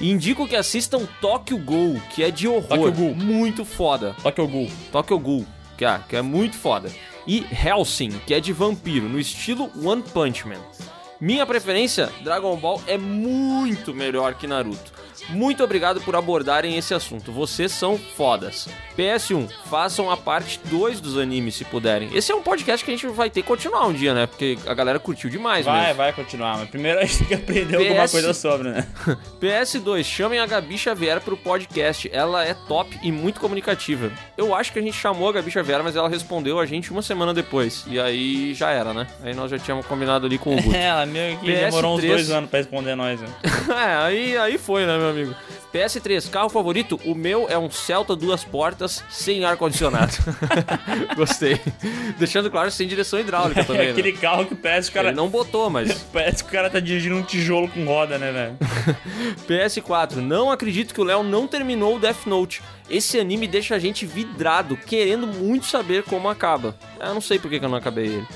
A: Indico que assistam Tokyo Ghoul, que é de horror. Muito foda.
R: Tokyo Ghoul.
A: Tokyo Ghoul, que é, que é muito foda. E Helsing, que é de vampiro, no estilo One Punch Man. Minha preferência, Dragon Ball é muito melhor que Naruto. Muito obrigado por abordarem esse assunto. Vocês são fodas. PS1, façam a parte 2 dos animes se puderem. Esse é um podcast que a gente vai ter que continuar um dia, né? Porque a galera curtiu demais
R: Vai,
A: mesmo.
R: vai continuar, mas primeiro a gente tem que aprender alguma
A: PS.
R: coisa sobre, né?
A: PS2, chamem a Gabi Xavier pro podcast. Ela é top e muito comunicativa. Eu acho que a gente chamou a Gabi Xavier, mas ela respondeu a gente uma semana depois. E aí já era, né? Aí nós já tínhamos combinado ali com o Guto.
R: É, ela meio que
A: PS3.
R: demorou uns dois anos pra responder nós, né?
A: é, aí, aí foi, né, meu amigo? PS3, carro favorito? O meu é um Celta duas portas sem ar-condicionado. Gostei. Deixando claro, sem direção hidráulica também.
R: É aquele
A: né?
R: carro que parece que o cara.
A: Ele não botou, mas.
R: Parece que o cara tá dirigindo um tijolo com roda, né, velho?
A: PS4, não acredito que o Léo não terminou o Death Note. Esse anime deixa a gente vidrado, querendo muito saber como acaba. Eu não sei por que que eu não acabei ele.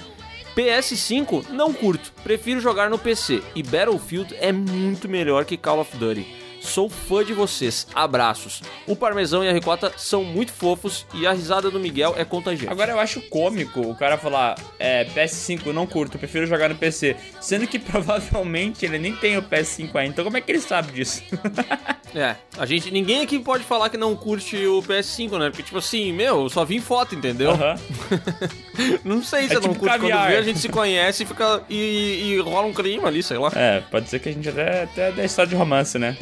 A: PS5, não curto, prefiro jogar no PC. E Battlefield é muito melhor que Call of Duty. Sou fã de vocês, abraços. O parmesão e a ricota são muito fofos e a risada do Miguel é contagiante.
R: Agora eu acho cômico o cara falar, é, PS5 não curto, prefiro jogar no PC. Sendo que provavelmente ele nem tem o PS5 ainda. Então como é que ele sabe disso?
A: É, a gente, ninguém aqui pode falar que não curte o PS5, né? Porque, tipo assim, meu, eu só vi foto, entendeu?
R: Aham.
A: não sei se
R: É
A: eu não
R: tipo
A: curto.
R: caviar.
A: Quando vê, a gente se conhece e fica. E, e rola um clima ali, sei lá.
R: É, pode ser que a gente até, até dê história de romance, né?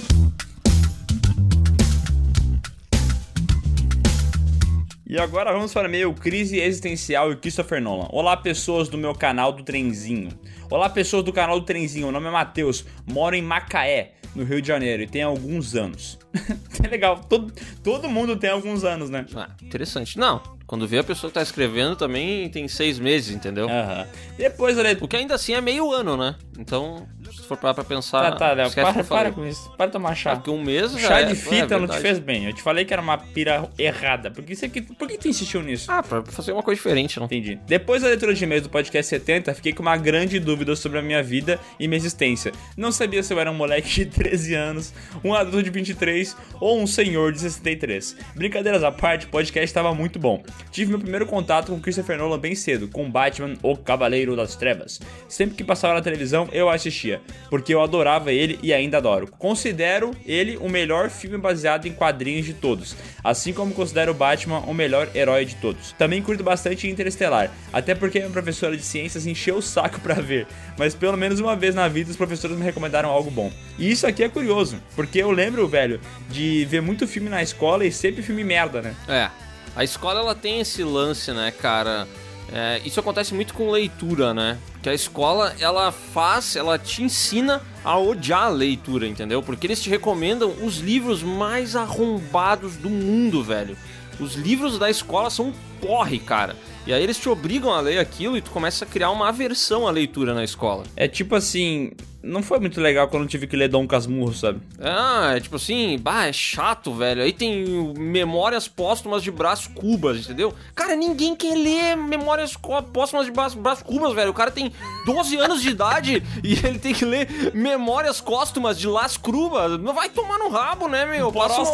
R: E agora vamos para meio Crise Existencial e Christopher Nolan. Olá, pessoas do meu canal do Trenzinho. Olá, pessoas do canal do Trenzinho. Meu nome é Matheus, moro em Macaé, no Rio de Janeiro, e tenho alguns anos. é legal, todo, todo mundo tem alguns anos, né?
A: Ah, interessante. Não, quando vê a pessoa que tá escrevendo também tem seis meses, entendeu?
R: Aham. Depois, olha.
A: O que ainda assim é meio ano, né? Então, se for parar pra pensar.
R: Tá, tá, Léo, para,
A: falei.
R: para com isso. Para de tomar chá.
A: Porque um mês já
R: Chá
A: é-
R: de
A: é
R: fita não te fez bem. Eu te falei que era uma pira errada. Por que, você, por que tu insistiu nisso?
A: Ah, pra fazer uma coisa diferente, não?
R: Entendi. Depois da leitura de e-mails do podcast 70, fiquei com uma grande dúvida sobre a minha vida e minha existência. Não sabia se eu era um moleque de 13 anos, um adulto de 23 ou um senhor de 63. Brincadeiras à parte, o podcast estava muito bom. Tive meu primeiro contato com Christopher Nolan bem cedo, com Batman, o Cavaleiro das Trevas. Sempre que passava na televisão, eu assistia, porque eu adorava ele e ainda adoro. Considero ele o melhor filme baseado em quadrinhos de todos, assim como considero Batman o melhor herói de todos. Também curto bastante Interestelar, até porque minha professora de ciências encheu o saco pra ver, mas pelo menos uma vez na vida os professores me recomendaram algo bom. E isso aqui é curioso, porque eu lembro, velho, de ver muito filme na escola e sempre filme merda, né?
A: É. A escola ela tem esse lance, né, cara? É, isso acontece muito com leitura, né? Que a escola ela faz, ela te ensina a odiar a leitura, entendeu? Porque eles te recomendam os livros mais arrombados do mundo, velho. Os livros da escola são um porre, cara. E aí eles te obrigam a ler aquilo e tu começa a criar uma aversão à leitura na escola.
R: É tipo assim, não foi muito legal quando eu tive que ler Dom Casmurro, sabe?
A: Ah, é tipo assim, bah, é chato, velho. Aí tem memórias póstumas de Brás Cubas, entendeu? Cara, ninguém quer ler memórias póstumas de Brás, Brás Cubas, velho. O cara tem 12 anos de idade e ele tem que ler memórias póstumas de Las Crubas. Não vai tomar no rabo, né, meu?
R: Postas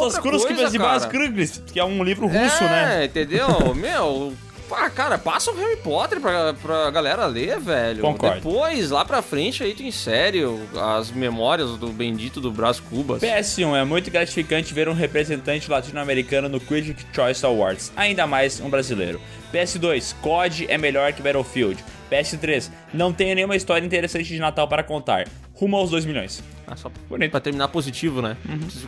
A: coisa,
R: de
A: cara.
R: Bas Kruglis, que é um livro
A: é,
R: russo, né?
A: entendeu? meu, Ah, cara, passa o Harry Potter pra, pra galera ler, velho.
R: Concordo.
A: Depois, lá pra frente, aí tu insere as memórias do bendito do Brás Cubas.
R: PS1 é muito gratificante ver um representante latino-americano no Critic Choice Awards, ainda mais um brasileiro. PS2, COD é melhor que Battlefield. PS3, não tenho nenhuma história interessante de Natal para contar. Rumo aos 2 milhões.
A: Ah, só pra terminar positivo, né?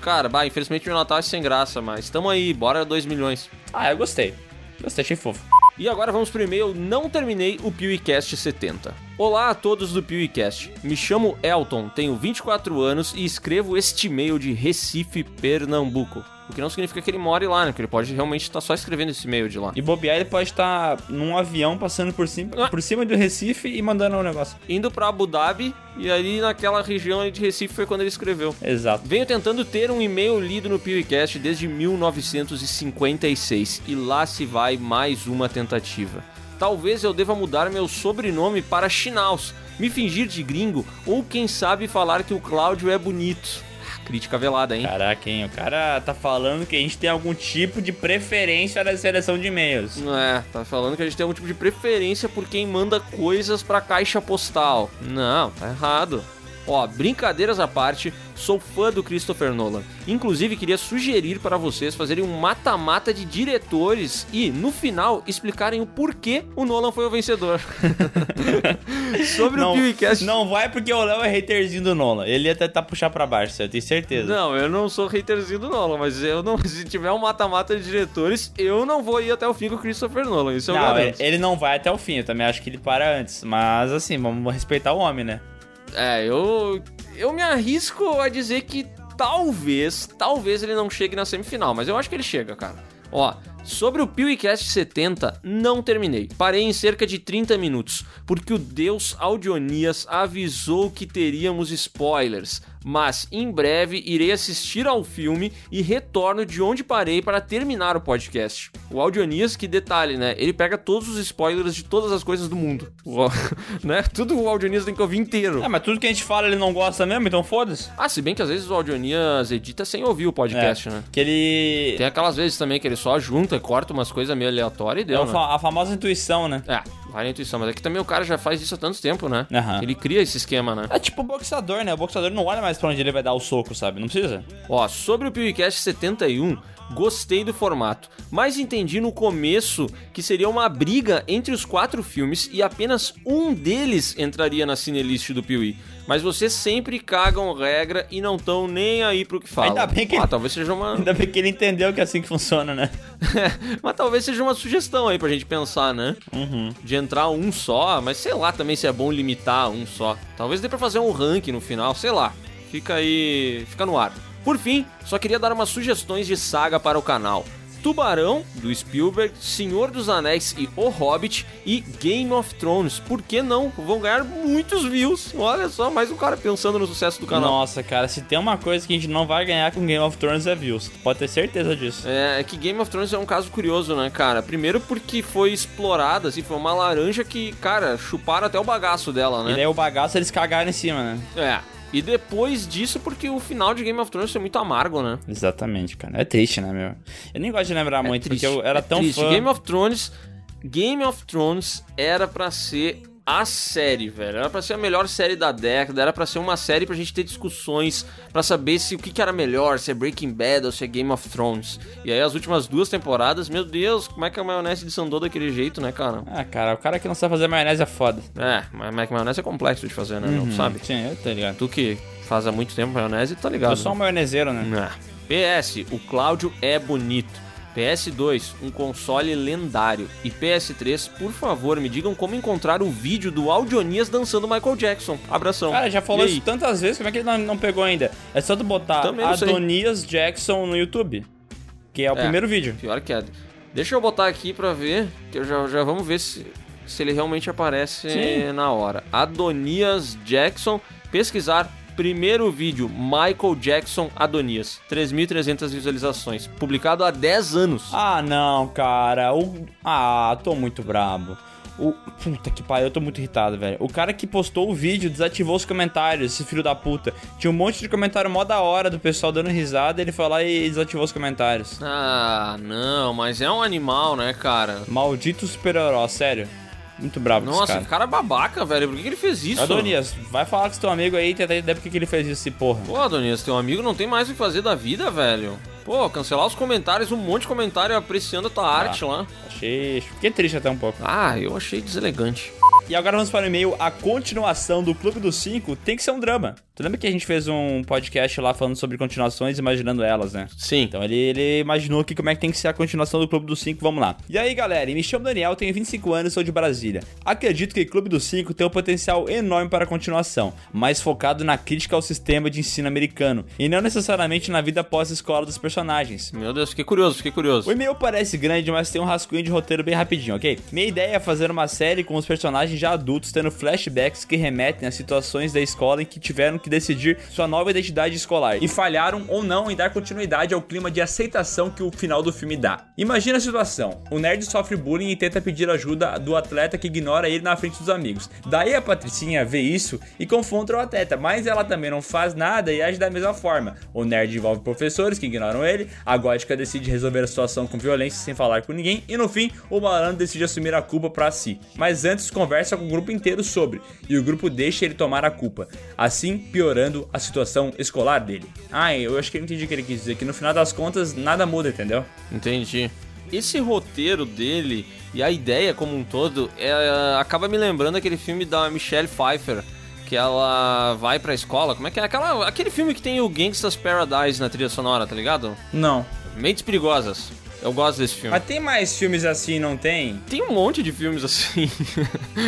A: Cara, bah, infelizmente o Natal é sem graça, mas tamo aí, bora 2 milhões.
R: Ah, eu gostei. Gostei, achei fofo.
A: E agora vamos pro e-mail Não Terminei o PewCast 70. Olá a todos do PewCast. Me chamo Elton, tenho 24 anos e escrevo este e-mail de Recife, Pernambuco. O que não significa que ele more lá, né? Porque ele pode realmente estar só escrevendo esse e-mail de lá.
R: E bobear, ele pode estar num avião passando por cima, por cima do Recife e mandando um negócio.
A: Indo pra Abu Dhabi e ali naquela região de Recife foi quando ele escreveu.
R: Exato.
A: Venho tentando ter um e-mail lido no PewCast desde 1956 e lá se vai mais uma tentativa. Talvez eu deva mudar meu sobrenome para Chinaus, me fingir de gringo ou quem sabe falar que o Cláudio é bonito. Ah, Crítica velada, hein?
R: Caraca, hein? O cara tá falando que a gente tem algum tipo de preferência na seleção de e-mails.
A: É, tá falando que a gente tem algum tipo de preferência por quem manda coisas pra caixa postal. Não, tá errado. Ó, brincadeiras à parte, sou fã do Christopher Nolan. Inclusive, queria sugerir para vocês fazerem um mata-mata de diretores e, no final, explicarem o porquê o Nolan foi o vencedor. Sobre
R: não,
A: o PewCast...
R: Não vai porque o Léo é haterzinho do Nolan. Ele ia tentar puxar pra baixo, eu tenho certeza.
A: Não, eu não sou haterzinho do Nolan, mas eu não, se tiver um mata-mata de diretores, eu não vou ir até o fim com o Christopher Nolan. Isso eu
R: não,
A: garanto.
R: ele não vai até o fim, eu também acho que ele para antes. Mas assim, vamos respeitar o homem, né?
A: É, eu, eu me arrisco a dizer que talvez, talvez ele não chegue na semifinal, mas eu acho que ele chega, cara. Ó, sobre o PewCast 70, não terminei. Parei em cerca de 30 minutos, porque o deus Audionias avisou que teríamos spoilers. Mas em breve irei assistir ao filme e retorno de onde parei para terminar o podcast. O Audionias, que detalhe, né? Ele pega todos os spoilers de todas as coisas do mundo. O- né? Tudo o Audionias tem que ouvir inteiro.
R: É, mas tudo que a gente fala ele não gosta mesmo, então foda-se.
A: Ah, se bem que às vezes o Audionias edita sem ouvir o podcast,
R: É,
A: né?
R: Que ele.
A: Tem aquelas vezes também que ele só junta, corta umas coisas meio aleatórias e
R: É
A: deu,
R: o
A: né?
R: a famosa intuição, né?
A: É, vai na intuição, mas é que também o cara já faz isso há tanto tempo, né?
R: Aham.
A: Ele cria esse esquema, né?
R: É tipo o boxeador, né? O boxeador não olha mais pra onde ele vai dar o soco, sabe? Não precisa.
A: Ó, sobre o PewCast 71, gostei do formato, mas entendi no começo que seria uma briga entre os quatro filmes e apenas um deles entraria na cinelist do Piuí. Mas vocês sempre cagam regra e não estão nem aí pro que falam.
R: Ainda bem que
A: Ah,
R: ele-
A: talvez seja uma...
R: Ainda bem que ele entendeu que é assim que funciona, né?
A: mas talvez seja uma sugestão aí pra gente pensar, né? De entrar um só, mas sei lá também se é bom limitar um só. Talvez dê pra fazer um ranking no final, sei lá. Fica aí. Fica no ar. Por fim, só queria dar umas sugestões de saga para o canal. Tubarão, do Spielberg, Senhor dos Anéis e O Hobbit e Game of Thrones. Por que não? Vão ganhar muitos views. Olha só, mais um cara pensando no sucesso do canal.
R: Nossa, cara, se tem uma coisa que a gente não vai ganhar com Game of Thrones é views. Pode ter certeza disso.
A: É, é que Game of Thrones é um caso curioso, né, cara? Primeiro porque foi explorada, assim, foi uma laranja que, cara, chuparam até o bagaço dela,
R: E
A: né?
R: daí o bagaço eles cagaram em cima, né?
A: É. E depois disso, porque o final de Game of Thrones foi muito amargo, né?
R: Exatamente, cara. É triste, né, meu? Eu nem gosto de lembrar muito,
A: triste,
R: porque eu era
A: é
R: tão
A: triste.
R: fã.
A: Game of Thrones. Game of Thrones era pra ser a série, velho. Era pra ser a melhor série da década. Era pra ser uma série pra gente ter discussões. Pra saber se o que, que era melhor, se é Breaking Bad ou se é Game of Thrones. E aí as últimas duas temporadas, meu Deus, como é que a maionese desandou daquele jeito, né, cara?
R: Ah, cara, o cara que não sabe fazer maionese é foda.
A: É, mas maionese é complexo de fazer, né? Não
R: Uhum,
A: sabe?
R: Sim, eu tô ligado.
A: Tu que faz há muito tempo maionese, tá ligado?
R: Eu sou um maioneseiro, né?
A: É. PS, o Cláudio é bonito. PS2, um console lendário. E PS3, por favor, me digam como encontrar o vídeo do Audionias dançando Michael Jackson. Abração.
R: Cara, já falou isso tantas vezes, como é que ele não, não pegou ainda? É só tu botar
A: Também.
R: Adonias Jackson no YouTube. Que é o
A: É,
R: primeiro vídeo.
A: Pior que é. Deixa eu botar aqui pra ver, que eu já, já vamos ver se, se ele realmente aparece
R: Sim.
A: na hora. Adonias Jackson, pesquisar, primeiro vídeo, Michael Jackson Adonias. 3.300 visualizações. Publicado há 10 anos.
R: Ah, não, cara. O... Ah, tô muito brabo. O. Puta que pariu, eu tô muito irritado, velho. O cara que postou o vídeo desativou os comentários, esse filho da puta. Tinha um monte de comentário mó da hora do pessoal dando risada, ele foi lá e desativou os comentários.
A: Ah, não, mas é um animal, né, cara?
R: Maldito super-herói, sério. Muito bravo com esse
A: Nossa,
R: cara.
A: que cara babaca, velho. Por que, que ele fez isso?
R: Adonias, vai falar com seu amigo aí e tentar entender por que que ele fez isso, esse porra.
A: Pô, Adonias, teu amigo não tem mais o que fazer da vida, velho. Pô, cancelar os comentários, um monte de comentário apreciando a tua arte lá.
R: Achei. Fiquei triste até um pouco.
A: Ah, eu achei deselegante.
R: E agora vamos para o e-mail. A continuação do Clube dos Cinco tem que ser um drama. Tu lembra que a gente fez um podcast lá falando sobre continuações, imaginando elas, né?
A: Sim.
R: Então ele, ele imaginou aqui como é que tem que ser a continuação do Clube dos Cinco. Vamos lá. E aí, galera, me chamo Daniel, tenho 25 anos e sou de Brasília. Acredito que Clube dos Cinco tem um potencial enorme para a continuação, mais focado na crítica ao sistema de ensino americano e não necessariamente na vida pós-escola dos personagens.
A: Meu Deus, fiquei curioso, fiquei curioso.
R: O e-mail parece grande, mas tem um rascunho de roteiro bem rapidinho, ok? Minha ideia é fazer uma série com os personagens já adultos tendo flashbacks que remetem a situações da escola em que tiveram que decidir sua nova identidade escolar e falharam ou não em dar continuidade ao clima de aceitação que o final do filme dá. Imagina a situação: o nerd sofre bullying e tenta pedir ajuda do atleta que ignora ele na frente dos amigos. Daí a Patricinha vê isso e confronta o atleta, mas ela também não faz nada e age da mesma forma. O nerd envolve professores que ignoram ele, a gótica decide resolver a situação com violência sem falar com ninguém e no fim o malandro decide assumir a culpa pra si. Mas antes conversa com o grupo inteiro sobre e o grupo deixa ele tomar a culpa, assim piorando a situação escolar dele. Ah, eu acho que eu entendi o que ele quis dizer, que no final das contas nada muda, entendeu?
A: Entendi. Esse roteiro dele e a ideia como um todo é, acaba me lembrando aquele filme da Michelle Pfeiffer, que ela vai pra escola. Como é que é? Aquela, aquele filme que tem o Gangsta's Paradise na trilha sonora, tá ligado?
R: Não.
A: Mentes Perigosas. Eu gosto desse filme.
R: Mas tem mais filmes assim, não tem?
A: Tem um monte de filmes assim.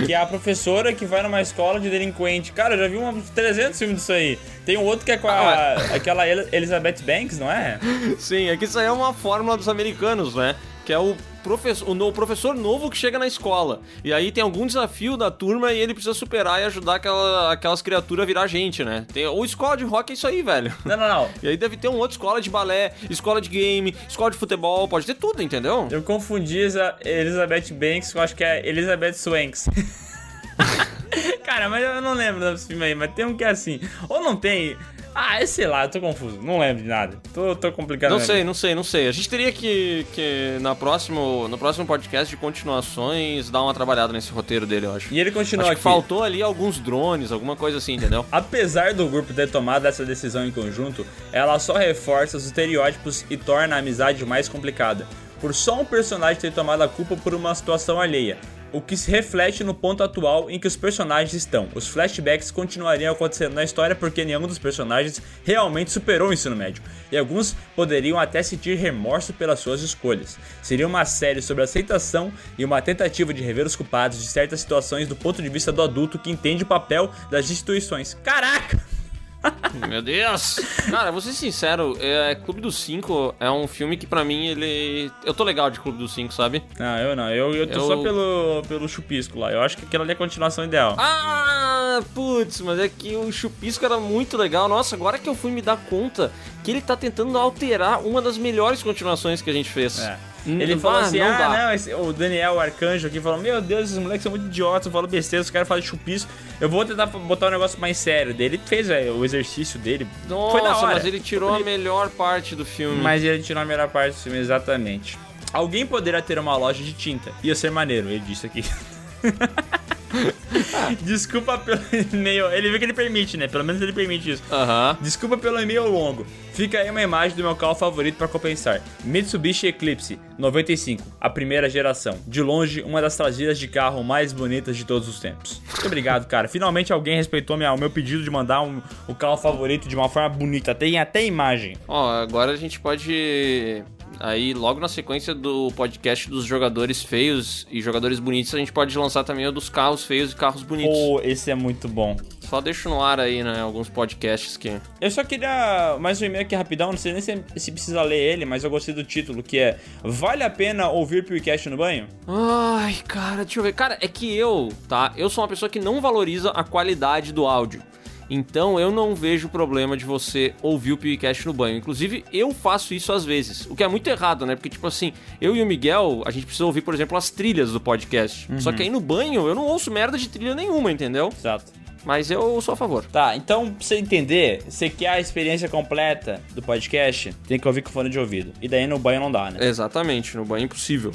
R: que é a professora que vai numa escola de delinquente. Cara, eu já vi uns 300 filmes disso aí. Tem um outro que é com a, aquela El- Elizabeth Banks, não é?
A: Sim, é que isso aí é uma fórmula dos americanos, né? Que é o professor, o, professor novo que chega na escola. E aí tem algum desafio da turma e ele precisa superar e ajudar aquela, aquelas criaturas a virar gente, né? Tem, ou escola de rock é isso aí, velho.
R: Não, não, não.
A: E aí deve ter um outro escola de balé, escola de game, escola de futebol, pode ter tudo, entendeu?
R: Eu confundi essa Elizabeth Banks com acho que é Elizabeth Swanks. Cara, mas eu não lembro desse filme aí, mas tem um que é assim. Ou não tem. Ah, é, sei lá, eu tô confuso. Não lembro de nada. Tô, tô complicado.
A: Não
R: mesmo.
A: sei, não sei, não sei. A gente teria que, que na próximo, no próximo podcast de continuações, dar uma trabalhada nesse roteiro dele, eu acho.
R: E ele continua
A: acho
R: aqui.
A: que faltou ali alguns drones, alguma coisa assim, entendeu?
R: Apesar do grupo ter tomado essa decisão em conjunto, ela só reforça os estereótipos e torna a amizade mais complicada. Por só um personagem ter tomado a culpa por uma situação alheia, o que se reflete no ponto atual em que os personagens estão. Os flashbacks continuariam acontecendo na história porque nenhum dos personagens realmente superou o ensino médio, e alguns poderiam até sentir remorso pelas suas escolhas. Seria uma série sobre aceitação e uma tentativa de rever os culpados de certas situações do ponto de vista do adulto que entende o papel das instituições. Caraca!
A: Meu Deus! Cara, vou ser sincero, é, Clube dos Cinco é um filme que pra mim ele. Eu tô legal de Clube dos Cinco, sabe?
R: Não, eu não. Eu, eu tô
A: Eu-
R: só pelo, pelo chupisco lá. Eu acho que aquela ali é a continuação ideal.
A: Ah, putz, mas é que o Chupisco era muito legal. Nossa, agora que eu fui me dar conta que ele tá tentando alterar uma das melhores continuações que a gente fez.
R: É.
A: Hum,
R: Ele falou
A: ah,
R: assim:
A: não
R: ah, não, esse- o Daniel, o arcanjo aqui, falou: Meu Deus, esses moleques são muito idiotas, eu falo besteira, os caras falam de chupisco. Eu vou tentar botar um negócio mais sério. Daí ele fez velho, o exercício dele.
A: Nossa,
R: Foi da hora.
A: mas ele tirou a melhor parte do filme.
R: Mas ele tirou a melhor parte do filme, exatamente. Alguém poderá ter uma loja de tinta. Ia ser maneiro, ele disse aqui. Desculpa pelo e-mail. Ele vê que ele permite, né? Pelo menos ele permite isso.
A: Aham.
R: Desculpa pelo e-mail longo. Fica aí uma imagem do meu carro favorito pra compensar. Mitsubishi Eclipse 95, a primeira geração. De longe, uma das traseiras de carro mais bonitas de todos os tempos. Muito obrigado, cara. Finalmente alguém respeitou minha- o meu pedido de mandar um- o carro favorito de uma forma bonita. Tem até imagem.
A: Ó, agora a gente pode. Aí, logo na sequência do podcast dos jogadores feios e jogadores bonitos, a gente pode lançar também o dos carros feios e carros bonitos.
R: Pô, esse é muito bom.
A: Só deixo no ar aí, né? Alguns podcasts que.
R: Eu só queria mais um e-mail aqui rapidão, não sei nem se, se precisa ler ele, mas eu gostei do título, que é Vale a pena ouvir podcast no banho?
A: Ai, cara, deixa eu ver. Cara, é que eu, tá? Eu sou uma pessoa que não valoriza a qualidade do áudio. Então eu não vejo problema de você ouvir o PewCast no banho. Inclusive, eu faço isso às vezes, o que é muito errado, né? Porque, tipo assim, eu e o Miguel, a gente precisa ouvir, por exemplo, as trilhas do podcast.
D: Uhum.
A: Só que aí no banho eu não ouço merda de trilha nenhuma, entendeu?
D: Exato.
A: Mas eu sou a favor.
D: Tá, então pra você entender, você quer a experiência completa do podcast, tem que ouvir com fone de ouvido. E daí no banho não dá, né?
A: Exatamente, no banho é impossível.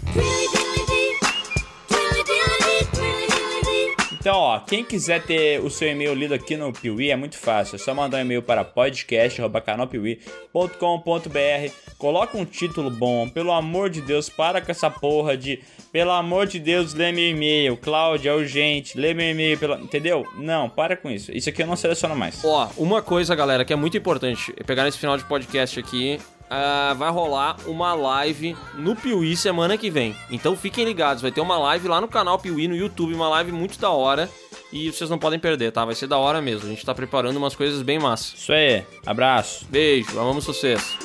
D: Então, ó, quem quiser ter o seu e-mail lido aqui no Piuí é muito fácil. É só mandar um e-mail para podcast.canalpiuí.com.br. Coloca um título bom. Pelo amor de Deus, para com essa porra de pelo amor de Deus, lê meu e-mail. Cláudia, é urgente, lê meu e-mail. Pela... Entendeu? Não, para com isso. Isso aqui eu não seleciono mais.
A: Ó, uma coisa, galera, que é muito importante, é pegar nesse final de podcast aqui. Ah, vai rolar uma live no Piuí semana que vem. Então fiquem ligados, vai ter uma live lá no canal Piuí no YouTube, uma live muito da hora. E vocês não podem perder, tá? Vai ser da hora mesmo. A gente tá preparando umas coisas bem massas.
D: Isso aí, abraço.
A: Beijo, amamos sucesso.